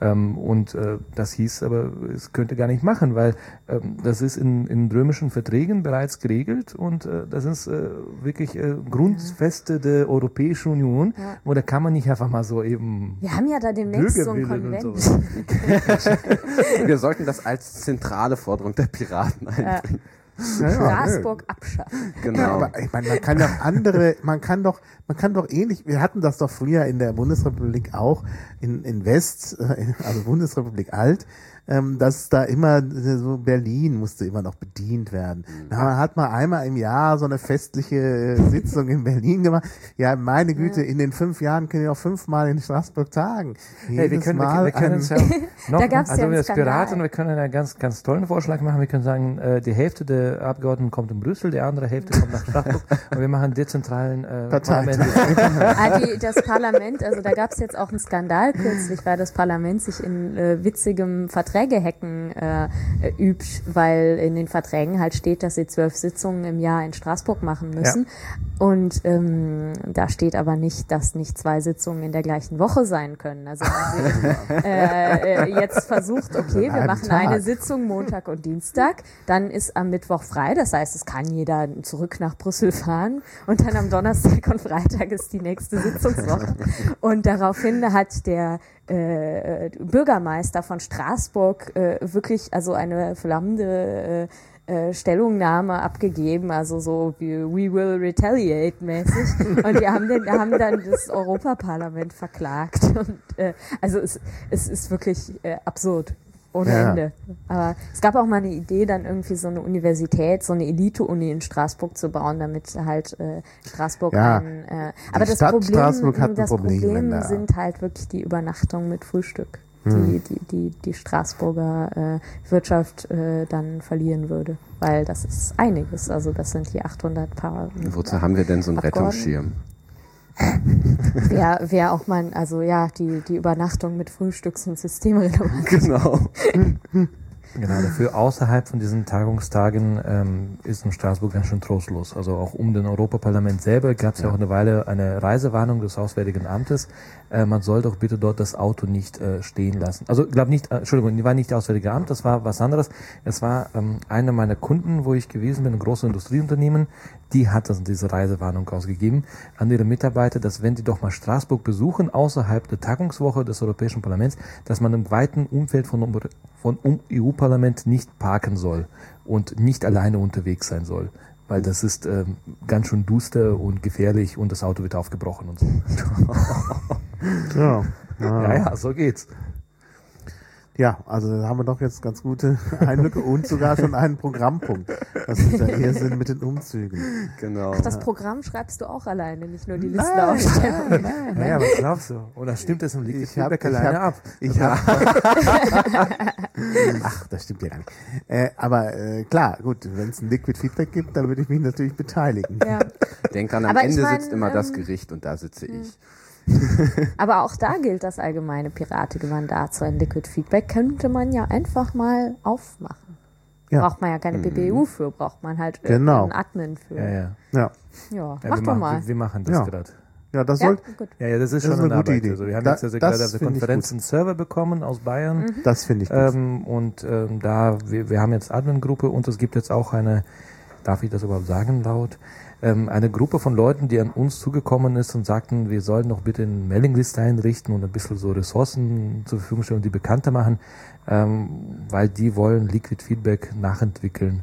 Ähm, und äh, das hieß aber, es könnte gar nicht machen, weil ähm, das ist in, in römischen Verträgen bereits geregelt und äh, das ist äh, wirklich äh, Grundfeste der Europäischen Union, ja. wo da kann man nicht einfach mal so eben. Wir haben ja da demnächst so ein Konvent. So. Wir sollten das als zentrale Forderung der Piraten einbringen. Ja, Straßburg ja, abschaffen. Genau. Ja, aber ich meine, man kann doch andere, man kann doch, man kann doch ähnlich, wir hatten das doch früher in der Bundesrepublik auch, in, in West, äh, also Bundesrepublik alt, ähm, dass da immer so Berlin musste immer noch bedient werden. Mhm. Da hat man einmal im Jahr so eine festliche äh, Sitzung in Berlin gemacht. Ja, meine Güte, in den fünf Jahren können wir auch fünfmal in Straßburg tagen. Hey, wir können, Mal wir, wir können uns ja noch, da gab's also ja wir als Piraten, wir können einen ganz, ganz tollen Vorschlag machen. Wir können sagen, äh, die Hälfte der Abgeordneten kommt in Brüssel, die andere Hälfte kommt nach Straßburg und wir machen dezentralen äh, Parlament. ah, die, das Parlament, also da gab es jetzt auch einen Skandal kürzlich, weil das Parlament sich in äh, witzigem Vertrag Verträgehacken äh, übt, weil in den Verträgen halt steht, dass sie zwölf Sitzungen im Jahr in Straßburg machen müssen. Ja. Und ähm, da steht aber nicht, dass nicht zwei Sitzungen in der gleichen Woche sein können. Also wenn sie äh, jetzt versucht, okay, wir machen eine Sitzung Montag und Dienstag, dann ist am Mittwoch frei, das heißt, es kann jeder zurück nach Brüssel fahren und dann am Donnerstag und Freitag ist die nächste Sitzungswoche. Und daraufhin hat der äh, Bürgermeister von Straßburg äh, wirklich also eine flammende äh, äh, Stellungnahme abgegeben, also so wie We will retaliate mäßig. Und die haben, den, haben dann das Europaparlament verklagt. Und, äh, also es, es ist wirklich äh, absurd ohne ja. Ende. Aber es gab auch mal eine Idee, dann irgendwie so eine Universität, so eine Elite-Uni in Straßburg zu bauen, damit halt äh, Straßburg ja. ein. Äh, aber das Stadt Problem, Straßburg hat das Problem, Problem sind halt wirklich die Übernachtungen mit Frühstück, hm. die, die, die die Straßburger äh, Wirtschaft äh, dann verlieren würde, weil das ist einiges. Also das sind die 800 Paar. Wozu haben wir denn so einen Rettungsschirm? Wer, wer auch mal, also ja, die, die Übernachtung mit Frühstück sind systemrelevant. Genau. Genau, dafür außerhalb von diesen Tagungstagen ähm, ist in Straßburg ganz schön trostlos. Also auch um den Europaparlament selber gab es ja. ja. auch eine Weile eine Reisewarnung des Auswärtigen Amtes. Äh, man soll doch bitte dort das Auto nicht äh, stehen lassen. Also glaube nicht, äh, Entschuldigung, die war nicht das Auswärtige Amt, das war was anderes. Es war ähm, einer meiner Kunden, wo ich gewesen bin, ein großes Industrieunternehmen, die hat das, diese Reisewarnung ausgegeben an ihre Mitarbeiter, dass wenn die doch mal Straßburg besuchen, außerhalb der Tagungswoche des Europäischen Parlaments, dass man im weiten Umfeld von, von EU-Parlament nicht parken soll und nicht alleine unterwegs sein soll. Weil das ist ähm, ganz schön duster und gefährlich und das Auto wird aufgebrochen und so. ja, ja, ja, so geht's. Ja, also haben wir doch jetzt ganz gute Einblicke und sogar schon einen Programmpunkt. Das ist der Irrsinn mit den Umzügen. Genau. Ach, das Programm schreibst du auch alleine, nicht nur die Liste aufstellen. Nein, nein, naja, was glaubst du? Oder stimmt das im Lied ich hab, alleine ab? Ich hab, Ach, das stimmt ja gar nicht. Äh, aber äh, klar, gut, wenn es ein Liquid Feedback gibt, dann würde ich mich natürlich beteiligen. Ja. Denk dran, am aber Ende mein, sitzt immer ähm, das Gericht und da sitze ich. Aber auch da gilt das allgemeine piratige Mandat. So ein Liquid Feedback könnte man ja einfach mal aufmachen. Ja. Braucht man ja keine PPU für, braucht man halt Genau. einen Admin für. Ja, ja. Ja, Ja, ja mach wir, doch machen, mal. wir, wir machen das Ja. gerade. ja das Ja, soll, gut. Ja, ja, das ist Das schon ist eine eine gute Arbeit. Idee. Also wir haben Da- jetzt also gerade auf der Konferenz einen Server bekommen aus Bayern. Mhm. das finde ich gut. Ähm, und ähm, da, wir, wir haben jetzt Admin-Gruppe und es gibt jetzt auch eine, darf ich das überhaupt sagen laut, ähm, eine Gruppe von Leuten, die an uns zugekommen ist und sagten, wir sollen doch bitte eine Mailingliste einrichten und ein bisschen so Ressourcen zur Verfügung stellen und die bekannter machen, ähm, weil die wollen Liquid Feedback nachentwickeln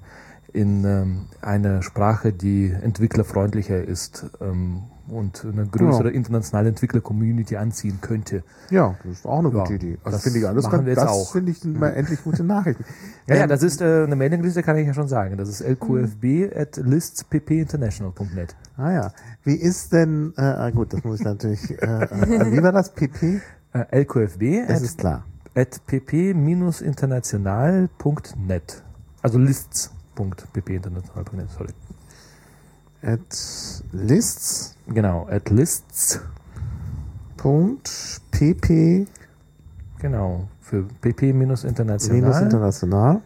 in ähm, eine Sprache, die entwicklerfreundlicher ist ähm, und eine größere internationale Entwickler-Community anziehen könnte. Ja, das ist auch eine Ja, gute Idee. Also das finde ich alles machen ganz, wir jetzt das auch. finde ich mal endlich gute Nachrichten. Ja, ja, das ist äh, eine Mailingliste, kann ich ja schon sagen. Das ist lqfb at listsppinternational.net. Ah ja. Wie ist denn, äh, ah, gut, das muss ich natürlich, äh, äh, wie war das? PP? Äh, lqfb Das at, ist klar. at pp-international.net. Also lists.pp-international.net, sorry. At lists. Genau, at lists, Punkt pp genau, für minus pp-international.net. international.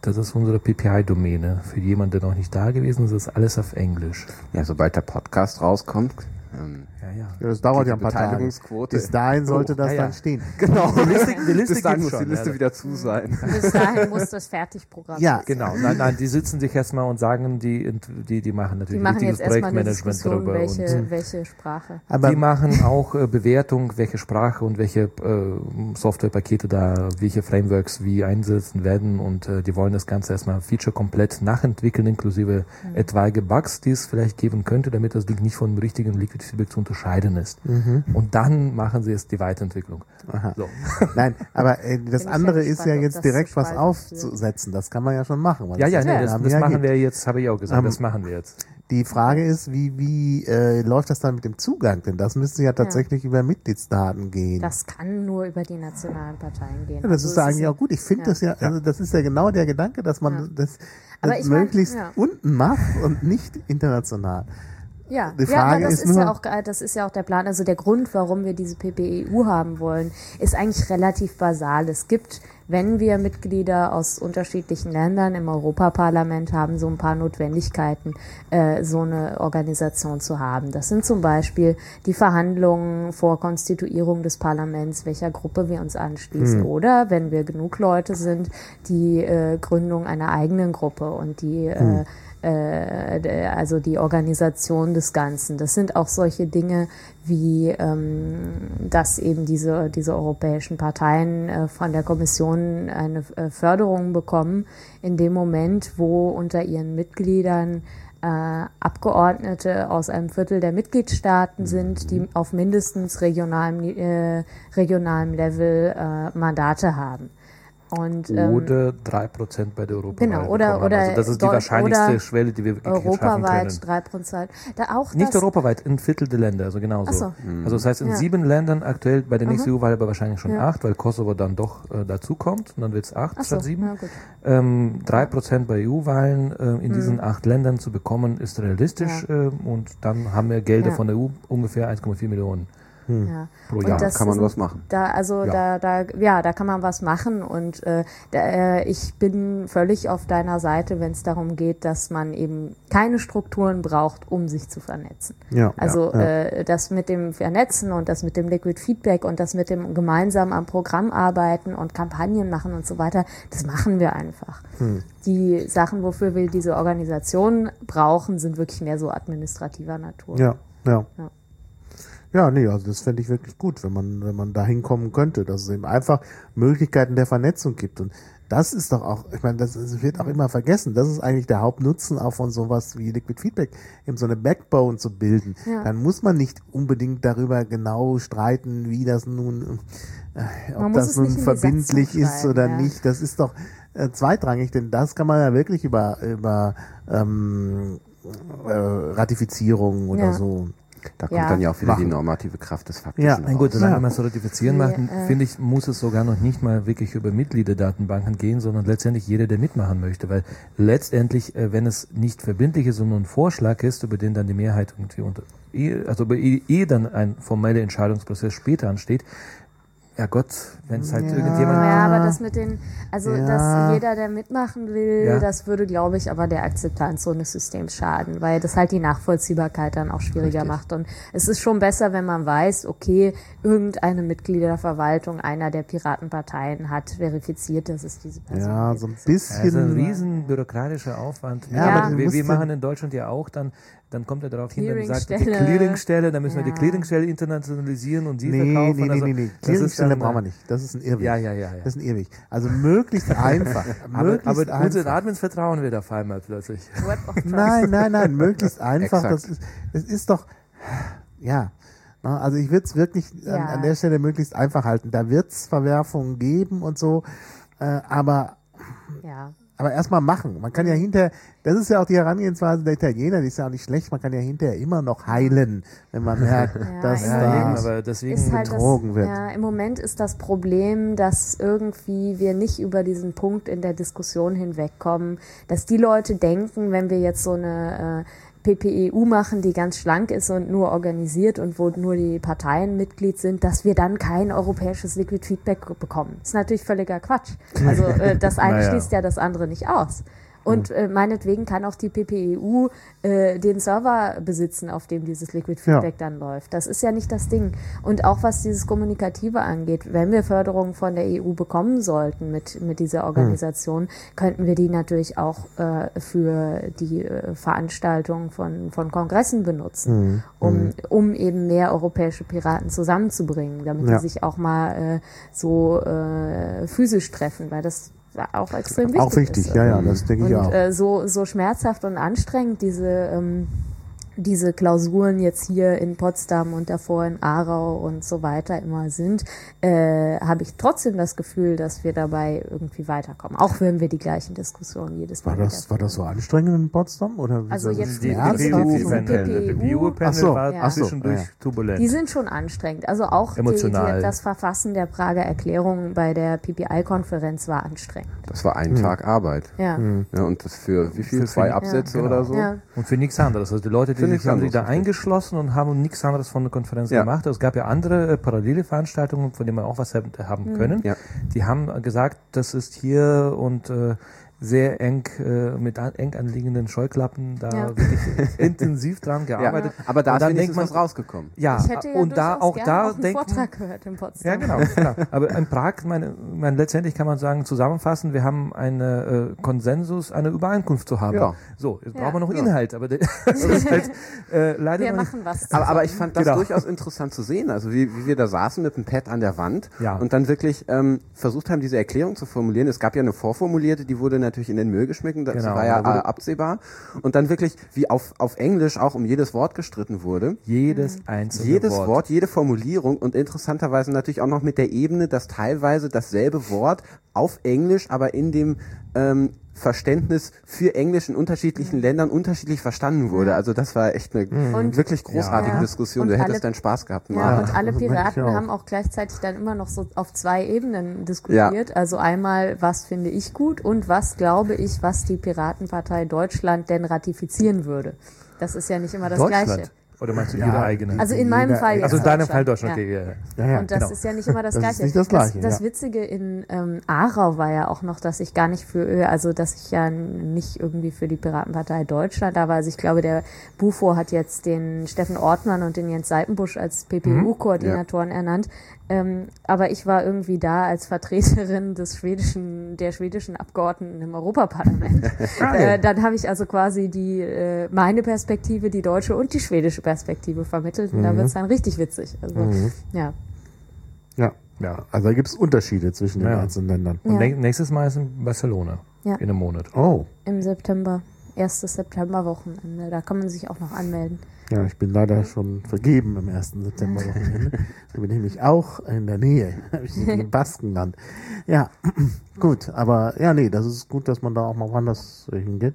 Das ist unsere PPI-Domäne. Für jemanden, der noch nicht da gewesen ist, ist alles auf Englisch. Ja, sobald der Podcast rauskommt, ähm, Ja, das dauert Diese ja ein paar Tage. Bis dahin sollte das ja, ja. dann stehen. genau. Die Liste, die Liste Bis dahin muss die schon, Liste ja. wieder zu sein. Bis dahin muss das fertig programmiert Ja, sein. Genau, nein, nein, die sitzen sich erstmal und sagen, die, die, die machen Die natürlich machen richtiges jetzt erstmal eine Projektmanagement darüber. welche, und welche Sprache. aber die machen auch äh, Bewertung, welche Sprache und welche äh, Softwarepakete da, welche Frameworks wie einsetzen werden und äh, die wollen das Ganze erstmal feature komplett nachentwickeln, inklusive Mhm. etwaige Bugs, die es vielleicht geben könnte, damit das Ding nicht von dem richtigen Liquid Feedback zu unterscheiden ist. Mhm. Und dann machen sie jetzt die Weiterentwicklung. Aha. So. Nein, aber äh, das andere ist gespannt, ja ob jetzt das direkt was aufzusetzen. Das kann man ja schon machen. Ja, es ja, das nee, das, das ja machen wir jetzt, habe ich auch gesagt, Ähm, das machen wir jetzt. Die Frage ist, wie, wie äh, läuft das dann mit dem Zugang? Denn das müsste ja tatsächlich über Mitgliedsdaten gehen. Das kann nur über die nationalen Parteien gehen. ja, das Also ist es ja eigentlich auch gut. Ich finde ja. das ja, also das ist ja genau der Gedanke, dass man Ja. das, das ich mein, möglichst ja. unten macht und nicht international. Ja, Die ja Frage aber das ist ist, ja auch, das ist ja auch der Plan. Also der Grund, warum wir diese PPEU haben wollen, ist eigentlich relativ basal. Es gibt, wenn wir Mitglieder aus unterschiedlichen Ländern im Europaparlament haben, so ein paar Notwendigkeiten, äh, so eine Organisation zu haben. Das sind zum Beispiel die Verhandlungen vor Konstituierung des Parlaments, welcher Gruppe wir uns anschließen. Oder wenn wir genug Leute sind, die äh, Gründung einer eigenen Gruppe und die äh, äh, also die Organisation des Ganzen. Das sind auch solche Dinge wie, ähm, dass eben diese, diese europäischen Parteien äh, von der Kommission eine äh, Förderung bekommen in dem Moment, wo unter ihren Mitgliedern äh, Abgeordnete aus einem Viertel der Mitgliedstaaten sind, die auf mindestens regionalem, äh, regionalem Level äh, Mandate haben. Und, ähm, Oder 3% bei der Europawahl. Genau, oder- bekommen. oder also das ist die wahrscheinlichste Schwelle, die wir wirklich schaffen europaweit können. drei Prozent. Da auch Nicht europaweit, ein Viertel der Länder, also genauso. So. Also das heißt, in Ja. sieben Ländern aktuell, bei der nächsten EU-Wahl aber wahrscheinlich schon Ja. acht, weil Kosovo dann doch äh, dazukommt und dann wird es acht Ach so, statt sieben. ja. Ähm, drei Prozent bei EU-Wahlen äh, in diesen acht Ländern zu bekommen, ist realistisch äh, und dann haben wir Gelder von der EU ungefähr 1,4 Millionen Ja. pro Jahr. kann man ist- was machen. Da, also Ja. da, da, ja, da kann man was machen und äh, da, äh, ich bin völlig auf deiner Seite, wenn es darum geht, dass man eben keine Strukturen braucht, um sich zu vernetzen. Ja, Also ja, ja. Äh, das mit dem Vernetzen und das mit dem Liquid Feedback und das mit dem gemeinsam am Programm arbeiten und Kampagnen machen und so weiter, das machen wir einfach. Hm. Die Sachen, wofür wir diese Organisationen brauchen, sind wirklich mehr so administrativer Natur. Ja, ja. Ja. Ja, nee, also das fände ich wirklich gut, wenn man, wenn man da hinkommen könnte, dass es eben einfach Möglichkeiten der Vernetzung gibt. Und das ist doch auch, ich meine, das wird auch immer vergessen. Das ist eigentlich der Hauptnutzen auch von sowas wie Liquid Feedback, eben so eine Backbone zu bilden. Ja. Dann muss man nicht unbedingt darüber genau streiten, wie das nun, äh, ob das nun verbindlich ist oder ja. nicht. Das ist doch äh, zweitrangig, denn das kann man ja wirklich über, über ähm, äh, Ratifizierung oder Ja. so. Da kommt Ja. dann ja auch wieder die Machen. normative Kraft des Faktischen Ja, raus. Gut, solange Ja. man es ratifizieren Nee, macht, äh. finde ich, muss es sogar noch nicht mal wirklich über Mitgliederdatenbanken gehen, sondern letztendlich jeder, der mitmachen möchte. Weil letztendlich, äh, wenn es nicht verbindlich ist nur ein Vorschlag ist, über den dann die Mehrheit irgendwie unter, eh- also über eh, eh dann ein formeller Entscheidungsprozess später ansteht, ja Gott, wenn es halt Ja. irgendjemand. Ja, aber das mit den, also Ja. dass jeder, der mitmachen will, Ja. das würde, glaube ich, aber der Akzeptanz so eines Systems schaden, weil das halt die Nachvollziehbarkeit dann auch schwieriger Richtig. macht. Und es ist schon besser, wenn man weiß, okay, irgendeine Mitgliederverwaltung einer der Piratenparteien hat verifiziert, dass es diese Person Ja, gibt. so ein Also ein bisschen. riesen bürokratischer Aufwand. Ja, aber du wir, wir ja- machen in Deutschland ja auch dann, dann kommt er darauf hin, dann sagt die Clearingstelle. Dann müssen wir die Ja. Clearingstelle internationalisieren und sie Nee, verkaufen. nee, nee, also, nee, nee. ist Clearingstelle brauchen wir nicht. Das ist ein Irrweg. Ja, ja, ja. ja. Das ist ein Irrweg. Also möglichst einfach. Aber, möglichst aber unseren einfach. Admins vertrauen wir da auf einmal plötzlich. Nein, nein, nein, möglichst einfach. Das ist, das ist doch, ja. Also ich würde es wirklich an, Ja. an der Stelle möglichst einfach halten. Da wird es Verwerfungen geben und so, äh, aber Ja. Aber erstmal machen. Man kann ja hinterher, das ist ja auch die Herangehensweise der Italiener, die ist ja auch nicht schlecht, man kann ja hinterher immer noch heilen, wenn man merkt, Ja, dass Ja, da. eben, Moment aber deswegen ist halt betrogen das, wird. Ja, im Moment ist das Problem, dass irgendwie wir nicht über diesen Punkt in der Diskussion hinwegkommen, dass die Leute denken, wenn wir jetzt so eine äh, PPEU machen, die ganz schlank ist und nur organisiert und wo nur die Parteien Mitglied sind, dass wir dann kein europäisches Liquid Feedback bekommen. Das ist natürlich völliger Quatsch. Also äh, das eine Naja. schließt ja das andere nicht aus. Und äh, meinetwegen kann auch die PPEU äh, den Server besitzen, auf dem dieses Liquid Ja. Feedback dann läuft. Das ist ja nicht das Ding. Und auch was dieses Kommunikative angeht, wenn wir Förderung von der EU bekommen sollten mit, mit dieser Organisation, könnten wir die natürlich auch äh, für die äh, Veranstaltung von, von Kongressen benutzen, um, um eben mehr europäische Piraten zusammenzubringen, damit Ja. die sich auch mal äh, so äh, physisch treffen, weil das auch extrem wichtig Auch wichtig, ist. ja, ja, das denke ich Und auch. äh, so, so schmerzhaft und anstrengend diese, ähm, diese Klausuren jetzt hier in Potsdam und davor in Aarau und so weiter immer sind, äh, habe ich trotzdem das Gefühl, dass wir dabei irgendwie weiterkommen. Auch wenn wir die gleichen Diskussionen jedes Mal War das, wieder war das so anstrengend in Potsdam? Oder Also so jetzt Die, die war zwischendurch ja. turbulent. Die sind schon anstrengend. Also auch die, das Verfassen der Prager Erklärung bei der PPI-Konferenz war anstrengend. Das war ein Tag Arbeit. Ja. Und das für wie viel? Zwei Absätze oder genau. so? Und für nichts anderes. Also die Leute, die sich haben sich da eingeschlossen und haben nichts anderes von der Konferenz Ja. gemacht. Es gab ja andere äh, parallele Veranstaltungen, von denen wir auch was haben, haben können. Ja. Die haben äh, gesagt, das ist hier und äh, sehr eng äh, mit an, eng anliegenden Scheuklappen da Ja. wirklich intensiv dran Ja, gearbeitet. aber da ist dann wenigstens denkt was man, rausgekommen. ja, Ich hätte ja und da auch da auch denkt Vortrag gehört in Potsdam. ja, genau, genau. Aber in Prag, meine, meine, letztendlich kann man sagen, zusammenfassen, wir haben einen äh, Konsensus, eine Übereinkunft zu haben. Ja. So, jetzt Ja. brauchen wir noch Ja. Inhalt, aber der- das ist halt äh, leider Wir machen was. Aber, aber ich fand das Genau. durchaus interessant zu sehen, also wie, wie wir da saßen mit dem Pad an der Wand Ja. und dann wirklich ähm, versucht haben, diese Erklärung zu formulieren. Es gab ja eine vorformulierte, die wurde natürlich in den Müll geschmissen, das Genau, war ja da wurde- äh, absehbar. Und dann wirklich, wie auf, auf Englisch auch um jedes Wort gestritten wurde. Jedes einzelne Jedes Wort. Wort. jede Formulierung und interessanterweise natürlich auch noch mit der Ebene, dass teilweise dasselbe Wort auf Englisch, aber in dem ähm, Verständnis für Englisch in unterschiedlichen Ländern unterschiedlich verstanden wurde. Also das war echt eine Und- wirklich großartige Ja. Diskussion. Und du alle- hättest deinen Spaß gehabt. Ja, und alle Piraten auch. haben auch gleichzeitig dann immer noch so auf zwei Ebenen diskutiert. Also einmal, was finde ich gut und was glaube ich, was die Piratenpartei Deutschland denn ratifizieren würde. Das ist ja nicht immer das. Gleiche. Oder meinst du Ja. ihre eigene? Also in meinem Fall also in deinem Fall Deutschland. Ja. okay, ja. Ja, ja. und das genau. ist ja nicht immer das Das ist Gleiche. nicht das Gleiche, Das, ja. Witzige in ähm, Aarau war ja auch noch, dass ich gar nicht für, also dass ich ja nicht irgendwie für die Piratenpartei Deutschland da war. Also ich glaube, der Bufo hat jetzt den Steffen Ortmann und den Jens Seitenbusch als PPU-Koordinatoren ernannt. Ähm, aber ich war irgendwie da als Vertreterin des schwedischen, der schwedischen Abgeordneten im Europaparlament. äh, dann habe ich also quasi die äh, meine Perspektive, die deutsche und die schwedische Perspektive vermittelt. Und da wird's dann richtig witzig. Also ja. Ja, ja. Also da gibt es Unterschiede zwischen den Ja. einzelnen Ländern. Und Ja. nä- nächstes Mal ist in Barcelona. Ja. In einem Monat. Oh, Im September. Erstes Septemberwochenende. Da kann man sich auch noch anmelden. Ja, ich bin leider schon vergeben im 1. September-Wochenende. da bin ich nämlich auch in der Nähe, im Baskenland. Ja, gut, aber ja, nee, das ist gut, dass man da auch mal woanders hingeht.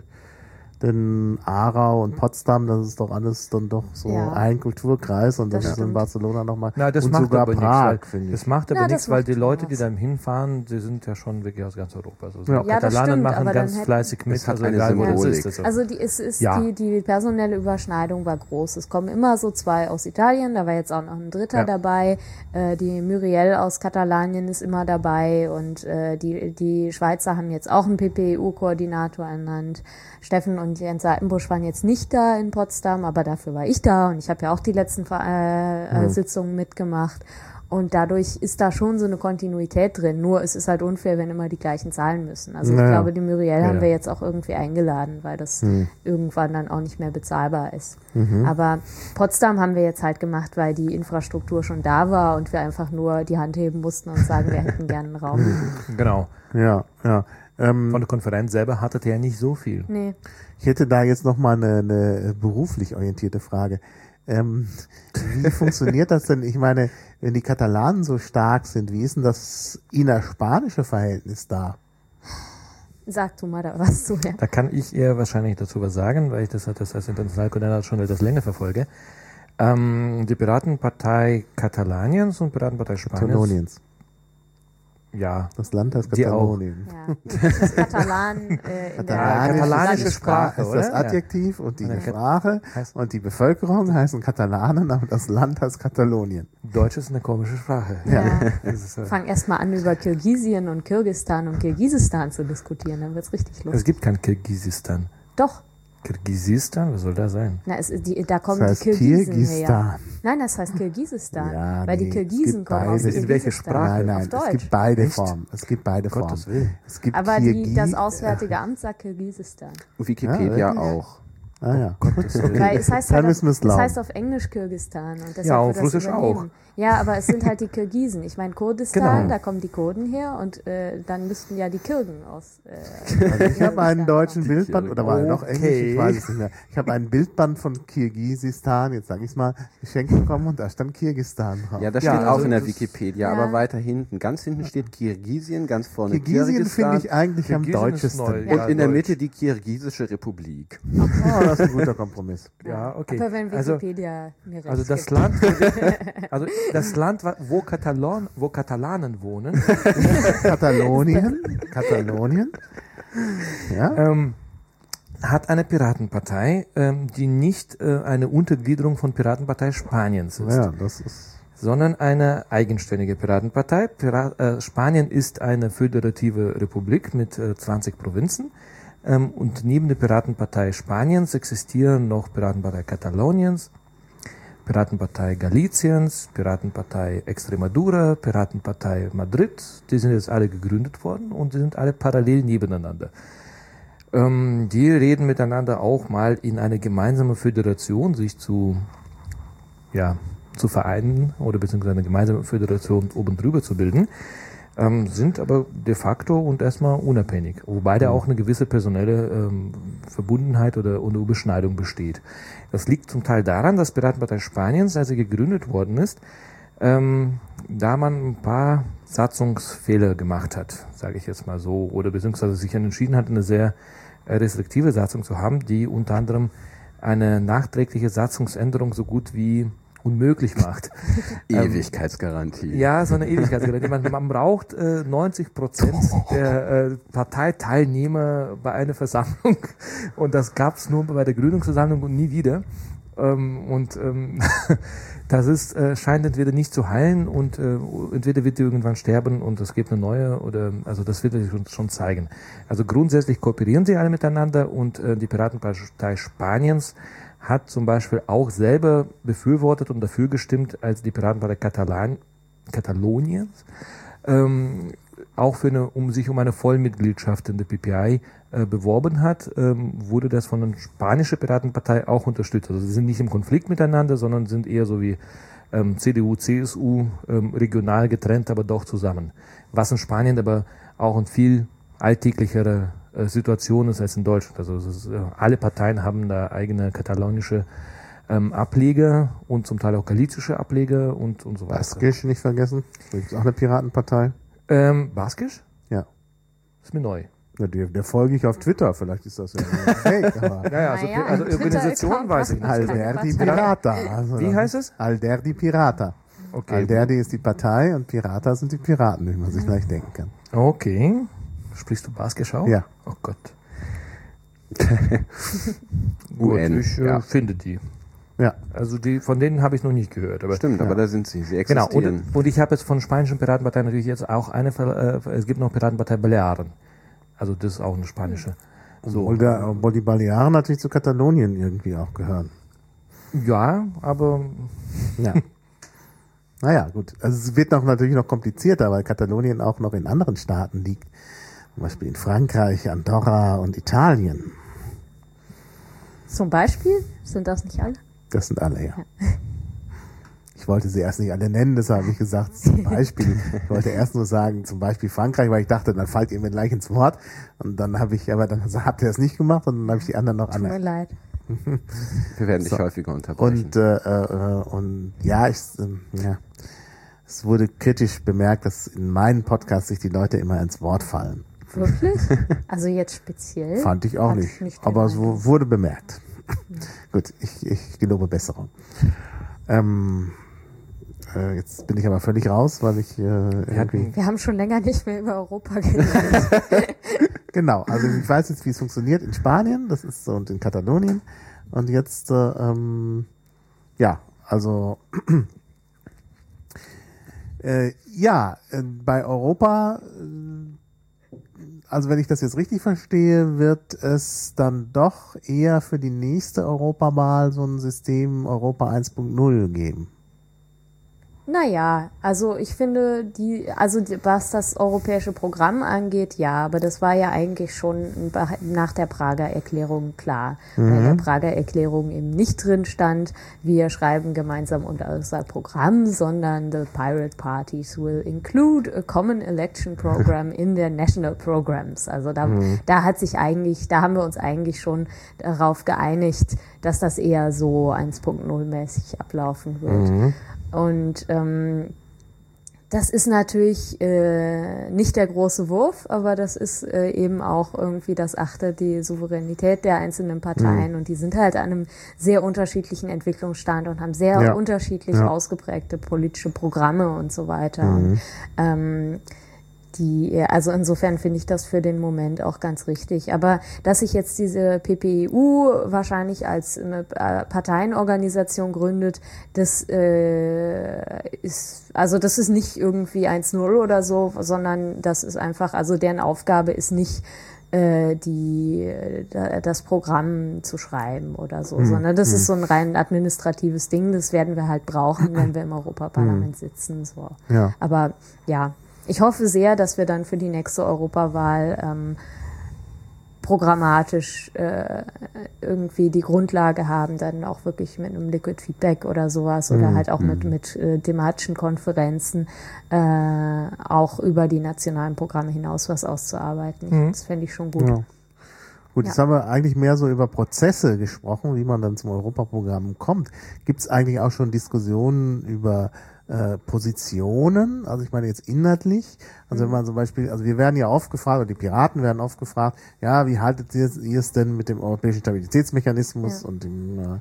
Denn Aarau und Potsdam, das ist doch alles dann doch so Ja. ein Kulturkreis und das, Das ist in. Barcelona nochmal. Na, das und macht sogar aber nichts, Prag, weil, finde ich. das macht aber das nichts, weil die Leute, die was. da hinfahren, die sind ja schon wirklich aus ganz Europa. Also Ja. die Ja, das Katalanen stimmt, machen ganz hätten- fleißig mit, also egal wo das ist. Also, Also die, es ist Ja. die, die personelle Überschneidung war groß. Es kommen immer so zwei aus Italien, da war jetzt auch noch ein Dritter Ja. dabei. Äh, die Muriel aus Katalanien ist immer dabei und äh, die, die Schweizer haben jetzt auch einen PPEU-Koordinator ernannt. Steffen und Jens Seitenbusch waren jetzt nicht da in Potsdam, aber dafür war ich da und ich habe ja auch die letzten äh, äh, Sitzungen mitgemacht. Und dadurch ist da schon so eine Kontinuität drin. Nur es ist halt unfair, wenn immer die gleichen zahlen müssen. Also ich Naja. glaube, die Muriel haben Ja. wir jetzt auch irgendwie eingeladen, weil das irgendwann dann auch nicht mehr bezahlbar ist. Aber Potsdam haben wir jetzt halt gemacht, weil die Infrastruktur schon da war und wir einfach nur die Hand heben mussten und sagen, wir hätten gerne einen Raum. genau. Ja, ja. Ähm, Von der Konferenz selber hattet ihr ja nicht so viel. Nee. Ich hätte da jetzt noch mal eine, eine beruflich orientierte Frage. Ähm, wie funktioniert das denn? Ich meine, wenn die Katalanen so stark sind, wie ist denn das innerspanische Verhältnis da? Sag du mal da was zu. Ja. Da kann ich eher wahrscheinlich dazu was sagen, weil ich das, das als Internationalkoordinator schon etwas länger verfolge. Ähm, die Piratenpartei Katalaniens und Piratenpartei Spaniens. Kataloniens. Ja. Das Land heißt. Katalonien. Ja. Das ist Katalan äh, in der Katalanische Sprache, ist das? Adjektiv und die Ja. Sprache Heißt- und die Bevölkerung heißen Katalanen, aber das Land heißt Katalonien. Deutsch ist eine komische Sprache. Ja. Ist, äh, Fang erst mal an, über Kirgisien und Kirgistan und Kirgisistan zu diskutieren, dann wird's richtig es lustig. gibt kein Kirgisistan. Doch, Kirgisistan, was soll das sein? na, es, ist die, da kommen Das heißt die Kirgisen her. Nein, das heißt Kirgisistan, Ja, weil nee, die Kirgisen kommen aus beides. In welcher Kirgisistan. Sprache? Nein, nein, Auf es gibt beide Echt? Formen. Es gibt beide Gottes Formen. Willen. Es gibt Aber die, das Auswärtige Amt sagt Kirgisistan. Wikipedia Ja, auch. Ah ja. Weil es heißt, halt auf, es es heißt auf Englisch Kirgistan. Und deshalb Ja, auf Russisch übernehmen. Ja, aber es sind halt die Kirgisen. Ich meine, Kurdistan, Genau. da kommen die Kurden her und äh, dann müssten ja die Kirgen aus. Äh, Also ich habe einen deutschen Bildband, oder war er noch Okay. Englisch, ich weiß es nicht mehr. Ich habe einen Bildband von Kirgisistan, jetzt sage ich mal, geschenkt bekommen und da stand Kirgistan drauf. Ja, das Ja, steht auch also in der Wikipedia, Ja. aber weiter hinten. Ganz hinten steht Kirgisien, ganz vorne Kirgisien Kirgisistan finde ich eigentlich am Kirgisien ist deutschesten. neu, und in der Deutsch. Mitte die Kirgisische Republik. Oh, das ist ein guter Kompromiss. Ja, okay. Aber wenn Also, Wikipedia mir recht also das gibt. Land, also das Land, wo, Katalon, wo Katalanen wohnen, Katalonien, Katalonien. Ja, ähm, hat eine Piratenpartei, ähm, die nicht äh, eine Untergliederung von Piratenpartei Spaniens ist, ja, das ist, sondern eine eigenständige Piratenpartei. Pira äh, Spanien ist eine föderative Republik mit äh, 20 Provinzen. Ähm, und neben der Piratenpartei Spaniens existieren noch Piratenpartei Kataloniens, Piratenpartei Galiciens, Piratenpartei Extremadura, Piratenpartei Madrid. Die sind jetzt alle gegründet worden und die sind alle parallel nebeneinander. Ähm, die reden miteinander auch mal in eine gemeinsame Föderation, sich zu, ja, zu vereinen oder beziehungsweise eine gemeinsame Föderation oben drüber zu bilden, ähm, sind aber de facto und erstmal unabhängig, wobei da auch eine gewisse personelle ähm, Verbundenheit oder, oder Überschneidung besteht. Das liegt zum Teil daran, dass Piratenpartei Spaniens, als sie gegründet worden ist, ähm, da man ein paar Satzungsfehler gemacht hat, sage ich jetzt mal so, oder beziehungsweise sich entschieden hat, eine sehr äh, restriktive Satzung zu haben, die unter anderem eine nachträgliche Satzungsänderung so gut wie unmöglich macht. Ewigkeitsgarantie. Ja, so eine Ewigkeitsgarantie. Man, man braucht äh, 90 Prozent der äh, Parteiteilnehmer bei einer Versammlung und das gab es nur bei der Gründungsversammlung und nie wieder. Ähm, und ähm, das ist, äh, scheint entweder nicht zu heilen und äh, entweder wird die irgendwann sterben und es gibt eine neue oder also das wird sich schon, schon zeigen. Also grundsätzlich kooperieren sie alle miteinander und äh, die Piratenpartei Spaniens hat zum Beispiel auch selber befürwortet und dafür gestimmt, als die Piratenpartei Katalan Kataloniens ähm, auch für eine, um sich um eine Vollmitgliedschaft in der PPI äh, beworben hat, ähm, wurde das von der spanischen Piratenpartei auch unterstützt. Also sie sind nicht im Konflikt miteinander, sondern sind eher so wie ähm, CDU, CSU, ähm, regional getrennt, aber doch zusammen. Was in Spanien aber auch ein viel alltäglichere äh, Situation ist als in Deutschland. Also ist, äh, alle Parteien haben da eigene katalonische ähm, Ableger und zum Teil auch galizische Ableger und, und so weiter. Baskisch nicht vergessen. Da gibt auch eine Piratenpartei. Ähm, Baskisch? Ja. Ist mir neu. Ja, der, der folge ich auf Twitter, vielleicht ist das ja fake, aber Ja, ja, also, Naja, also Organisation weiß ich nicht. Alderdi. Pirata. Also, Wie heißt es? Alderdi Pirata. Okay. Alderdi ist die Partei und Pirata sind die Piraten, wie man sich leicht denken kann. Okay. Sprichst du Basketschau? Ja. Oh Gott. Gut, UN, ich äh, ja. finde die. Ja. Also die, von denen habe ich noch nicht gehört. Aber Stimmt, aber da sind sie. Sie Genau, existieren. und, und ich habe jetzt von spanischen Piratenpartei natürlich jetzt auch eine, äh, es gibt noch Piratenpartei Balearen. Also das ist auch eine spanische. So. Obwohl, der, obwohl die Balearen natürlich zu Katalonien irgendwie auch gehören. Ja, aber Ja. naja, gut. Also es wird noch natürlich noch komplizierter, weil Katalonien auch noch in anderen Staaten liegt. Zum Beispiel in Frankreich, Andorra und Italien. Zum Beispiel? Sind das nicht alle? Das sind alle, ja. Ich wollte sie erst nicht alle nennen, deshalb habe ich gesagt, zum Beispiel. Ich wollte erst nur sagen, zum Beispiel Frankreich, weil ich dachte, dann fallt ihr mir gleich ins Wort. Und dann habe ich, aber dann habt ihr das nicht gemacht und dann habe ich die anderen noch Tut mir alle. leid. Wir werden dich So. häufiger unterbrechen. Und, äh, äh, und ja, ich, ähm, ja, es wurde kritisch bemerkt, dass in meinen Podcasts sich die Leute immer ins Wort fallen. Wirklich? Also jetzt speziell? Fand ich auch nicht. den aber es wurde bemerkt. Gut, ich, ich gelobe Besserung. Ähm, äh, jetzt bin ich aber völlig raus, weil ich äh, irgendwie. Wir haben schon länger nicht mehr über Europa geredet. Genau, also ich weiß jetzt, wie es funktioniert in Spanien, das ist so und in Katalonien. Und jetzt, äh, ähm, ja, also äh, ja, äh, bei Europa, äh, also wenn ich das jetzt richtig verstehe, wird es dann doch eher für die nächste Europawahl so ein System Europa 1.0 geben. Naja, also ich finde, die, also was das europäische Programm angeht, ja, aber das war ja eigentlich schon nach der Prager Erklärung klar. Weil der Prager Erklärung eben nicht drin stand, wir schreiben gemeinsam unser Programm, sondern the Pirate Parties will include a common election program in their national programs. Also da, da hat sich eigentlich, da haben wir uns eigentlich schon darauf geeinigt, dass das eher so 1.0 mäßig ablaufen wird. Und ähm, das ist natürlich äh, nicht der große Wurf, aber das ist äh, eben auch irgendwie das achte die Souveränität der einzelnen Parteien und die sind halt an einem sehr unterschiedlichen Entwicklungsstand und haben sehr Ja. unterschiedlich Ja. ausgeprägte politische Programme und so weiter. Und, ähm, die, also insofern finde ich das für den Moment auch ganz richtig. Aber dass sich jetzt diese PPEU wahrscheinlich als eine äh, Parteienorganisation gründet, das äh, ist, also das ist nicht irgendwie 1-0 oder so, sondern das ist einfach, also deren Aufgabe ist nicht, äh, die, äh, das Programm zu schreiben oder so, sondern das ist so ein rein administratives Ding, das werden wir halt brauchen, wenn wir im Europaparlament sitzen. So. Ja. Aber ja, ich hoffe sehr, dass wir dann für die nächste Europawahl ähm, programmatisch äh, irgendwie die Grundlage haben, dann auch wirklich mit einem Liquid Feedback oder sowas oder halt auch mit, mit äh, thematischen Konferenzen äh, auch über die nationalen Programme hinaus was auszuarbeiten. Ich, Das fände ich schon gut. Ja. Gut, jetzt Ja. haben wir eigentlich mehr so über Prozesse gesprochen, wie man dann zum Europaprogramm kommt. Gibt es eigentlich auch schon Diskussionen über äh, Positionen? Also ich meine jetzt inhaltlich. Also wenn man zum Beispiel, also wir werden ja oft gefragt, oder die Piraten werden oft gefragt, ja, wie haltet ihr, ihr es denn mit dem europäischen Stabilitätsmechanismus Ja. und dem äh,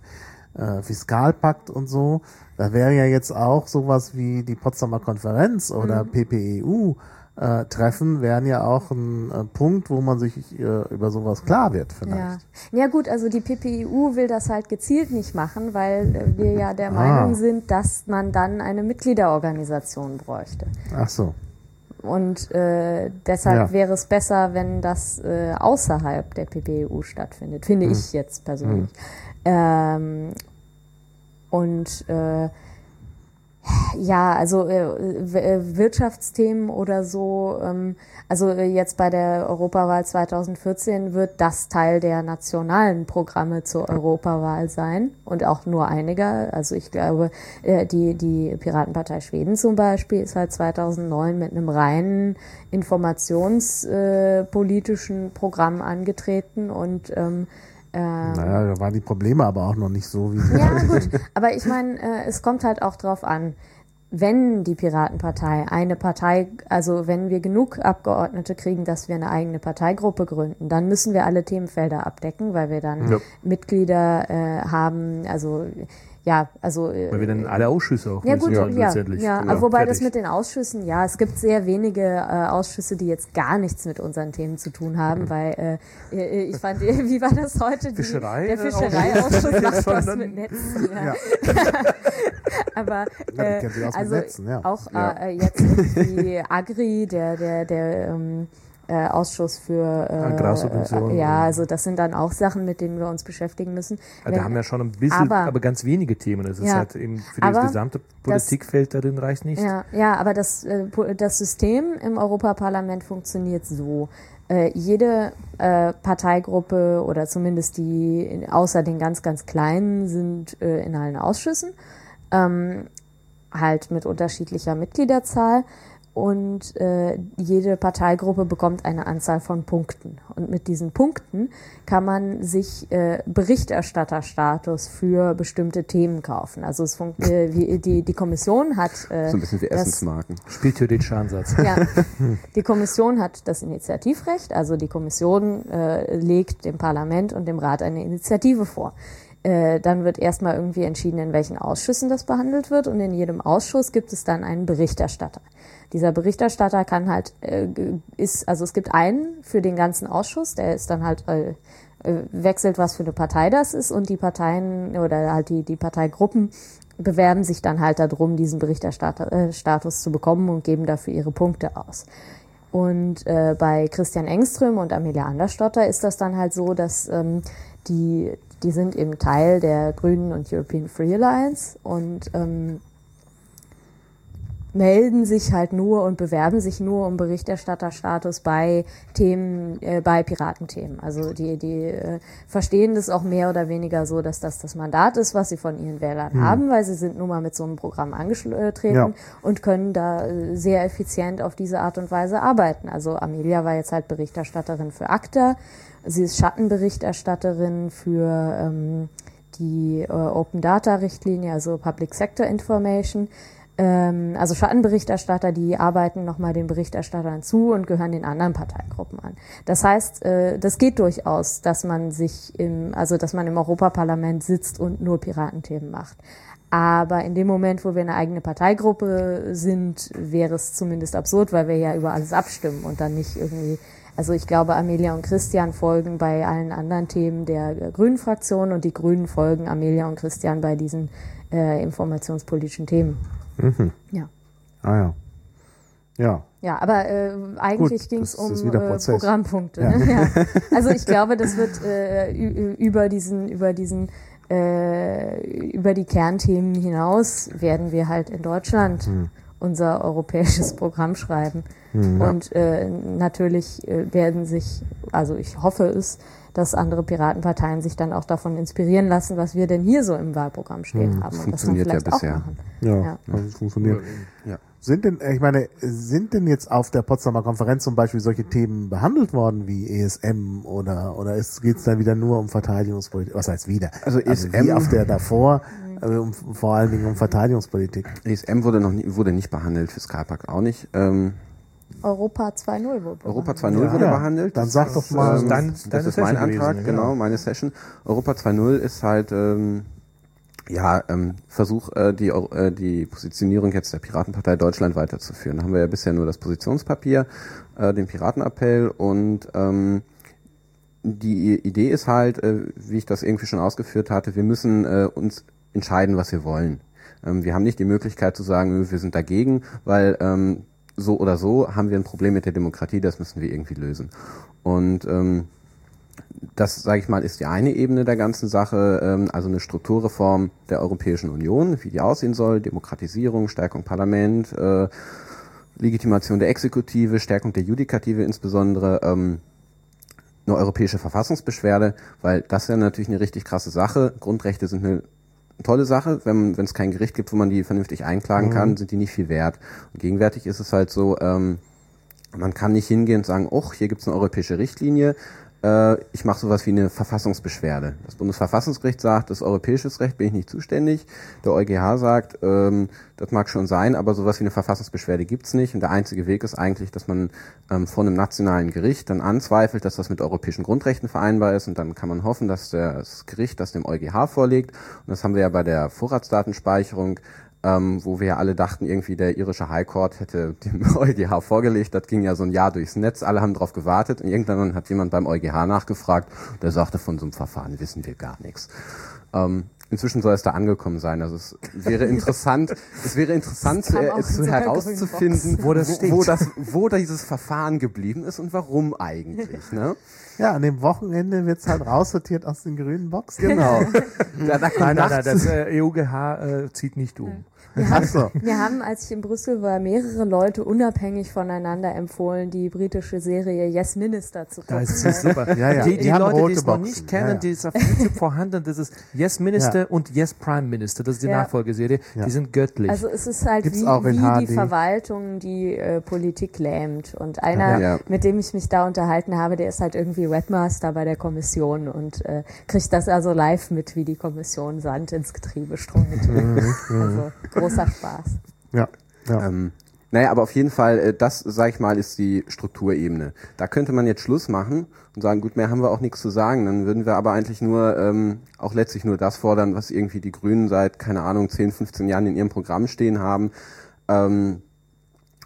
äh, Fiskalpakt und so? Da wäre ja jetzt auch sowas wie die Potsdamer Konferenz oder PPEU äh, Treffen wären ja auch ein äh, Punkt, wo man sich äh, über sowas klar wird Ja. vielleicht. ja gut, also die PPEU will das halt gezielt nicht machen, weil äh, wir ja der Ah. Meinung sind, dass man dann eine Mitgliederorganisation bräuchte. Ach so. Und äh, deshalb Ja. wäre es besser, wenn das äh, außerhalb der PPEU stattfindet, finde Hm. ich jetzt persönlich. Ähm, und äh, ja, also äh, äh, Wirtschaftsthemen oder so, ähm, also äh, jetzt bei der Europawahl 2014 wird das Teil der nationalen Programme zur Europawahl sein und auch nur einiger. Also ich glaube, äh, die, die Piratenpartei Schweden zum Beispiel ist halt 2009 mit einem reinen informationspolitischen Programm angetreten und ähm, ähm, Naja, da waren die Probleme aber auch noch nicht so, wie sie ja, gut. Aber ich meine, äh, es kommt halt auch drauf an. wenn die Piratenpartei eine Partei, also wenn wir genug Abgeordnete kriegen, dass wir eine eigene Parteigruppe gründen, dann müssen wir alle Themenfelder abdecken, weil wir dann Ja. Mitglieder äh, haben, also ja, also äh, Weil wir dann alle Ausschüsse auch ja gut, ja, letztendlich. ja, Genau. wobei das Fertig. mit den Ausschüssen, ja, es gibt sehr wenige äh, Ausschüsse, die jetzt gar nichts mit unseren Themen zu tun haben, weil äh, äh, ich fand, wie war das heute? Die, Fischerei, der Fischereiausschuss Ausschuss. macht was mit Netzen. Ja. Ja. Aber Ja, äh, also Netzen, ja. auch Ja. äh, jetzt die Agri, der der der ähm, äh, Ausschuss für äh, Agrarsubventionen. äh, ja, also das sind dann auch Sachen, mit denen wir uns beschäftigen müssen. Ja, Wenn- wir haben ja schon ein bisschen, aber, aber- ganz wenige Themen. Es ist Ja. halt eben für das gesamte Politikfeld darin reicht nicht. Ja, ja, aber das, äh, das System im Europaparlament funktioniert so. Äh, jede äh, Parteigruppe oder zumindest die in, außer den ganz, ganz kleinen sind äh, in allen Ausschüssen, ähm, halt mit unterschiedlicher Mitgliederzahl. Und äh, jede Parteigruppe bekommt eine Anzahl von Punkten. Und mit diesen Punkten kann man sich äh, Berichterstatterstatus für bestimmte Themen kaufen. Also es funkt, äh, wie, die, die Kommission hat äh, So ein bisschen wie das- Essensmarken. Spieltheoretischer Ansatz. ja, die Kommission hat das Initiativrecht, also die Kommission äh, legt dem Parlament und dem Rat eine Initiative vor. Äh, dann wird erstmal irgendwie entschieden, in welchen Ausschüssen das behandelt wird und in jedem Ausschuss gibt es dann einen Berichterstatter. Dieser Berichterstatter kann halt, äh, ist, also es gibt einen für den ganzen Ausschuss, der ist dann halt, äh, äh, wechselt, was für eine Partei das ist und die Parteien oder halt die, die Parteigruppen bewerben sich dann halt darum, diesen Berichterstatus äh, zu bekommen und geben dafür ihre Punkte aus. Und äh, bei Christian Engström und Amelia Andersdotter ist das dann halt so, dass ähm, die, die sind eben Teil der Grünen und European Free Alliance und ähm, melden sich halt nur und bewerben sich nur um Berichterstatterstatus bei Themen, äh, bei Piratenthemen. Also die, die äh, verstehen das auch mehr oder weniger so, dass das das Mandat ist, was sie von ihren Wählern haben, weil sie sind nun mal mit so einem Programm angetreten Ja. und können da äh, sehr effizient auf diese Art und Weise arbeiten. Also Amelia war jetzt halt Berichterstatterin für ACTA, sie ist Schattenberichterstatterin für ähm, die äh, Open Data Richtlinie, also Public Sector Information. Ähm, also Schattenberichterstatter, die arbeiten nochmal den Berichterstattern zu und gehören den anderen Parteigruppen an. Das heißt, äh, das geht durchaus, dass man sich im, also dass man im Europaparlament sitzt und nur Piratenthemen macht. Aber in dem Moment, wo wir eine eigene Parteigruppe sind, wäre es zumindest absurd, weil wir ja über alles abstimmen und dann nicht irgendwie also ich glaube, Amelia und Christian folgen bei allen anderen Themen der äh, Grünen Fraktion und die Grünen folgen Amelia und Christian bei diesen äh, informationspolitischen Themen. Ja. Ah ja. Ja. Ja, aber äh, eigentlich ging es um äh. Programmpunkte. Ja. Ne? Ja. Also ich glaube, das wird äh, über diesen, über diesen, äh, über die Kernthemen hinaus werden wir halt in Deutschland Hm. Unser europäisches Programm schreiben. Und äh, natürlich äh, werden sich, also ich hoffe es, dass andere Piratenparteien sich dann auch davon inspirieren lassen, was wir denn hier so im Wahlprogramm stehen haben. Und das dann Funktioniert ja vielleicht auch bisher. machen. Ja, Ja. also es funktioniert. Ja. Sind denn, ich meine, sind denn jetzt auf der Potsdamer Konferenz zum Beispiel solche Themen behandelt worden wie ESM oder oder geht es dann wieder nur um Verteidigungspolitik? Was heißt wieder? Also wie ESM auf der davor, um, vor allen Dingen um Verteidigungspolitik. ESM wurde noch nie, wurde nicht behandelt, Fiskalpakt auch nicht. Ähm, Europa 2.0 wurde Europa behandelt. 2.0 Ja. wurde Ja, behandelt. dann Das sag doch mal- Ähm, Deine- das deine ist mein Session Antrag, gewesen, genau, genau. meine Session. Europa 2.0 ist halt ähm, ja ähm, Versuch, äh, die, äh, die Positionierung jetzt der Piratenpartei Deutschland weiterzuführen. Da haben wir ja bisher nur das Positionspapier, äh, den Piratenappell und ähm, die Idee ist halt, äh, wie ich das irgendwie schon ausgeführt hatte, wir müssen äh, uns entscheiden, was wir wollen. Ähm, wir haben nicht die Möglichkeit zu sagen, wir sind dagegen, weil ähm, so oder so haben wir ein Problem mit der Demokratie, das müssen wir irgendwie lösen. Und ähm, das, sage ich mal, ist die eine Ebene der ganzen Sache, ähm, also eine Strukturreform der Europäischen Union, wie die aussehen soll, Demokratisierung, Stärkung Parlament, äh, Legitimation der Exekutive, Stärkung der Judikative insbesondere, ähm, eine europäische Verfassungsbeschwerde, weil das ist ja natürlich eine richtig krasse Sache. Grundrechte sind eine tolle Sache. Wenn es kein Gericht gibt, wo man die vernünftig einklagen kann, sind die nicht viel wert. Und gegenwärtig ist es halt so, ähm, man kann nicht hingehen und sagen, oh, hier gibt es eine europäische Richtlinie, ich mache sowas wie eine Verfassungsbeschwerde. Das Bundesverfassungsgericht sagt, das europäisches Recht bin ich nicht zuständig. Der EuGH sagt, ähm, das mag schon sein, aber sowas wie eine Verfassungsbeschwerde gibt's nicht. Und der einzige Weg ist eigentlich, dass man ähm, vor einem nationalen Gericht dann anzweifelt, dass das mit europäischen Grundrechten vereinbar ist. Und dann kann man hoffen, dass das Gericht das dem EuGH vorlegt. Und das haben wir ja bei der Vorratsdatenspeicherung ähm, wo wir ja alle dachten, irgendwie der irische High Court hätte dem EuGH vorgelegt. Das ging ja so ein Jahr durchs Netz, alle haben drauf gewartet und irgendwann hat jemand beim EuGH nachgefragt, der sagte, von so einem Verfahren wissen wir gar nichts. Ähm, inzwischen soll es da angekommen sein. Also es wäre interessant, es wäre interessant zu, äh, zu herauszufinden, wo, das wo, wo, das, wo dieses Verfahren geblieben ist und warum eigentlich. Ne? Ja, an dem Wochenende wird's halt raussortiert aus den grünen Boxen. Genau. da, da nein, nein, nein, das äh, EUGH äh, zieht nicht um. Wir haben, so. wir haben, als ich in Brüssel war, mehrere Leute unabhängig voneinander empfohlen, die britische Serie Yes Minister zu gucken. Das ist super. Ja, ja. Die, die, Die haben Leute, die es noch nicht kennen, Ja, ja. die ist auf YouTube vorhanden, das ist Yes Minister Ja. und Yes Prime Minister, das ist die Ja. Nachfolgeserie, Ja. die sind göttlich. Also es ist halt Gibt's wie, wie die. Verwaltung die äh, Politik lähmt. Und einer, Ja. mit dem ich mich da unterhalten habe, der ist halt irgendwie Webmaster bei der Kommission und äh, kriegt das also live mit, wie die Kommission Sand ins Getriebe streut. also großer Spaß. Ja, ja. Ähm, naja, aber auf jeden Fall, äh, das, sag ich mal, ist die Strukturebene. Da könnte man jetzt Schluss machen und sagen, gut, mehr haben wir auch nichts zu sagen. Dann würden wir aber eigentlich nur, ähm, auch letztlich nur das fordern, was irgendwie die Grünen seit, keine Ahnung, 10, 15 Jahren in ihrem Programm stehen haben. Ähm,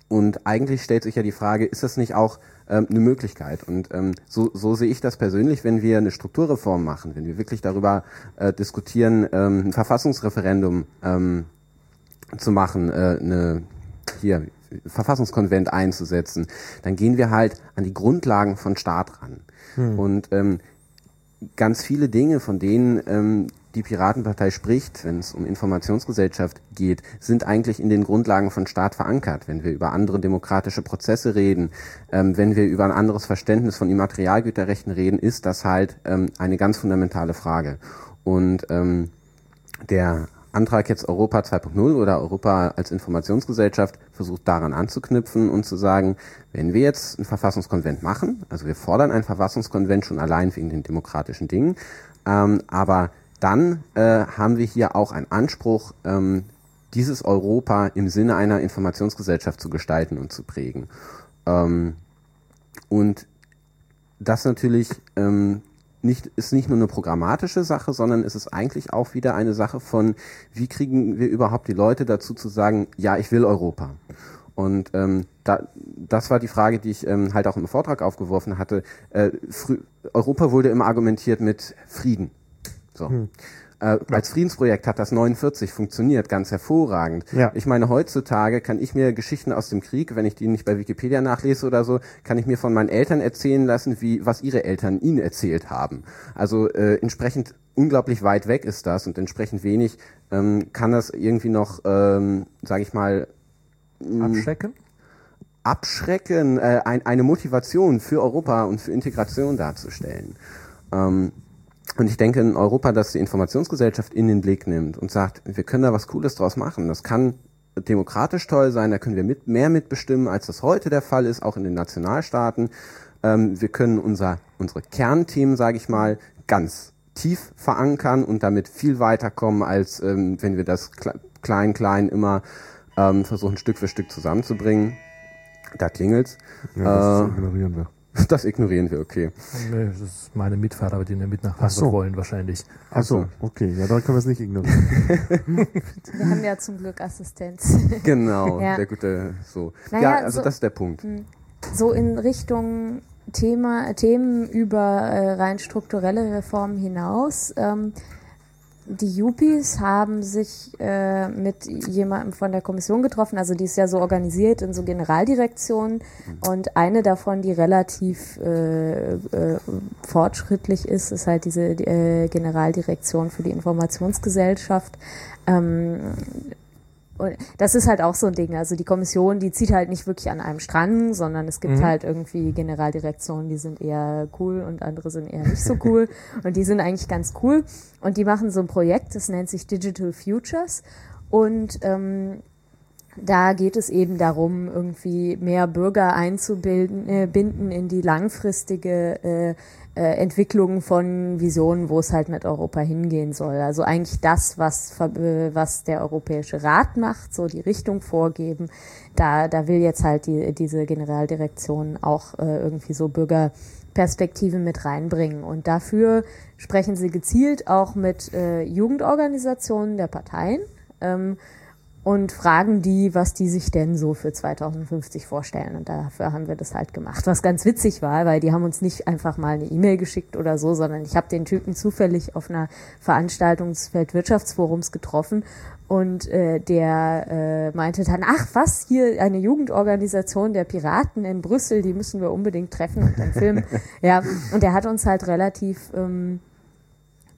und eigentlich stellt sich ja die Frage, ist das nicht auch ähm, eine Möglichkeit? Und ähm, so, so sehe ich das persönlich, wenn wir eine Strukturreform machen, wenn wir wirklich darüber äh, diskutieren, ähm, ein Verfassungsreferendum ähm, zu machen, äh, eine hier Verfassungskonvent einzusetzen, dann gehen wir halt an die Grundlagen von Staat ran. Und ähm, ganz viele Dinge, von denen ähm, die Piratenpartei spricht, wenn es um Informationsgesellschaft geht, sind eigentlich in den Grundlagen von Staat verankert. Wenn wir über andere demokratische Prozesse reden, ähm, wenn wir über ein anderes Verständnis von Immaterialgüterrechten reden, ist das halt ähm, eine ganz fundamentale Frage. Und ähm, der Antrag jetzt Europa 2.0 oder Europa als Informationsgesellschaft versucht daran anzuknüpfen und zu sagen, wenn wir jetzt einen Verfassungskonvent machen, also wir fordern einen Verfassungskonvent schon allein wegen den demokratischen Dingen, ähm, aber dann äh, haben wir hier auch einen Anspruch, ähm, dieses Europa im Sinne einer Informationsgesellschaft zu gestalten und zu prägen. Ähm, und das natürlich ähm, nicht, ist nicht nur eine programmatische Sache, sondern es ist eigentlich auch wieder eine Sache von, wie kriegen wir überhaupt die Leute dazu zu sagen, ja, ich will Europa. Und ähm, da, das war die Frage, die ich ähm, halt auch im Vortrag aufgeworfen hatte. Äh, Europa wurde immer argumentiert mit Frieden. So. Äh, Als Friedensprojekt hat das 49 funktioniert, ganz hervorragend. Ja. Ich meine, heutzutage kann ich mir Geschichten aus dem Krieg, wenn ich die nicht bei Wikipedia nachlese oder so, kann ich mir von meinen Eltern erzählen lassen, wie was ihre Eltern ihnen erzählt haben. Also äh, entsprechend unglaublich weit weg ist das und entsprechend wenig ähm, kann das irgendwie noch, ähm, sage ich mal, Abschrecken? abschrecken, äh, ein, eine Motivation für Europa und für Integration darzustellen. Ähm, und ich denke, in Europa, das die Informationsgesellschaft in den Blick nimmt und sagt, wir können da was Cooles draus machen. Das kann demokratisch toll sein, da können wir mit, mehr mitbestimmen, als das heute der Fall ist, auch in den Nationalstaaten. Ähm, wir können unser, unsere Kernthemen, sage ich mal, ganz tief verankern und damit viel weiterkommen, als ähm, wenn wir das kle- klein, klein immer ähm, versuchen, Stück für Stück zusammenzubringen. Da klingelt's. ja das äh, ignorieren wir. Das ignorieren wir, okay. Nee, das ist meine Mitfahrer, die mit nach Ach so. Frankfurt wollen wahrscheinlich. Ach so, okay, ja, dann können wir es nicht ignorieren. Wir haben ja zum Glück Assistenz. Genau, Ja. der gute, so. Naja, ja, also so- das ist der Punkt. so in Richtung Thema, Themen über äh, rein strukturelle Reformen hinaus. Ähm, die Yuppies haben sich äh, mit jemandem von der Kommission getroffen, also die ist ja so organisiert in so Generaldirektionen. Und eine davon, die relativ äh, äh, fortschrittlich ist, ist halt diese äh, Generaldirektion für die Informationsgesellschaft. Ähm, und das ist halt auch so ein Ding. Also die Kommission, die zieht halt nicht wirklich an einem Strang, sondern es gibt halt irgendwie Generaldirektionen, die sind eher cool und andere sind eher nicht so cool. und die sind eigentlich ganz cool. Und die machen so ein Projekt, das nennt sich Digital Futures. Und ähm, da geht es eben darum, irgendwie mehr Bürger einzubinden äh, binden in die langfristige äh, äh, Entwicklung von Visionen, wo es halt mit Europa hingehen soll. Also eigentlich das, was, äh, was der Europäische Rat macht, so die Richtung vorgeben. Da, da will jetzt halt die, diese Generaldirektion auch äh, irgendwie so Bürgerperspektive mit reinbringen. Und dafür sprechen sie gezielt auch mit äh, Jugendorganisationen der Parteien. Ähm, und fragen die, was die sich denn so für 2050 vorstellen. Und dafür haben wir das halt gemacht. Was ganz witzig war, weil die haben uns nicht einfach mal eine E-Mail geschickt oder so, sondern ich habe den Typen zufällig auf einer Veranstaltung des Weltwirtschaftsforums getroffen und äh, der äh, meinte dann, ach was, hier eine Jugendorganisation der Piraten in Brüssel, die müssen wir unbedingt treffen und dann filmen. ja, und der hat uns halt relativ... Ähm,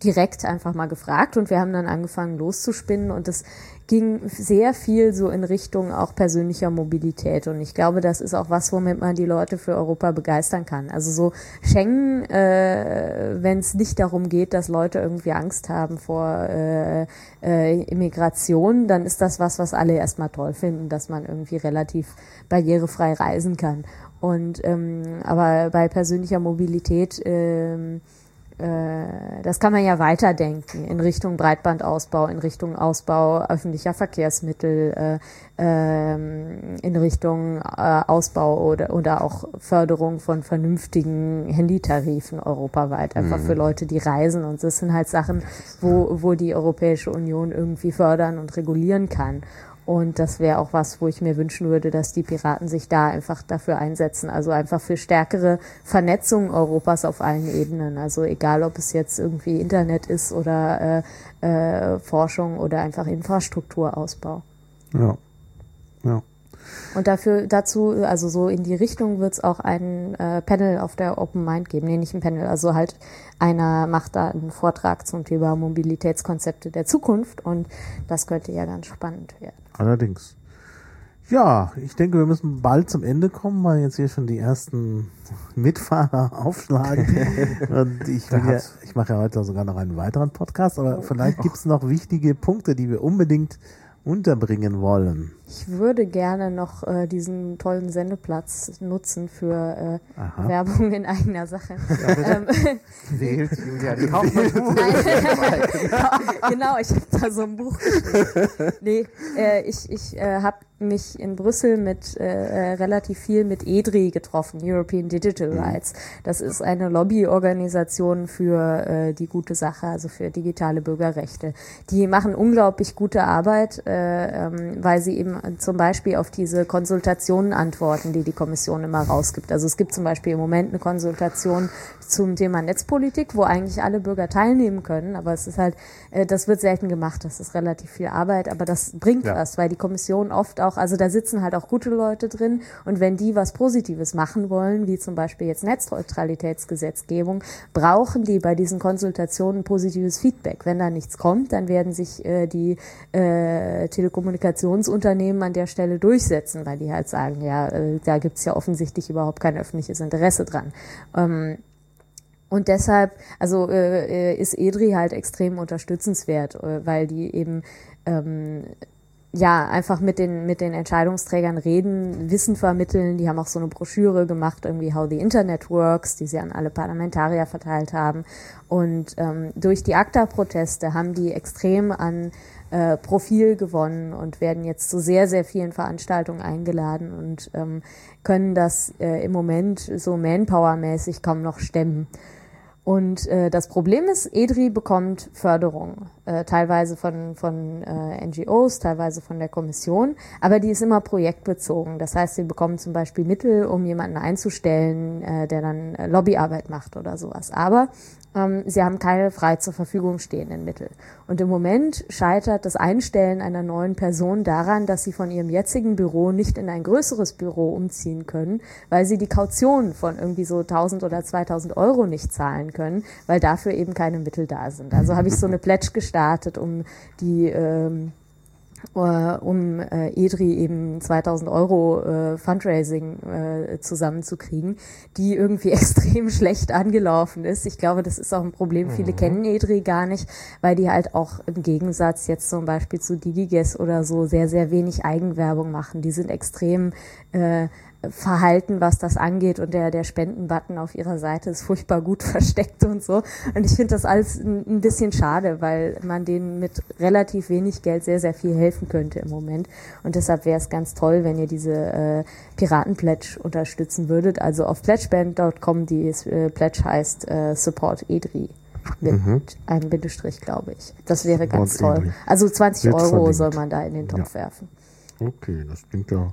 direkt einfach mal gefragt und wir haben dann angefangen loszuspinnen und das ging sehr viel so in Richtung auch persönlicher Mobilität. Und ich glaube, das ist auch was, womit man die Leute für Europa begeistern kann. Also so Schengen, äh, wenn es nicht darum geht, dass Leute irgendwie Angst haben vor äh, äh, Immigration, dann ist das was, was alle erstmal toll finden, dass man irgendwie relativ barrierefrei reisen kann. Und ähm, aber bei persönlicher Mobilität ähm, äh, das kann man ja weiterdenken in Richtung Breitbandausbau, in Richtung Ausbau öffentlicher Verkehrsmittel, äh, ähm, in Richtung äh, Ausbau oder, oder auch Förderung von vernünftigen Handytarifen europaweit, einfach mhm. für Leute, die reisen. Und das sind halt Sachen, wo, wo die Europäische Union irgendwie fördern und regulieren kann. Und das wäre auch was, wo ich mir wünschen würde, dass die Piraten sich da einfach dafür einsetzen. Also einfach für stärkere Vernetzung Europas auf allen Ebenen. Also egal, ob es jetzt irgendwie Internet ist oder äh, äh, Forschung oder einfach Infrastrukturausbau. Ja. Ja. Und dafür, dazu, also so in die Richtung wird es auch ein äh, Panel auf der Open Mind geben. Nee, nicht ein Panel, also halt einer macht da einen Vortrag zum Thema Mobilitätskonzepte der Zukunft und das könnte ja ganz spannend werden. Allerdings. Ja, ich denke, wir müssen bald zum Ende kommen, weil jetzt hier schon die ersten Mitfahrer aufschlagen. Und ich, ja, ich mache ja heute sogar noch einen weiteren Podcast, aber vielleicht gibt es noch wichtige Punkte, die wir unbedingt unterbringen wollen. Ich würde gerne noch äh, diesen tollen Sendeplatz nutzen für äh, Werbung in eigener Sache. Ja, ähm, Wählt Julia die Genau, ich habe da so ein Buch geschrieben. Nee, äh, ich, ich äh, habe mich in Brüssel mit äh, äh relativ viel mit EDRI getroffen, European Digital mhm. Rights. Das ist eine Lobbyorganisation für äh, die gute Sache, also für digitale Bürgerrechte. Die machen unglaublich gute Arbeit, äh, ähm, weil sie eben zum Beispiel auf diese Konsultationen antworten, die die Kommission immer rausgibt. Also es gibt zum Beispiel im Moment eine Konsultation zum Thema Netzpolitik, wo eigentlich alle Bürger teilnehmen können, aber es ist halt, äh, das wird selten gemacht, das ist relativ viel Arbeit, aber das bringt ja. was, weil die Kommission oft auch, also da sitzen halt auch gute Leute drin und wenn die was Positives machen wollen, wie zum Beispiel jetzt Netzneutralitätsgesetzgebung, brauchen die bei diesen Konsultationen positives Feedback. Wenn da nichts kommt, dann werden sich äh, die äh, Telekommunikationsunternehmen an der Stelle durchsetzen, weil die halt sagen, ja, äh, da gibt's ja offensichtlich überhaupt kein öffentliches Interesse dran. Ähm, und deshalb, also äh, äh, ist EDRI halt extrem unterstützenswert, äh, weil die eben ähm, ja einfach mit den mit den Entscheidungsträgern reden, Wissen vermitteln. Die haben auch so eine Broschüre gemacht, irgendwie How the Internet Works, die sie an alle Parlamentarier verteilt haben. Und ähm, durch die ACTA-Proteste haben die extrem an äh, Profil gewonnen und werden jetzt zu sehr, sehr vielen Veranstaltungen eingeladen und ähm, können das äh, im Moment so Manpower-mäßig kaum noch stemmen. Und äh, das Problem ist, EDRI bekommt Förderung, äh, teilweise von, von äh, NGOs, teilweise von der Kommission, aber die ist immer projektbezogen. Das heißt, sie bekommen zum Beispiel Mittel, um jemanden einzustellen, äh, der dann Lobbyarbeit macht oder sowas. Aber sie haben keine frei zur Verfügung stehenden Mittel. Und im Moment scheitert das Einstellen einer neuen Person daran, dass sie von ihrem jetzigen Büro nicht in ein größeres Büro umziehen können, weil sie die Kaution von irgendwie so 1000 oder 2000 Euro nicht zahlen können, weil dafür eben keine Mittel da sind. Also habe ich so eine Pledge gestartet, um die ähm, äh, um äh, EDRI eben 2000 Euro äh, Fundraising äh, zusammenzukriegen, die irgendwie extrem schlecht angelaufen ist. Ich glaube, das ist auch ein Problem. Viele Mhm. kennen EDRI gar nicht, weil die halt auch im Gegensatz jetzt zum Beispiel zu Digiges oder so sehr, sehr wenig Eigenwerbung machen. Die sind extrem äh, verhalten, was das angeht und der, der Spendenbutton auf ihrer Seite ist furchtbar gut versteckt und so. Und ich finde das alles ein, bisschen schade, weil man denen mit relativ wenig Geld sehr, sehr viel helfen könnte im Moment. Und deshalb wäre es ganz toll, wenn ihr diese äh, Piraten-Pledge unterstützen würdet. Also auf pledgeband.com, die äh, Pledge heißt äh, Support EDRI. Mit einem Bindestrich, glaube ich. Das wäre ganz Support toll. EDRI. Also 20 Wird Euro verlinkt. soll man da in den Topf werfen. Okay, das klingt ja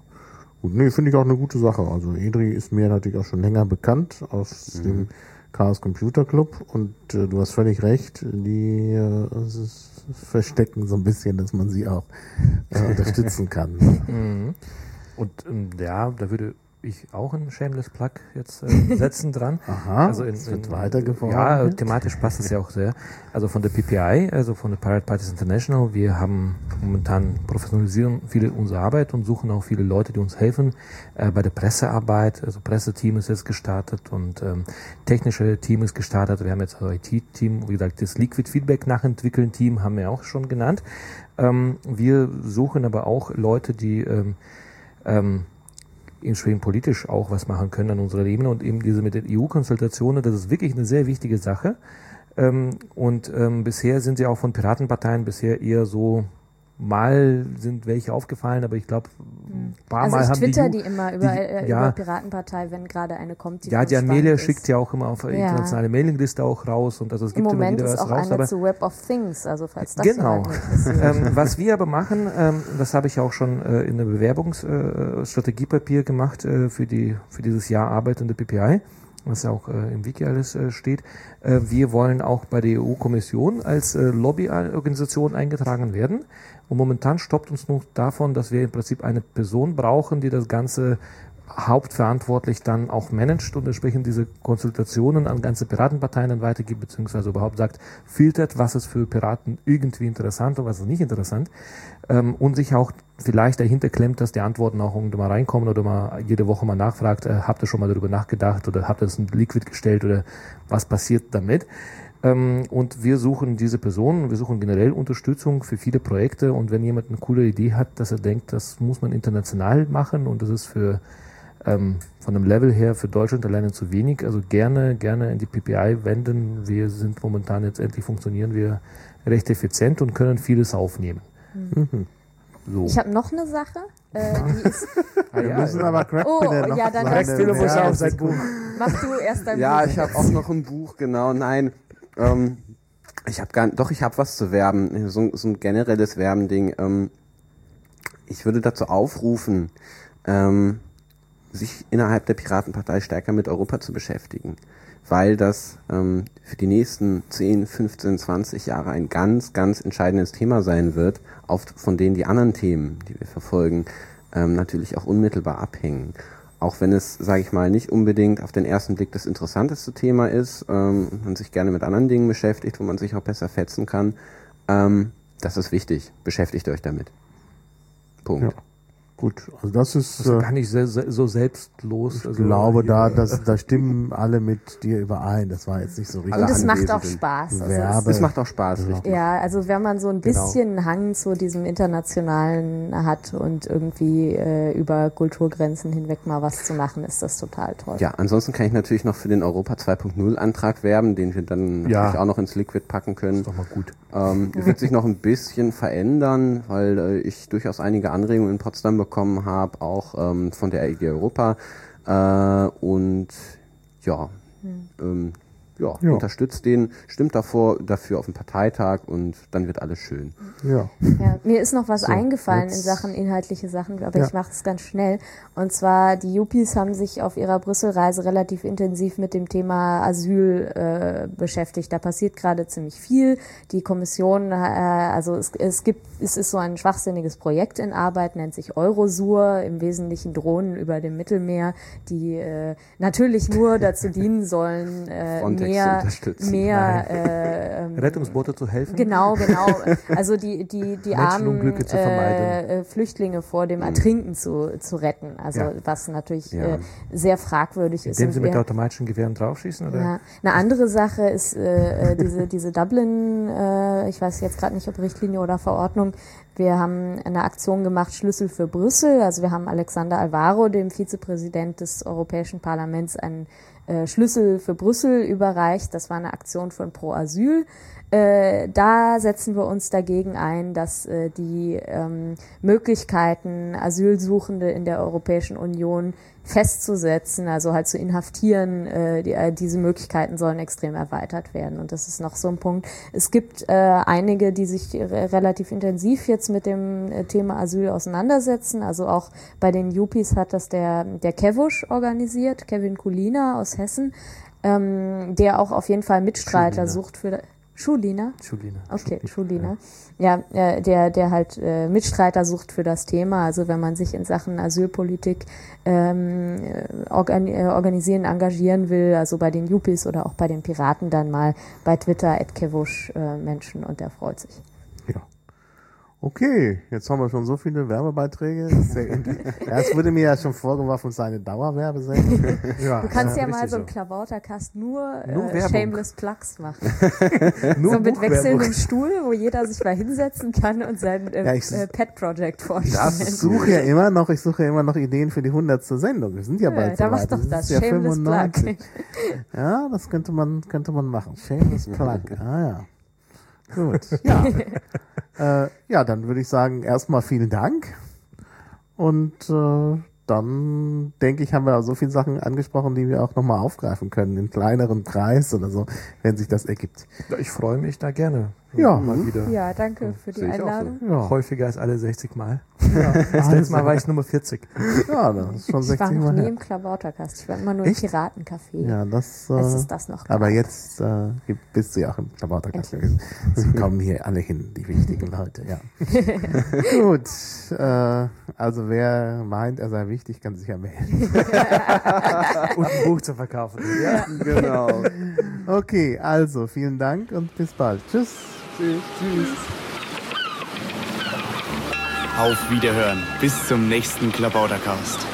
gut. Nee, finde ich auch eine gute Sache. Also Edri ist mir natürlich auch schon länger bekannt aus dem Chaos Computer Club und äh, du hast völlig recht, die äh, verstecken so ein bisschen, dass man sie auch äh, unterstützen kann. Mhm. Und ähm, ja, da würde ich auch einen Shameless Plug jetzt äh, setzen dran. Aha, also in, es wird in, weitergefahren. Ja, thematisch passt es ja auch sehr. Also von der PPI, also von der Pirate Parties International, wir haben momentan professionalisieren viele unsere Arbeit und suchen auch viele Leute, die uns helfen äh, bei der Pressearbeit. Also Presseteam ist jetzt gestartet und ähm, technische Team ist gestartet. Wir haben jetzt ein IT-Team, wie gesagt, das Liquid Feedback nachentwickeln Team haben wir auch schon genannt. Ähm, wir suchen aber auch Leute, die ähm, ähm, entsprechend politisch auch was machen können an unserer Ebene und eben diese mit den EU-Konsultationen, das ist wirklich eine sehr wichtige Sache. Ähm, und ähm, bisher sind sie auch von Piratenparteien bisher eher so mal sind welche aufgefallen, aber ich glaube, ein paar Also Mal ich haben twitter die, die, immer über, äh, ja. über Piratenpartei, wenn gerade eine kommt, die ja, die Amelia schickt ja auch immer auf Ja. internationale Mailingliste auch raus und also es Im gibt immer Moment wieder ist was auch raus, eine zu Web of Things, also falls das Genau. ähm, was wir aber machen, ähm, das habe ich auch schon äh, in der Bewerbungsstrategiepapier äh, gemacht äh, für, die, für dieses Jahr Arbeit in der PPI, was ja auch äh, im Wiki alles äh, steht. Äh, wir wollen auch bei der EU-Kommission als äh, Lobbyorganisation eingetragen werden. Und momentan stoppt uns nur davon, dass wir im Prinzip eine Person brauchen, die das Ganze hauptverantwortlich dann auch managt und entsprechend diese Konsultationen an ganze Piratenparteien dann weitergibt, beziehungsweise überhaupt sagt, filtert, was ist für Piraten irgendwie interessant und was ist nicht interessant ähm, und sich auch vielleicht dahinter klemmt, dass die Antworten auch irgendwann mal reinkommen oder mal jede Woche mal nachfragt, äh, habt ihr schon mal darüber nachgedacht oder habt ihr das in Liquid gestellt oder was passiert damit? Ähm, und wir suchen diese Personen, wir suchen generell Unterstützung für viele Projekte und wenn jemand eine coole Idee hat, dass er denkt, das muss man international machen und das ist für ähm, von dem Level her für Deutschland alleine zu wenig. Also gerne, gerne in die PPI wenden. Wir sind momentan jetzt endlich funktionieren wir recht effizient und können vieles aufnehmen. So. Ich habe noch eine Sache. Äh, die ist, Ah, Wir ja, müssen ja. aber Craig Oh, noch ja, dann muss Werbung- auch sein Buch. mach du erst dein Ja, Buch. ich habe auch noch ein Buch, genau. Nein, ähm, ich habe gar, doch, ich habe was zu werben. So, ein- so ein generelles Werbending. Ähm, ich würde dazu aufrufen, ähm, sich innerhalb der Piratenpartei stärker mit Europa zu beschäftigen, weil das ähm, für die nächsten 10, 15, 20 Jahre ein ganz, ganz entscheidendes Thema sein wird, auf, von denen die anderen Themen, die wir verfolgen, ähm, natürlich auch unmittelbar abhängen. Auch wenn es, sage ich mal, nicht unbedingt auf den ersten Blick das interessanteste Thema ist, ähm, man sich gerne mit anderen Dingen beschäftigt, wo man sich auch besser fetzen kann, ähm, das ist wichtig. Beschäftigt euch damit. Punkt. Ja. Gut, also das ist, Das ist äh, gar nicht so, so selbstlos. ich also, glaube, da, das, da stimmen alle mit dir überein. Das war jetzt nicht so richtig. Und es macht auch. Spaß. Also Werbe- Es macht auch Spaß, Ja. richtig. Ja, also wenn man so ein Genau. bisschen Hang zu diesem Internationalen hat und irgendwie äh, über Kulturgrenzen hinweg mal was zu machen, ist das total toll. Ja, ansonsten kann ich natürlich noch für den Europa 2.0 Antrag werben, den wir dann Ja. natürlich auch noch ins Liquid packen können. Ist doch mal gut. Ähm, wird sich noch ein bisschen verändern, weil äh, ich durchaus einige Anregungen in Potsdam bekommen habe, auch ähm, von der EG Europa. Äh, und ja, ähm, ja, Ja. unterstützt den, stimmt davor, dafür auf dem Parteitag und dann wird alles schön. Ja. Ja, mir ist noch was So, eingefallen in Sachen inhaltliche Sachen, aber Ja. ich mache es ganz schnell. Und zwar, die Yuppies haben sich auf ihrer Brüsselreise relativ intensiv mit dem Thema Asyl äh, beschäftigt. Da passiert gerade ziemlich viel. Die Kommission, äh, also es, es gibt, es ist so ein schwachsinniges Projekt in Arbeit, nennt sich Eurosur, im Wesentlichen Drohnen über dem Mittelmeer, die äh, natürlich nur dazu dienen sollen, äh. Mehr, mehr äh, ähm, Rettungsboote zu helfen. Genau, genau. Also die, die, die armen äh, äh, Flüchtlinge vor dem Ertrinken zu, zu retten. Also Ja. was natürlich Ja. äh, sehr fragwürdig ist. Indem sie mit automatischen Gewehren draufschießen? Oder? ja. Eine andere Sache ist äh, äh, diese, diese Dublin, äh, ich weiß jetzt gerade nicht, ob Richtlinie oder Verordnung. Wir haben eine Aktion gemacht, Schlüssel für Brüssel. Also wir haben Alexander Alvaro, dem Vizepräsident des Europäischen Parlaments, einen äh, Schlüssel für Brüssel überreicht. Das war eine Aktion von Pro Asyl. Äh, da setzen wir uns dagegen ein, dass äh, die ähm, Möglichkeiten, Asylsuchende in der Europäischen Union festzusetzen, also halt zu inhaftieren, äh, die, äh, diese Möglichkeiten sollen extrem erweitert werden. Und das ist noch so ein Punkt. Es gibt äh, einige, die sich re relativ intensiv jetzt mit dem äh, Thema Asyl auseinandersetzen. Also auch bei den Yuppies hat das der, der Kevush organisiert, Kevin Kulina aus Hessen, ähm, der auch auf jeden Fall Mitstreiter Schulina. sucht für Schulina. Schulina. Okay, Schulina. Ja, äh, der, der halt äh, Mitstreiter sucht für das Thema. Also wenn man sich in Sachen Asylpolitik ähm, äh, organ äh, organisieren, engagieren will, also bei den Yuppies oder auch bei den Piraten, dann mal bei Twitter @kevush äh, Menschen und der freut sich. Ja. Okay, jetzt haben wir schon so viele Werbebeiträge. Das ja ja, es wurde mir ja schon vorgeworfen, es sei eine Dauerwerbesendung. Ja, Du kannst ja, mal richtig so einen Klabautercast nur, Nur äh. Shameless Plugs machen. Nur so mit wechselndem Stuhl, wo jeder sich mal hinsetzen kann und sein äh, Ja, ich- äh, Pet-Project Ich vorstellen. suche ja immer noch, ich suche ja immer noch Ideen für die hundertste Sendung. Wir sind ja Ja, bald da so mach doch das. ja Shameless 95. Plug. Ja, das könnte man, könnte man machen. Shameless Plug. Ah ja. Gut. Ja. Äh, ja, dann würde ich sagen, erstmal vielen Dank. Und äh, dann denke ich, haben wir so viele Sachen angesprochen, die wir auch nochmal aufgreifen können, in kleineren Kreis oder so, wenn sich das ergibt. Ich freue mich da gerne. Ja. Mal wieder. Ja, danke für die auch so. Einladung. Ja, Häufiger als alle 60 Mal. Das letzte Mal war ich Nummer 40. ja das ist schon Ich war 60 noch Mal nie her. im Klabautercast. Ich war immer nur Echt? im Piratencafé. Ja, das. Äh, ist das noch Aber gab. jetzt äh, bist du ja auch im Klabauterkast gewesen. Sie kommen hier alle hin, die wichtigen Leute, ja. Gut, äh, also wer meint, er sei wichtig, kann sich ja melden. Und ein Buch zu verkaufen. Ja. Genau. Okay, also vielen Dank und bis bald. Tschüss. Auf Wiederhören. Bis zum nächsten Klabautercast.